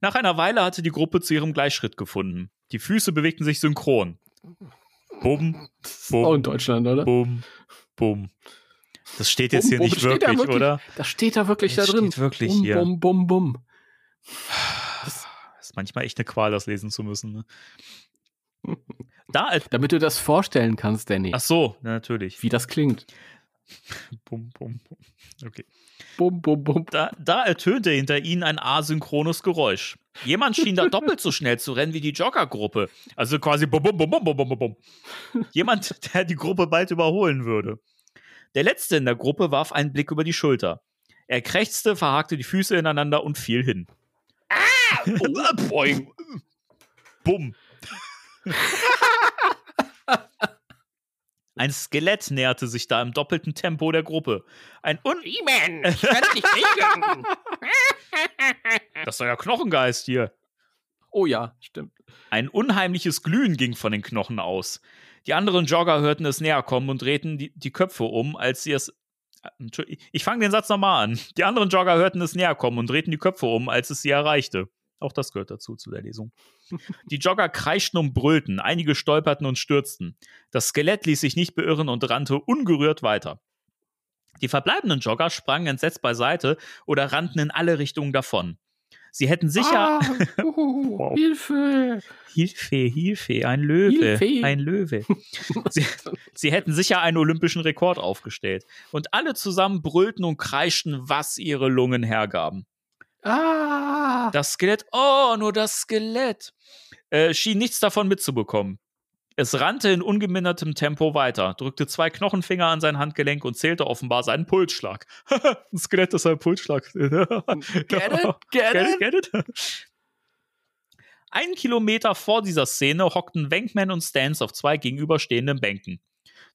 Nach einer Weile hatte die Gruppe zu ihrem Gleichschritt gefunden. Die Füße bewegten sich synchron. Bum, Auch in Deutschland, oder? bum, bum. Das steht jetzt Bum, hier bum, nicht wirklich, wirklich? oder? Das steht da wirklich Das da drin. steht wirklich bum, hier. Bum, bum, bum. Das ist manchmal echt eine Qual, das lesen zu müssen. Ne? Da, als- Damit du das vorstellen kannst, Danny. ach so, na, natürlich. Wie das klingt. Bum, bum, bum. Okay. Bum, bum, bum. Da, da ertönte hinter ihnen ein asynchrones Geräusch. Jemand schien da doppelt so schnell zu rennen wie die Joggergruppe. Also quasi bum, bum, bum, bum, bum, bum, bum. Jemand, der die Gruppe bald überholen würde. Der Letzte in der Gruppe warf einen Blick über die Schulter. Er krächzte, verhakte die Füße ineinander und fiel hin. Ah! Boing. Bumm. Ein Skelett näherte sich da im doppelten Tempo der Gruppe. Ein un Ich kann nicht kriegen. Das ist ja Knochengeist hier. Oh ja, stimmt. Ein unheimliches Glühen ging von den Knochen aus. Die anderen Jogger hörten es näher kommen und drehten die, die Köpfe um, als sie es. äh, Ich fange den Satz nochmal an. Die anderen Jogger hörten es näher kommen und drehten die Köpfe um, als es sie erreichte. Auch das gehört dazu, zu der Lesung. Die Jogger kreischten und brüllten, einige stolperten und stürzten. Das Skelett ließ sich nicht beirren und rannte ungerührt weiter. Die verbleibenden Jogger sprangen entsetzt beiseite oder rannten in alle Richtungen davon. Sie hätten sicher. Ah, uh, Wow. Hilfe. Hilfe, Hilfe, ein Löwe, Hilfe. ein Löwe. Sie, sie hätten sicher einen olympischen Rekord aufgestellt. Und alle zusammen brüllten und kreischten, was ihre Lungen hergaben. Ah. Das Skelett, oh, nur das Skelett, äh, schien nichts davon mitzubekommen. Es rannte in ungemindertem Tempo weiter, drückte zwei Knochenfinger an sein Handgelenk und zählte offenbar seinen Pulsschlag. Ein Skelett ist ein Pulsschlag. Get it? Get Get it? it? Get it? Einen Kilometer vor dieser Szene hockten Wenkman und Stans auf zwei gegenüberstehenden Bänken.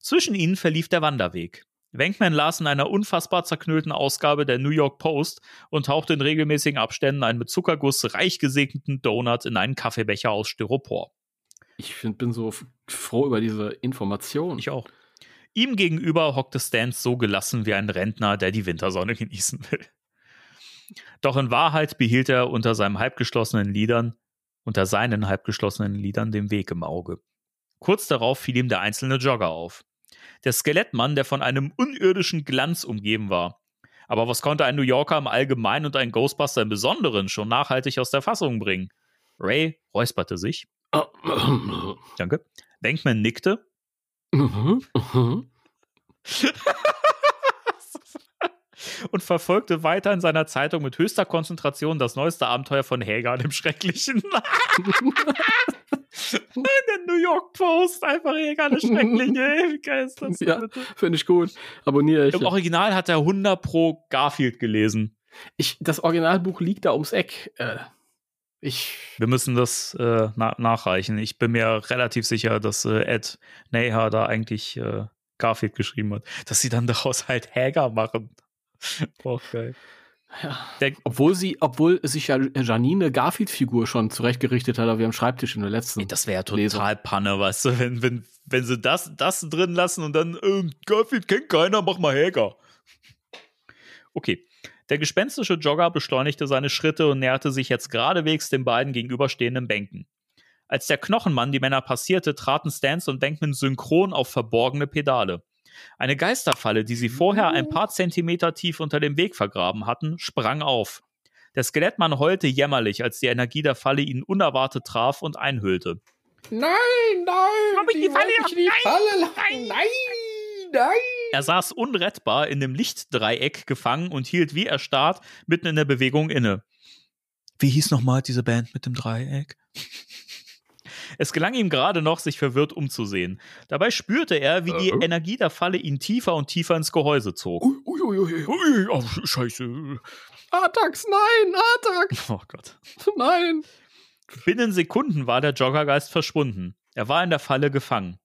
Zwischen ihnen verlief der Wanderweg. Wenkman las in einer unfassbar zerknüllten Ausgabe der New York Post und tauchte in regelmäßigen Abständen einen mit Zuckerguss reich gesegneten Donut in einen Kaffeebecher aus Styropor. Ich find, bin so froh über diese Information. Ich auch. Ihm gegenüber hockte Stans so gelassen wie ein Rentner, der die Wintersonne genießen will. Doch in Wahrheit behielt er unter seinem halbgeschlossenen Lidern, unter seinen halbgeschlossenen Lidern den Weg im Auge. Kurz darauf fiel ihm der einzelne Jogger auf. Der Skelettmann, der von einem unirdischen Glanz umgeben war. Aber was konnte ein New Yorker im Allgemeinen und ein Ghostbuster im Besonderen schon nachhaltig aus der Fassung bringen? Ray räusperte sich. Danke. Wenkman nickte Mhm, und verfolgte weiter in seiner Zeitung mit höchster Konzentration das neueste Abenteuer von Hagar dem Schrecklichen. in der New York Post einfach Hagar der Schreckliche. Wie geil ist das? Ja. Finde ich gut. Abonniere ich. Im Original hat er 100 pro Garfield gelesen. ich. Das Originalbuch liegt da ums Eck. Äh, ich. Wir müssen das äh, na nachreichen. Ich bin mir relativ sicher, dass äh, Ed Neha da eigentlich äh, Garfield geschrieben hat. Dass sie dann daraus halt Hagar machen. Auch geil. Ja. Der, Obwohl sie, obwohl sich ja Janine Garfield-Figur schon zurechtgerichtet hat auf ihrem Schreibtisch in der letzten. Ey, das wäre ja Lesung. total Panne, weißt du, wenn, wenn, wenn sie das, das drin lassen und dann, ähm, Garfield kennt keiner, mach mal Hager. Okay. Der gespenstische Jogger beschleunigte seine Schritte und näherte sich jetzt geradewegs den beiden gegenüberstehenden Bänken. Als der Knochenmann die Männer passierte, traten Stans und Bankman synchron auf verborgene Pedale. Eine Geisterfalle, die sie vorher ein paar Zentimeter tief unter dem Weg vergraben hatten, sprang auf. Der Skelettmann heulte jämmerlich, als die Energie der Falle ihn unerwartet traf und einhüllte. Nein, nein! Hab ich die Falle wollte ich in die Nein, Falle lachen. Nein, nein! Er saß unrettbar in dem Lichtdreieck gefangen und hielt wie erstarrt mitten in der Bewegung inne. Wie hieß nochmal diese Band mit dem Dreieck? Es gelang ihm gerade noch, sich verwirrt umzusehen. Dabei spürte er, wie die Äh. Energie der Falle ihn tiefer und tiefer ins Gehäuse zog. Ui, ui, ui, ui. Ui, oh, scheiße. Atax, nein, Atax, Oh Gott. nein. Binnen Sekunden war der Joggergeist verschwunden. Er war in der Falle gefangen.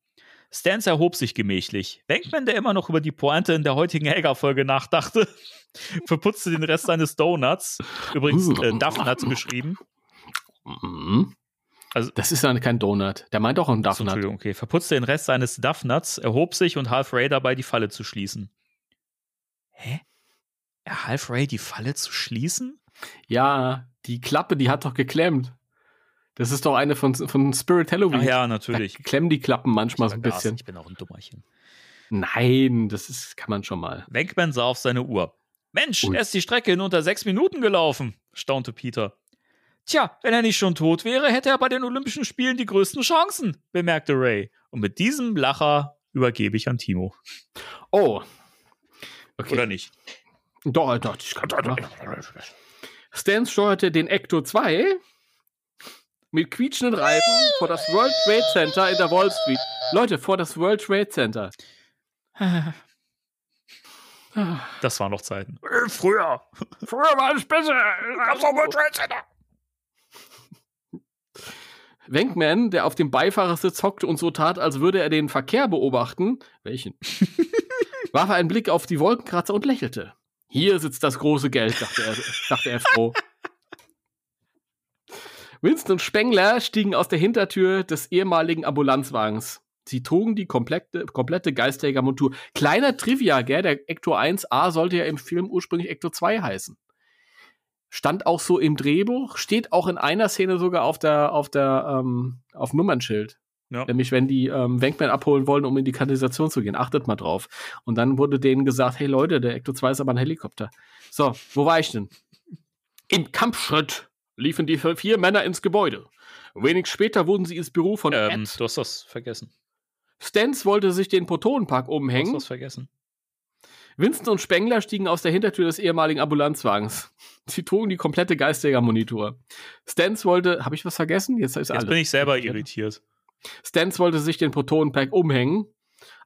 Stans erhob sich gemächlich. Venkman, der immer noch über die Pointe in der heutigen Helga-Folge nachdachte, verputzte den Rest seines Donuts, übrigens äh, Duffnuts geschrieben. Mhm. Also- das ist dann kein Donut. Der meint auch einen Duffnut. Entschuldigung, okay. Verputzte den Rest seines Duffnuts, erhob sich und half Ray dabei, die Falle zu schließen. Hä? Er half Ray, die Falle zu schließen? Ja, die Klappe, die hat doch geklemmt. Das ist doch eine von, von Spirit Halloween. Ach ja, Da natürlich. klemmen die Klappen manchmal so ein bisschen. Ich bin auch ein Dummerchen. Nein, das ist, kann man schon mal. Wenkman sah auf seine Uhr. Mensch, Ui. er ist die Strecke in unter sechs Minuten gelaufen, staunte Peter. Tja, wenn er nicht schon tot wäre, hätte er bei den Olympischen Spielen die größten Chancen, bemerkte Ray. Und mit diesem Lacher übergebe ich an Timo. Oh. Okay. Oder nicht? Doch, doch, ich kann doch machen. Stans steuerte den Ecto 2 mit quietschenden Reifen vor das World Trade Center in der Wall Street. Leute, vor das World Trade Center. Das waren noch Zeiten. Früher. Früher war alles besser. Gab's auch World Trade Center. Wenkman, der auf dem Beifahrersitz hockte und so tat, als würde er den Verkehr beobachten, welchen, warf einen Blick auf die Wolkenkratzer und lächelte. Hier sitzt das große Geld, dachte er, dachte er froh. Winston und Spengler stiegen aus der Hintertür des ehemaligen Ambulanzwagens. Sie trugen die komplette, komplette Geistjägermontur. Kleiner Trivia, gell? Der Ecto 1A sollte ja im Film ursprünglich Ecto 2 heißen. Stand auch so im Drehbuch, steht auch in einer Szene sogar auf der, auf der, ähm, auf dem Nummernschild. Ja. Nämlich, wenn die ähm, Wenkman abholen wollen, um in die Kanalisation zu gehen. Achtet mal drauf. Und dann wurde denen gesagt, hey Leute, der Ecto 2 ist aber ein Helikopter. So, wo war ich denn? Im Kampfschritt liefen die vier Männer ins Gebäude. Wenig später wurden sie ins Büro von Ähm, Ed. du hast das vergessen. Stans wollte sich den Protonenpack Du hast umhängen. das vergessen. Winston und Spengler stiegen aus der Hintertür des ehemaligen Ambulanzwagens. Sie trugen die komplette Geistjägermonitor. Stans wollte, habe ich was vergessen? Jetzt ist Jetzt alles. bin ich selber irritiert. Stans wollte sich den Protonenpack umhängen,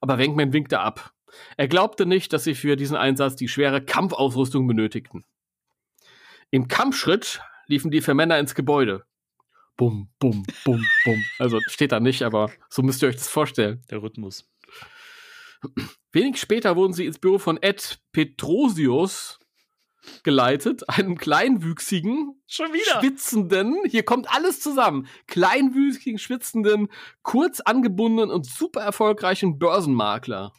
aber Wenkman winkte ab. Er glaubte nicht, dass sie für diesen Einsatz die schwere Kampfausrüstung benötigten. Im Kampfschritt liefen die vier Männer ins Gebäude. Bum, bum, bum, bum. Also steht da nicht, aber so müsst ihr euch das vorstellen. Der Rhythmus. Wenig später wurden sie ins Büro von Ed Petrosius geleitet, einem kleinwüchsigen, Schon wieder. schwitzenden, hier kommt alles zusammen, kleinwüchsigen, schwitzenden, kurz angebundenen und super erfolgreichen Börsenmakler.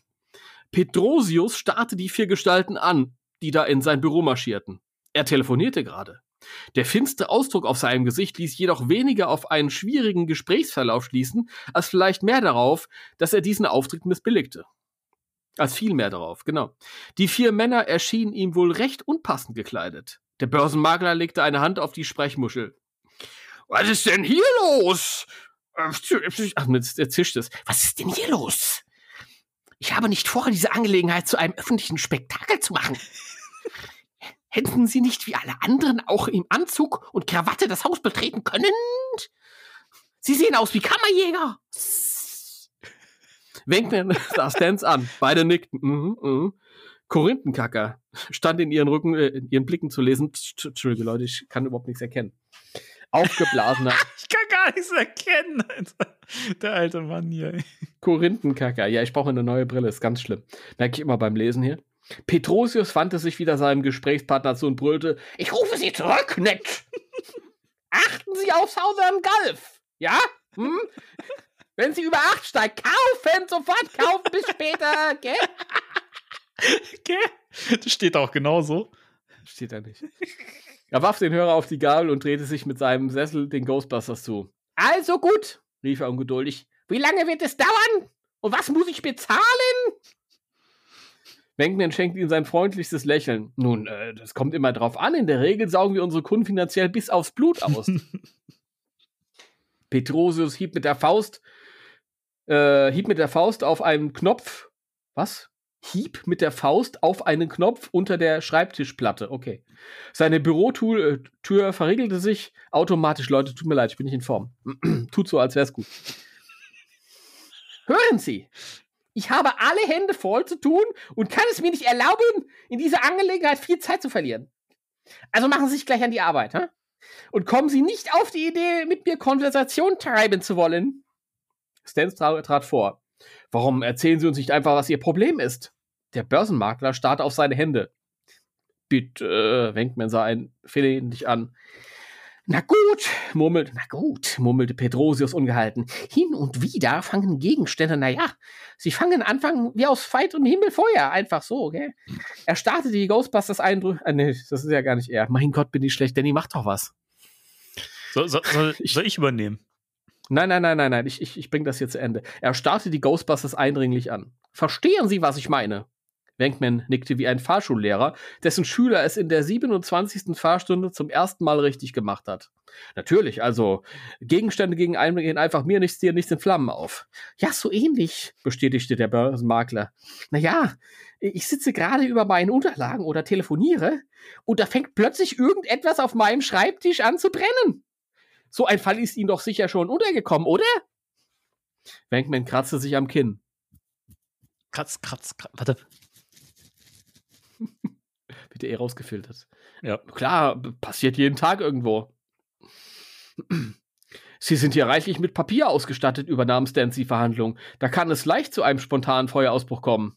Petrosius starrte die vier Gestalten an, die da in sein Büro marschierten. Er telefonierte gerade. Der finstere Ausdruck auf seinem Gesicht ließ jedoch weniger auf einen schwierigen Gesprächsverlauf schließen, als vielleicht mehr darauf, dass er diesen Auftritt missbilligte. Als viel mehr darauf, genau. Die vier Männer erschienen ihm wohl recht unpassend gekleidet. Der Börsenmakler legte eine Hand auf die Sprechmuschel. Was ist denn hier los? Ach, jetzt er zischt es. Was ist denn hier los? Ich habe nicht vor, diese Angelegenheit zu einem öffentlichen Spektakel zu machen. Hätten Sie nicht wie alle anderen auch im Anzug und Krawatte das Haus betreten können? Sie sehen aus wie Kammerjäger. Wenkman sah Stans an. Beide nickten. Mhm, mhm. Korinthenkacker stand in ihren Rücken, äh, in ihren Blicken zu lesen. Tsch, Entschuldige, Leute, ich kann überhaupt nichts erkennen. Aufgeblasener Ich kann gar nichts erkennen, Alter. Der alte Mann hier. Korinthenkacker. Ja, ich brauche eine neue Brille, ist ganz schlimm. Merke ich immer beim Lesen hier. Petrosius wandte sich wieder seinem Gesprächspartner zu und brüllte: Ich rufe Sie zurück, Ned! Achten Sie auf Southern Gulf! Ja? Hm? Wenn Sie über acht steigt, kaufen, sofort kaufen, bis später, gell? Okay. Das steht auch genauso. Steht da nicht. Er warf den Hörer auf die Gabel und drehte sich mit seinem Sessel den Ghostbusters zu. Also gut, rief er ungeduldig. Wie lange wird es dauern? Und was muss ich bezahlen? Wenkman schenkt ihm sein freundlichstes Lächeln. Nun, äh, das kommt immer drauf an. In der Regel saugen wir unsere Kunden finanziell bis aufs Blut aus. Petrosius hieb mit der Faust, äh, hieb mit der Faust auf einen Knopf. Was? hieb mit der Faust auf einen Knopf unter der Schreibtischplatte. Okay. Seine Bürotür Tür verriegelte sich automatisch. Leute, tut mir leid, ich bin nicht in Form. tut so, als wäre es gut. Hören Sie, ich habe alle Hände voll zu tun und kann es mir nicht erlauben, in dieser Angelegenheit viel Zeit zu verlieren. Also machen Sie sich gleich an die Arbeit, hä? Und kommen Sie nicht auf die Idee, mit mir Konversation treiben zu wollen. Stans trat vor. Warum erzählen Sie uns nicht einfach, was Ihr Problem ist? Der Börsenmakler starrte auf seine Hände. Bitte, äh, Wenkman sah ihn flehentlich an. Na gut, murmelte, na gut, murmelte Petrosius ungehalten. Hin und wieder fangen Gegenstände, na ja, sie fangen Anfang wie aus weitem Himmel Feuer, einfach so, gell? Er startete die Ghostbusters Eindrücke, ah, nee, das ist ja gar nicht er. Mein Gott, bin ich schlecht, Danny, mach doch was. So, so, soll, soll ich übernehmen? Nein, nein, nein, nein, nein, ich, ich, ich bringe das hier zu Ende. Er starrte die Ghostbusters eindringlich an. Verstehen Sie, was ich meine? Wenkman nickte wie ein Fahrschullehrer, dessen Schüler es in der 27. Fahrstunde zum ersten Mal richtig gemacht hat. Natürlich, also Gegenstände gegen einen gehen einfach mir nichts, dir nichts in Flammen auf. Ja, so ähnlich, bestätigte der Börsenmakler. Naja, ich sitze gerade über meinen Unterlagen oder telefoniere und da fängt plötzlich irgendetwas auf meinem Schreibtisch an zu brennen. So ein Fall ist Ihnen doch sicher schon untergekommen, oder? Wenkman kratzte sich am Kinn. Kratz, kratz, kratz. Warte. Wird eh rausgefiltert. Ja. Klar, passiert jeden Tag irgendwo. Sie sind hier reichlich mit Papier ausgestattet, übernahm Stans die Verhandlung. Da kann es leicht zu einem spontanen Feuerausbruch kommen.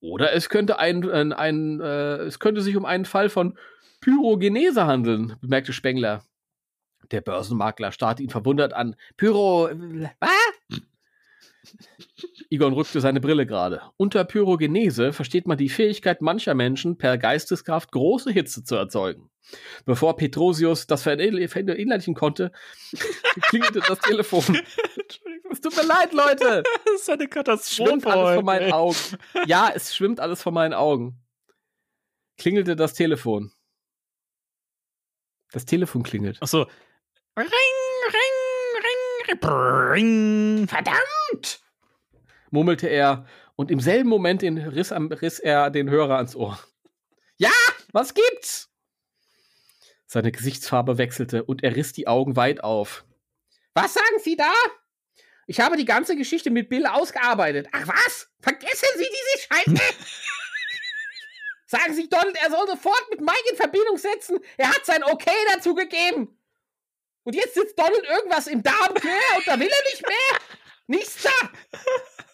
Oder es könnte ein, ein, ein äh, es könnte sich um einen Fall von Pyrogenese handeln, bemerkte Spengler. Der Börsenmakler starrte ihn verwundert an. Pyro. Was? Egon rückte seine Brille gerade. Unter Pyrogenese versteht man die Fähigkeit mancher Menschen, per Geisteskraft große Hitze zu erzeugen. Bevor Petrosius das verinnerlichen konnte, klingelte das Telefon. Es tut mir leid, Leute. Das ist eine Katastrophe. Schwimmt alles vor meinen. Augen. Ja, es schwimmt alles vor meinen Augen. Klingelte das Telefon. Das Telefon klingelt. Ach so. Ring. Verdammt! murmelte er und im selben Moment riss, am, riss er den Hörer ans Ohr. Ja, was gibt's? Seine Gesichtsfarbe wechselte und er riss die Augen weit auf. Was sagen Sie da? Ich habe die ganze Geschichte mit Bill ausgearbeitet. Ach was? Vergessen Sie diese Scheiße! sagen Sie Donald, er soll sofort mit Mike in Verbindung setzen. Er hat sein Okay dazu gegeben. Und jetzt sitzt Donald irgendwas im Darm quer und da will er nicht mehr. Nichts da.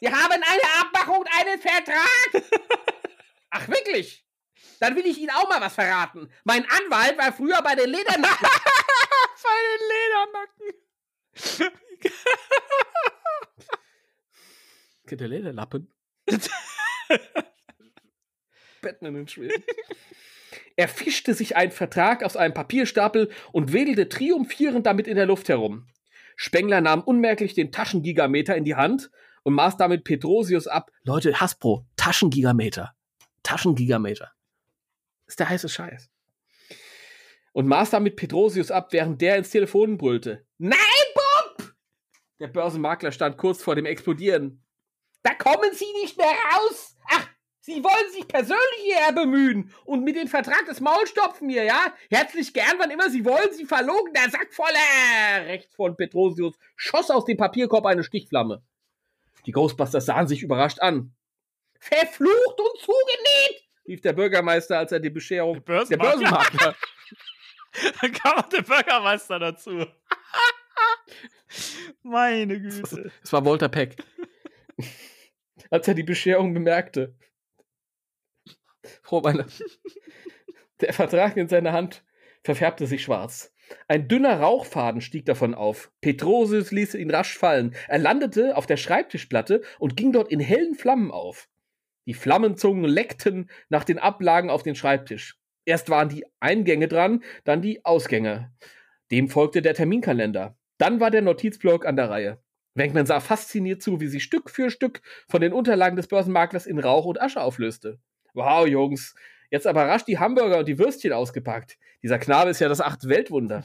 Wir haben eine Abmachung und einen Vertrag. Ach, wirklich? Dann will ich Ihnen auch mal was verraten. Mein Anwalt war früher bei den Ledernacken. Bei den Ledernacken. Kennt der Lederlappen? Batman in Schweden. Er fischte sich einen Vertrag aus einem Papierstapel und wedelte triumphierend damit in der Luft herum. Spengler nahm unmerklich den Taschengigameter in die Hand und maß damit Petrosius ab. Leute, Hasbro, Taschengigameter. Taschengigameter. Ist der heiße Scheiß. Und maß damit Petrosius ab, während der ins Telefon brüllte. Nein, Bob! Der Börsenmakler stand kurz vor dem Explodieren. Da kommen Sie nicht mehr raus! Ach, Sie wollen sich persönlich hierher bemühen und mit dem Vertrag das Maul stopfen hier, ja? Herzlich gern, wann immer Sie wollen, Sie verlogener Sack voller! Rechts von Petrosius schoss aus dem Papierkorb eine Stichflamme. Die Ghostbusters sahen sich überrascht an. Verflucht und zugenäht! rief der Bürgermeister, als er die Bescherung. Der Der Börsenmakler. Börsenmakler. Dann kam auch der Bürgermeister dazu. Meine Güte. Es war Walter Peck. Als er die Bescherung bemerkte. Frohe Weihnachten. Der Vertrag in seiner Hand verfärbte sich schwarz. Ein dünner Rauchfaden stieg davon auf. Petrosius ließ ihn rasch fallen. Er landete auf der Schreibtischplatte und ging dort in hellen Flammen auf. Die Flammenzungen leckten nach den Ablagen auf den Schreibtisch. Erst waren die Eingänge dran, dann die Ausgänge. Dem folgte der Terminkalender. Dann war der Notizblock an der Reihe. Wenkman sah fasziniert zu, wie sie Stück für Stück von den Unterlagen des Börsenmaklers in Rauch und Asche auflöste. Wow, Jungs, jetzt aber rasch die Hamburger und die Würstchen ausgepackt. Dieser Knabe ist ja das achte Weltwunder.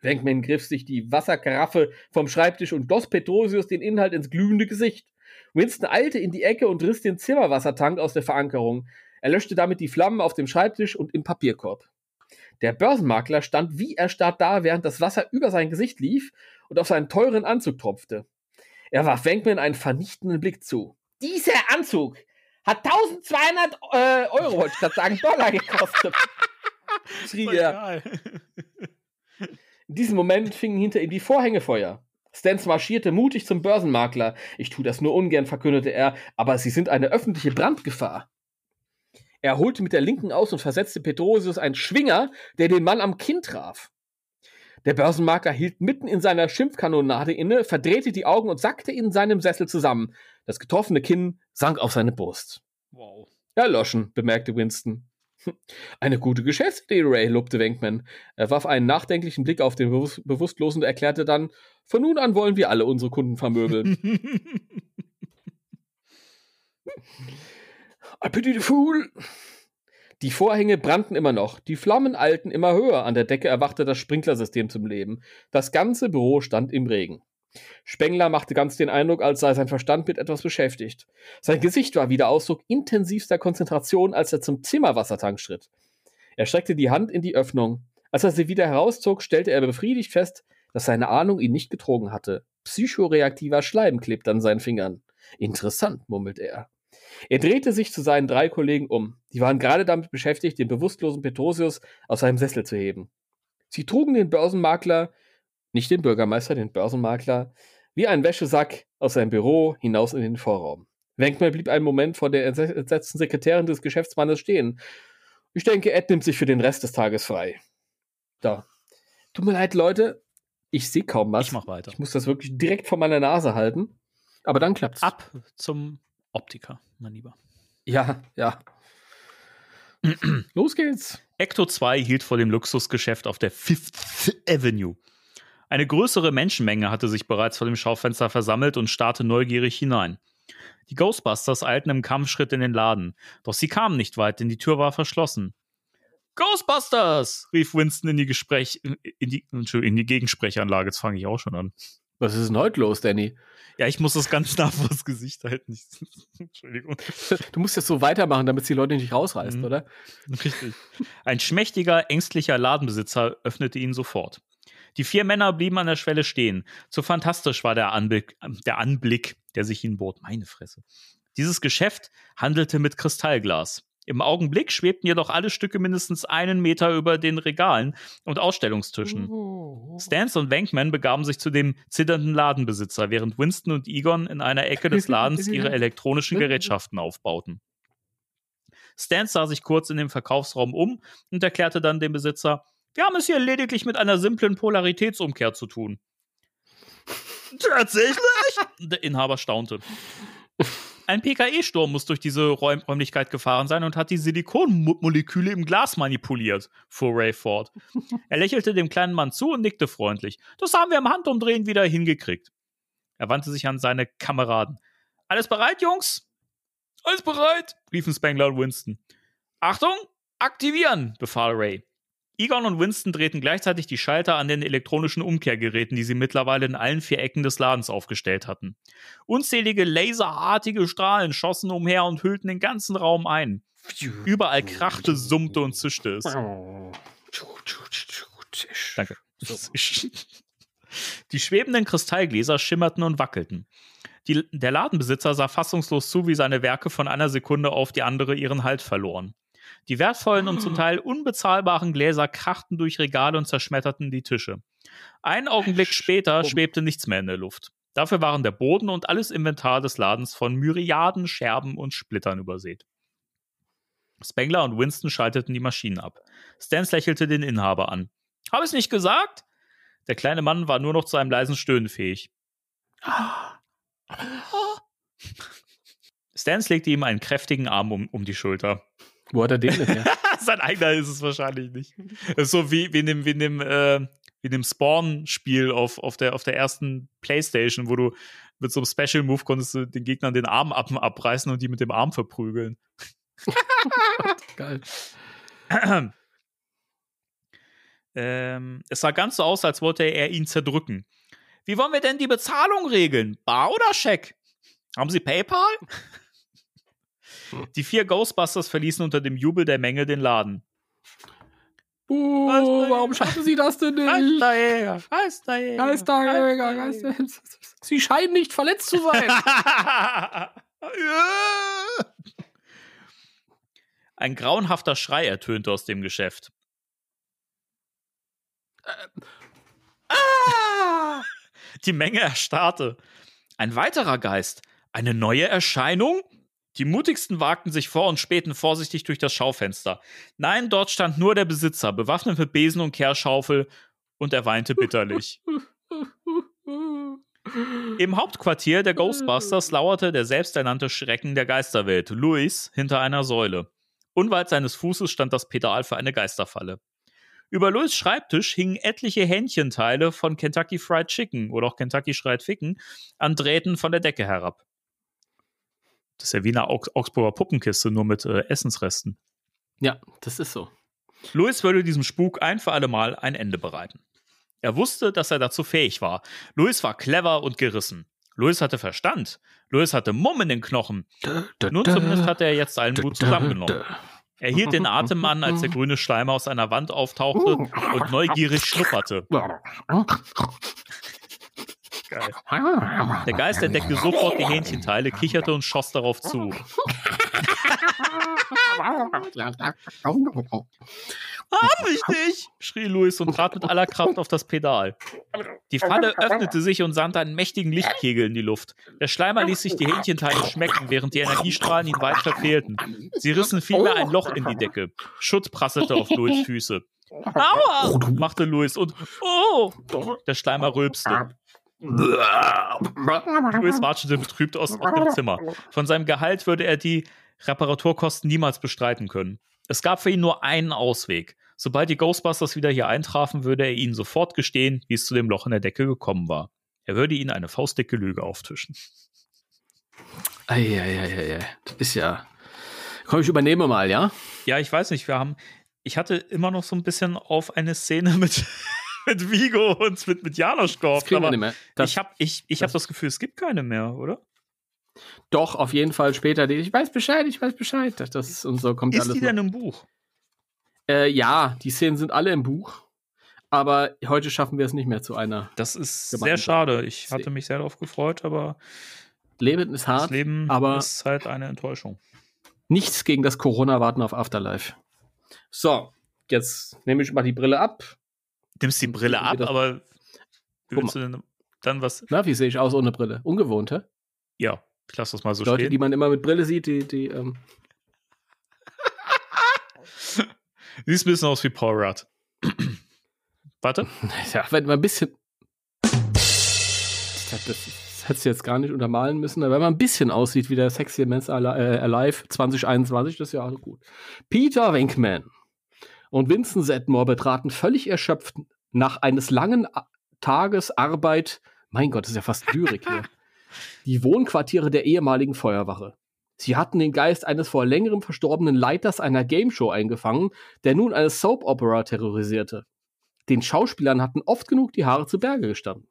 Wenkman griff sich die Wasserkaraffe vom Schreibtisch und goss Petrosius den Inhalt ins glühende Gesicht. Winston eilte in die Ecke und riss den Zimmerwassertank aus der Verankerung. Er löschte damit die Flammen auf dem Schreibtisch und im Papierkorb. Der Börsenmakler stand wie erstarrt da, während das Wasser über sein Gesicht lief und auf seinen teuren Anzug tropfte. Er warf Wenkman einen vernichtenden Blick zu. Dieser Anzug hat 1200 äh, Euro, wollte ich gerade sagen, Dollar gekostet. schrie er. In diesem Moment fingen hinter ihm die Vorhänge Feuer. Stans marschierte mutig zum Börsenmakler. Ich tue das nur ungern, verkündete er, aber sie sind eine öffentliche Brandgefahr. Er holte mit der linken aus und versetzte Petrosius einen Schwinger, der den Mann am Kinn traf. Der Börsenmakler hielt mitten in seiner Schimpfkanonade inne, verdrehte die Augen und sackte in seinem Sessel zusammen. Das getroffene Kinn sank auf seine Brust. Wow. Erloschen, bemerkte Winston. Eine gute Geschäftsidee, Ray, lobte Wenkman. Er warf einen nachdenklichen Blick auf den Bewus Bewusstlosen und erklärte dann, von nun an wollen wir alle unsere Kunden vermöbeln. Appetit Fool! Die Vorhänge brannten immer noch, die Flammen eilten immer höher, an der Decke erwachte das Sprinklersystem zum Leben. Das ganze Büro stand im Regen. Spengler machte ganz den Eindruck, als sei sein Verstand mit etwas beschäftigt. Sein Gesicht war wieder Ausdruck intensivster Konzentration, als er zum Zimmerwassertank schritt. Er streckte die Hand in die Öffnung. Als er sie wieder herauszog, stellte er befriedigt fest, dass seine Ahnung ihn nicht betrogen hatte. Psychoreaktiver Schleim klebte an seinen Fingern. Interessant, murmelte er. Er drehte sich zu seinen drei Kollegen um. Die waren gerade damit beschäftigt, den bewusstlosen Petrosius aus seinem Sessel zu heben. Sie trugen den Börsenmakler, nicht den Bürgermeister, den Börsenmakler, wie einen Wäschesack aus seinem Büro hinaus in den Vorraum. Wenkman blieb einen Moment vor der entsetzten Sekretärin des Geschäftsmannes stehen. Ich denke, Ed nimmt sich für den Rest des Tages frei. Da. Tut mir leid, Leute. Ich sehe kaum was. Ich mach weiter. Ich muss das wirklich direkt vor meiner Nase halten. Aber dann klappt's. Ab zum Optiker, mein Lieber. Ja, ja. Los geht's. Ecto 2 hielt vor dem Luxusgeschäft auf der Fifth Avenue. Eine größere Menschenmenge hatte sich bereits vor dem Schaufenster versammelt und starrte neugierig hinein. Die Ghostbusters eilten im Kampfschritt in den Laden, doch sie kamen nicht weit, denn die Tür war verschlossen. Ghostbusters! rief Winston in die Gespräch, in die, in die Gegensprechanlage. Jetzt fange ich auch schon an. Was ist denn heute los, Danny? Ja, ich muss das ganz nah vor das Gesicht halten. Entschuldigung. Du musst jetzt so weitermachen, damit es die Leute nicht rausreißt, Mhm. oder? Richtig. Ein schmächtiger, ängstlicher Ladenbesitzer öffnete ihn sofort. Die vier Männer blieben an der Schwelle stehen. So fantastisch war der Anblick, der Anblick, der sich ihnen bot. Meine Fresse. Dieses Geschäft handelte mit Kristallglas. Im Augenblick schwebten jedoch alle Stücke mindestens einen Meter über den Regalen und Ausstellungstischen. Stans und Wankman begaben sich zu dem zitternden Ladenbesitzer, während Winston und Egon in einer Ecke des Ladens ihre elektronischen Gerätschaften aufbauten. Stans sah sich kurz in dem Verkaufsraum um und erklärte dann dem Besitzer, wir haben es hier lediglich mit einer simplen Polaritätsumkehr zu tun. Tatsächlich? Der Inhaber staunte. Ein PKE-Sturm muss durch diese Räum Räumlichkeit gefahren sein und hat die Silikonmoleküle im Glas manipuliert, fuhr Ray fort. Er lächelte dem kleinen Mann zu und nickte freundlich. Das haben wir im Handumdrehen wieder hingekriegt. Er wandte sich an seine Kameraden. Alles bereit, Jungs? Alles bereit, riefen Spangler und Winston. Achtung, aktivieren, befahl Ray. Egon und Winston drehten gleichzeitig die Schalter an den elektronischen Umkehrgeräten, die sie mittlerweile in allen vier Ecken des Ladens aufgestellt hatten. Unzählige laserartige Strahlen schossen umher und hüllten den ganzen Raum ein. Überall krachte, summte und zischte es. Danke. Die schwebenden Kristallgläser schimmerten und wackelten. Die, der Ladenbesitzer sah fassungslos zu, wie seine Werke von einer Sekunde auf die andere ihren Halt verloren. Die wertvollen und zum Teil unbezahlbaren Gläser krachten durch Regale und zerschmetterten die Tische. Einen Augenblick später schwebte nichts mehr in der Luft. Dafür waren der Boden und alles Inventar des Ladens von Myriaden Scherben und Splittern übersät. Spengler und Winston schalteten die Maschinen ab. Stans lächelte den Inhaber an. Hab ich's nicht gesagt? Der kleine Mann war nur noch zu einem leisen Stöhnen fähig. Stans legte ihm einen kräftigen Arm um, um die Schulter. Wo hat er den denn her? Sein eigener ist es wahrscheinlich nicht. Das ist so wie, wie in dem, wie in dem, äh, wie in dem Spawn-Spiel auf, auf, der, auf der ersten Playstation, wo du mit so einem Special-Move konntest du den Gegnern den Arm ab, abreißen und die mit dem Arm verprügeln. Geil. ähm, es sah ganz so aus, als wollte er ihn zerdrücken. Wie wollen wir denn die Bezahlung regeln? Bar oder Scheck? Haben Sie PayPal? Die vier Ghostbusters verließen unter dem Jubel der Menge den Laden. Oh, warum schaffen Sie das denn nicht? Geisterjäger, Geisterjäger. Geisterjäger, Geister. Sie scheinen nicht verletzt zu sein. Ein grauenhafter Schrei ertönte aus dem Geschäft. ah! Die Menge erstarrte. Ein weiterer Geist. Eine neue Erscheinung? Die mutigsten wagten sich vor und spähten vorsichtig durch das Schaufenster. Nein, dort stand nur der Besitzer, bewaffnet mit Besen und Kehrschaufel, und er weinte bitterlich. Im Hauptquartier der Ghostbusters lauerte der selbsternannte Schrecken der Geisterwelt, Louis, hinter einer Säule. Unweit seines Fußes stand das Pedal für eine Geisterfalle. Über Louis Schreibtisch hingen etliche Hähnchenteile von Kentucky Fried Chicken oder auch Kentucky Fried Ficken an Drähten von der Decke herab. Das ist ja wie eine Augs Augsburger Puppenkiste, nur mit äh, Essensresten. Ja, das ist so. Louis würde diesem Spuk ein für alle Mal ein Ende bereiten. Er wusste, dass er dazu fähig war. Louis war clever und gerissen. Louis hatte Verstand. Louis hatte Mumm in den Knochen. Nun zumindest hatte er jetzt allen Mut zusammengenommen. Er hielt den Atem an, als der grüne Schleimer aus einer Wand auftauchte und neugierig schnupperte. Geil. Der Geist entdeckte sofort die Hähnchenteile, kicherte und schoss darauf zu. Hab ich dich! schrie Louis und trat mit aller Kraft auf das Pedal. Die Falle öffnete sich und sandte einen mächtigen Lichtkegel in die Luft. Der Schleimer ließ sich die Hähnchenteile schmecken, während die Energiestrahlen ihn weit verfehlten. Sie rissen vielmehr ein Loch in die Decke. Schutt prasselte auf Louis Füße. Aua! machte Louis und Oh! Der Schleimer rülpste. Louis watschelte betrübt aus, aus dem Zimmer. Von seinem Gehalt würde er die Reparaturkosten niemals bestreiten können. Es gab für ihn nur einen Ausweg. Sobald die Ghostbusters wieder hier eintrafen, würde er ihnen sofort gestehen, wie es zu dem Loch in der Decke gekommen war. Er würde ihnen eine faustdicke Lüge auftischen. Eieieiei. Das ist ja. Komm, ich übernehme mal, ja? Ja, ich weiß nicht, wir haben. Ich hatte immer noch so ein bisschen auf eine Szene mit, mit Vigo und mit, mit Janosch gehofft, aber nicht mehr. Das- ich habe ich, ich hab das Gefühl, es gibt keine mehr, oder? Doch, auf jeden Fall später. Ich weiß Bescheid, ich weiß Bescheid. Das- Das ist und so kommt Ist alles. die noch. denn im Buch? Äh, ja, die Szenen sind alle im Buch. Aber heute schaffen wir es nicht mehr zu einer. Das ist sehr schade. Ich hatte mich sehr darauf gefreut, aber Leben ist hart. das Leben aber- ist halt eine Enttäuschung. Nichts gegen das Corona-Warten auf Afterlife. So, jetzt nehme ich mal die Brille ab. Nimmst die Brille ab, aber wie willst du denn dann was? Na, wie sehe ich aus ohne Brille? Ungewohnt, hä? Ja, ich lasse das mal so Leute, stehen. die man immer mit Brille sieht, die, die, ähm, Siehst ein bisschen aus wie Paul Rudd. Warte. ja, wenn man ein bisschen. Das, das, hättest du jetzt gar nicht untermalen müssen, aber wenn man ein bisschen aussieht wie der Sexy Ali- äh, Alive 2021, das ist ja also gut. Peter Venkman und Vincent Sedmore betraten völlig erschöpft nach eines langen Tages Arbeit, mein Gott, das ist ja fast Lyrik hier, die Wohnquartiere der ehemaligen Feuerwache. Sie hatten den Geist eines vor längerem verstorbenen Leiters einer Gameshow eingefangen, der nun eine Soap Opera terrorisierte. Den Schauspielern hatten oft genug die Haare zu Berge gestanden.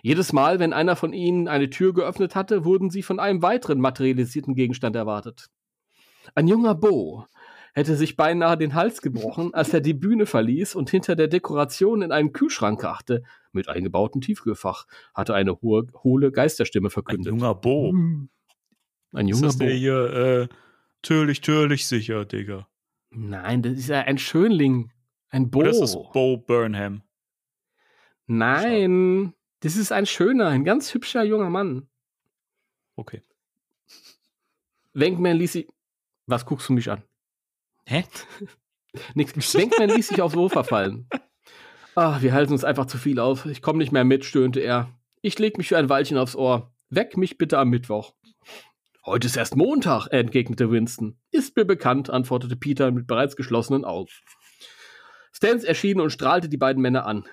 Jedes Mal, wenn einer von ihnen eine Tür geöffnet hatte, wurden sie von einem weiteren materialisierten Gegenstand erwartet. Ein junger Bo hätte sich beinahe den Hals gebrochen, als er die Bühne verließ und hinter der Dekoration in einen Kühlschrank krachte, mit eingebautem Tiefkühlfach, hatte eine hohe, hohle Geisterstimme Ein verkündet. junger Bo. Ein Ist junger das Bo. der hier, äh, türlich, türlich sicher, Digga. Nein, das ist ja ein Schönling. Ein Bo. Oder ist das Bo Burnham? Nein, das ist ein schöner, ein ganz hübscher junger Mann. Okay. Wenkman ließ sich. Was guckst du mich an? Hä? Nix. Wenkman ließ sich aufs Sofa fallen. Ah, wir halten uns einfach zu viel auf. Ich komme nicht mehr mit, stöhnte er. Ich leg mich für ein Weilchen aufs Ohr. Weck mich bitte am Mittwoch. Heute ist erst Montag, entgegnete Winston. Ist mir bekannt, antwortete Peter mit bereits geschlossenen Augen. Stans erschien und strahlte die beiden Männer an.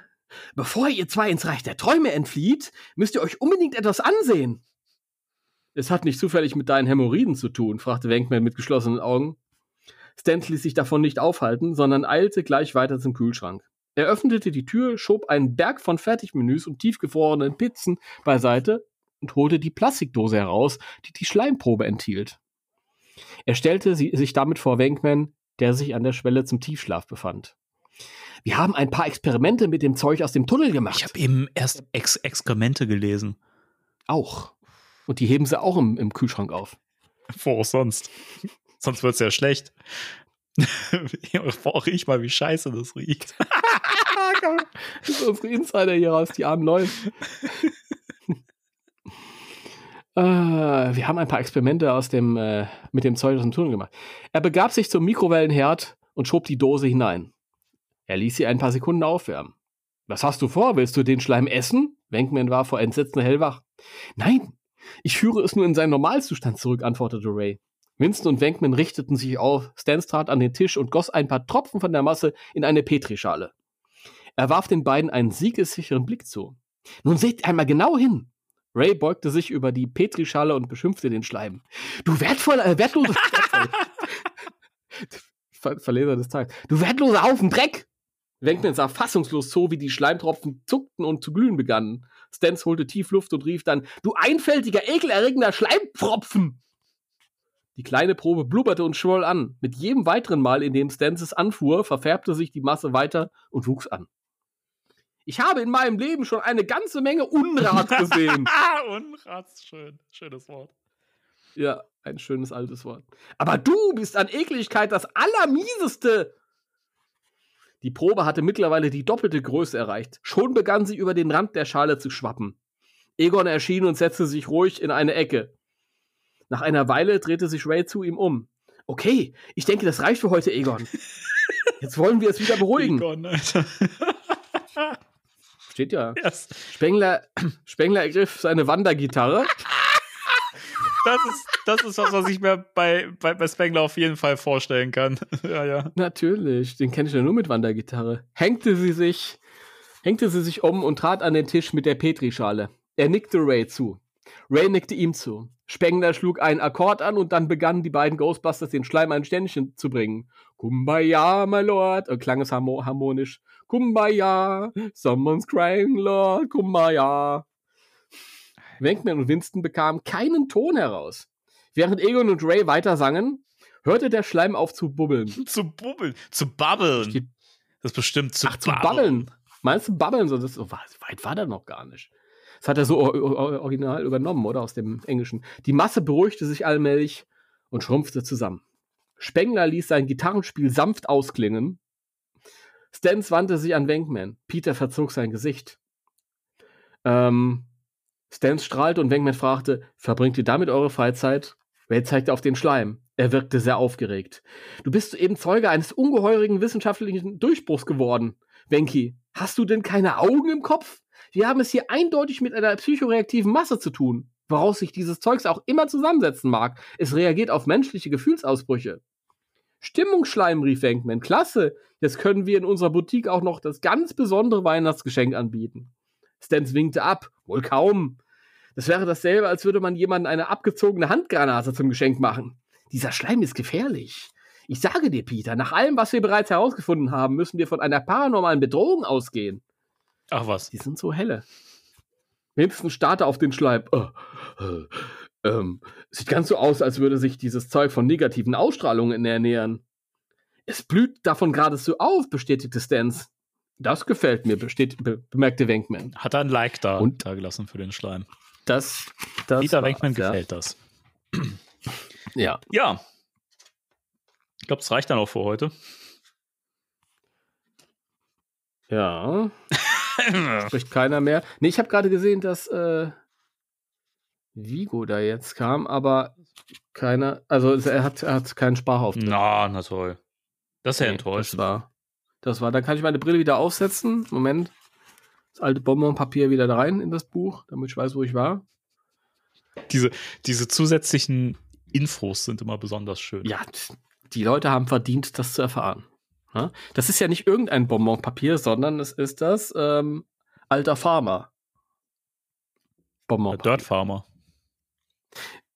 Bevor ihr zwei ins Reich der Träume entflieht, müsst ihr euch unbedingt etwas ansehen. Es hat nicht zufällig mit deinen Hämorrhoiden zu tun, fragte Wenkman mit geschlossenen Augen. Stant ließ sich davon nicht aufhalten, sondern eilte gleich weiter zum Kühlschrank. Er öffnete die Tür, schob einen Berg von Fertigmenüs und tiefgefrorenen Pizzen beiseite und holte die Plastikdose heraus, die die Schleimprobe enthielt. Er stellte sie, sich damit vor Wenkman, der sich an der Schwelle zum Tiefschlaf befand. Wir haben ein paar Experimente mit dem Zeug aus dem Tunnel gemacht. Ich habe eben erst Ex Exkremente gelesen. auch. Und die heben sie auch im, im Kühlschrank auf. Wo sonst. Sonst wird's ja schlecht. Boah, riech mal, wie scheiße das riecht. Das ist unsere Insider hier raus, die armen Leute. äh, wir haben ein paar Experimente aus dem, äh, mit dem Zeug aus dem Tunnel gemacht. Er begab sich zum Mikrowellenherd und schob die Dose hinein. Er ließ sie ein paar Sekunden aufwärmen. Was hast du vor? Willst du den Schleim essen? Wenkman war vor Entsetzen hellwach. Nein, ich führe es nur in seinen Normalzustand zurück, antwortete Ray. Winston und Wenkman richteten sich auf. Stans trat an den Tisch und goss ein paar Tropfen von der Masse in eine Petrischale. Er warf den beiden einen siegessicheren Blick zu. Nun seht einmal genau hin. Ray beugte sich über die Petrischale und beschimpfte den Schleim. Du wertvoller, äh, wertloser Ver Verleser des Tages. Du wertloser Haufen Dreck! Wenkman sah fassungslos zu, wie die Schleimtropfen zuckten und zu glühen begannen. Stans holte tief Luft und rief dann, du einfältiger, ekelerregender Schleimpfropfen! Die kleine Probe blubberte und schwoll an. Mit jedem weiteren Mal, in dem Stans es anfuhr, verfärbte sich die Masse weiter und wuchs an. Ich habe in meinem Leben schon eine ganze Menge Unrat gesehen. Unrat, schön. Schönes Wort. ja, ein schönes altes Wort. Aber du bist an Ekligkeit das Allermieseste. Die Probe hatte mittlerweile die doppelte Größe erreicht. Schon begann sie über den Rand der Schale zu schwappen. Egon erschien und setzte sich ruhig in eine Ecke. Nach einer Weile drehte sich Ray zu ihm um. Okay, ich denke, das reicht für heute, Egon. Jetzt wollen wir es wieder beruhigen. Egon, Alter. Steht ja. Yes. Spengler, Spengler ergriff seine Wandergitarre. Das ist, das ist was, was ich mir bei, bei, bei Spengler auf jeden Fall vorstellen kann. ja, ja. Natürlich, den kenne ich ja nur mit Wandergitarre. Hängte sie sich, hängte sie sich um und trat an den Tisch mit der Petrischale. Er nickte Ray zu. Ray nickte ihm zu. Spengler schlug einen Akkord an und dann begannen die beiden Ghostbusters den Schleim ein Ständchen zu bringen. Kumbaya, my lord, äh, klang es harmo harmonisch. Kumbaya, someone's crying, lord, Kumbaya. Wenkman und Winston bekamen keinen Ton heraus. Während Egon und Ray weiter sangen, hörte der Schleim auf zu bubbeln. Zu bubbeln. Zu babbeln. Das ist bestimmt zu Ach, zu babbeln. Meinst du babbeln? So, das, so weit war der noch gar nicht. Das hat er so or or original übernommen, oder? Aus dem Englischen. Die Masse beruhigte sich allmählich und schrumpfte zusammen. Spengler ließ sein Gitarrenspiel sanft ausklingen. Stans wandte sich an Wenkman. Peter verzog sein Gesicht. Ähm, Stans strahlte und Wenkman fragte, verbringt ihr damit eure Freizeit? Ray zeigte auf den Schleim. Er wirkte sehr aufgeregt. Du bist soeben Zeuge eines ungeheurigen wissenschaftlichen Durchbruchs geworden. Wenki, hast du denn keine Augen im Kopf? Wir haben es hier eindeutig mit einer psychoreaktiven Masse zu tun, woraus sich dieses Zeugs auch immer zusammensetzen mag. Es reagiert auf menschliche Gefühlsausbrüche. Stimmungsschleim, rief Wenkman. Klasse! Jetzt können wir in unserer Boutique auch noch das ganz besondere Weihnachtsgeschenk anbieten. Stans winkte ab. Wohl kaum. Das wäre dasselbe, als würde man jemandem eine abgezogene Handgranate zum Geschenk machen. Dieser Schleim ist gefährlich. Ich sage dir, Peter, nach allem, was wir bereits herausgefunden haben, müssen wir von einer paranormalen Bedrohung ausgehen. Ach was. Die sind so helle. Winston starrte auf den Schleim. Äh, äh, ähm, sieht ganz so aus, als würde sich dieses Zeug von negativen Ausstrahlungen ernähren. Es blüht davon geradezu auf, bestätigte Stans. Das gefällt mir, be, bemerkte Wenkman. Hat er ein Like da, Und? da gelassen für den Schleim. Das, das Peter Wenkman ja. gefällt das. Ja. Ja. Ich glaube, es reicht dann auch für heute. Ja. Spricht keiner mehr. Nee, ich habe gerade gesehen, dass äh, Vigo da jetzt kam, aber keiner, also er hat, er hat keinen Sprachauftritt. Na, na toll. Das ist ja Nee, enttäuscht. Das war, das war, dann kann ich meine Brille wieder aufsetzen. Moment. Das alte Bonbonpapier wieder da rein in das Buch, damit ich weiß, wo ich war. Diese, diese zusätzlichen Infos sind immer besonders schön. Ja, die Leute haben verdient, das zu erfahren. Ja? Das ist ja nicht irgendein Bonbonpapier, sondern es ist das ähm, alter Farmer. Der Bonbonpapier. Dirt Farmer.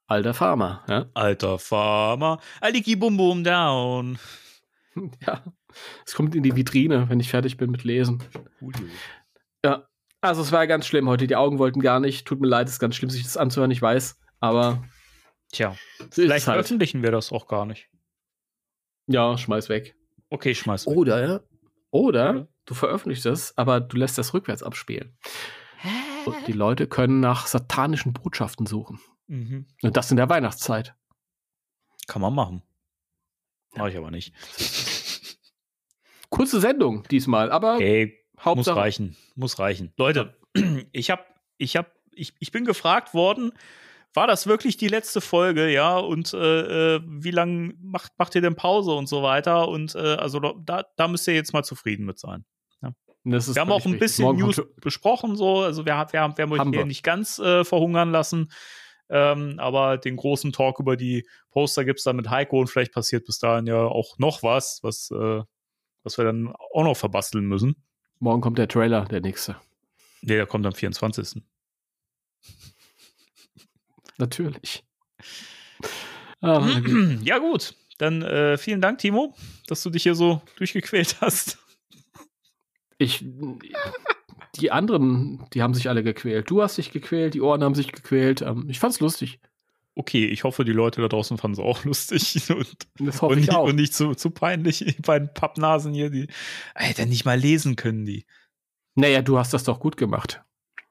Alter Farmer, ja. Alter Farmer. Aliki Bum Bum Down. Ja. Es kommt in die Vitrine, wenn ich fertig bin mit Lesen. Ja. Also es war ganz schlimm heute. Die Augen wollten gar nicht. Tut mir leid, es ist ganz schlimm, sich das anzuhören, ich weiß. Aber Tja, vielleicht halt. veröffentlichen wir das auch gar nicht. Ja, schmeiß weg. Okay, schmeiß weg. Oder, oder du veröffentlichst es, aber du lässt das rückwärts abspielen. Und die Leute können nach satanischen Botschaften suchen. Mhm. Und das in der Weihnachtszeit. Kann man machen. Mach ich aber nicht. Kurze Sendung diesmal, aber Ey, muss Hauptsache. reichen. Muss reichen. Leute, ich hab, ich hab, ich, ich bin gefragt worden, war das wirklich die letzte Folge, ja? Und äh, äh, wie lange macht, macht ihr denn Pause und so weiter? Und äh, also da, da müsst ihr jetzt mal zufrieden mit sein. Ist Wir haben auch ein bisschen Morgen News besprochen, so. Also wir, haben- wir haben, wir haben euch hier wir. nicht ganz äh, verhungern lassen. Ähm, aber den großen Talk über die Poster gibt's dann mit Heiko und vielleicht passiert bis dahin ja auch noch was, was, äh, was wir dann auch noch verbasteln müssen. Morgen kommt der Trailer, der nächste. Nee, der kommt am 24. Natürlich. Ah, Güte. ja, gut. Dann äh, vielen Dank, Timo, dass du dich hier so durchgequält hast. ich, die anderen, die haben sich alle gequält. Du hast dich gequält, die Ohren haben sich gequält. Ähm, ich fand's lustig. Okay, ich hoffe, die Leute da draußen fanden es auch lustig und, Das hoffe und, ich nicht, auch. und nicht zu, zu peinlich. Die beiden Pappnasen hier, die, Alter, nicht mal lesen können die. Naja, du hast das doch gut gemacht.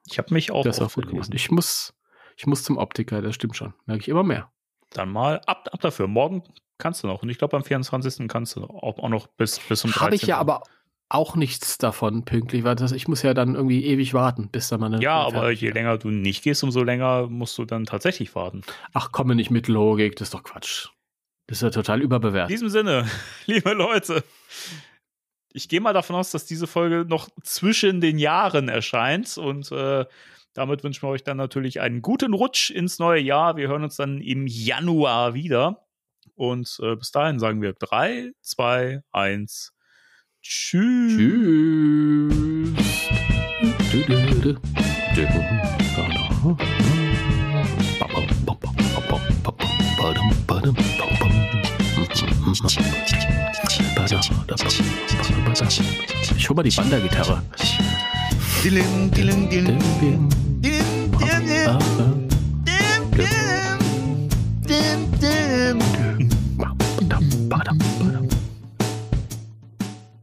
Ich habe mich auch das auch gut gelesen. gemacht. Ich muss, ich muss zum Optiker, das stimmt schon. Merke ich immer mehr. Dann mal ab, ab dafür. Morgen kannst du noch. Und ich glaube, am 24. kannst du auch, auch noch bis, bis um 13 Habe ich ja aber auch nichts davon pünktlich, weil das, ich muss ja dann irgendwie ewig warten, bis da mal eine. Ja, aber je länger du nicht gehst, umso länger musst du dann tatsächlich warten. Ach, komme nicht mit Logik, das ist doch Quatsch. Das ist ja total In überbewertet. diesem Sinne, liebe Leute, ich gehe mal davon aus, dass diese Folge noch zwischen den Jahren erscheint und äh, damit wünschen wir euch dann natürlich einen guten Rutsch ins neue Jahr. Wir hören uns dann im Januar wieder. Und äh, bis dahin sagen wir 3, 2, 1. Tschüss. Tschüss. Ich hol mal die Wandergitarre. Dilim, dilim, dilim, dilim.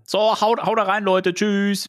So, haut, haut rein, Leute. Tschüss.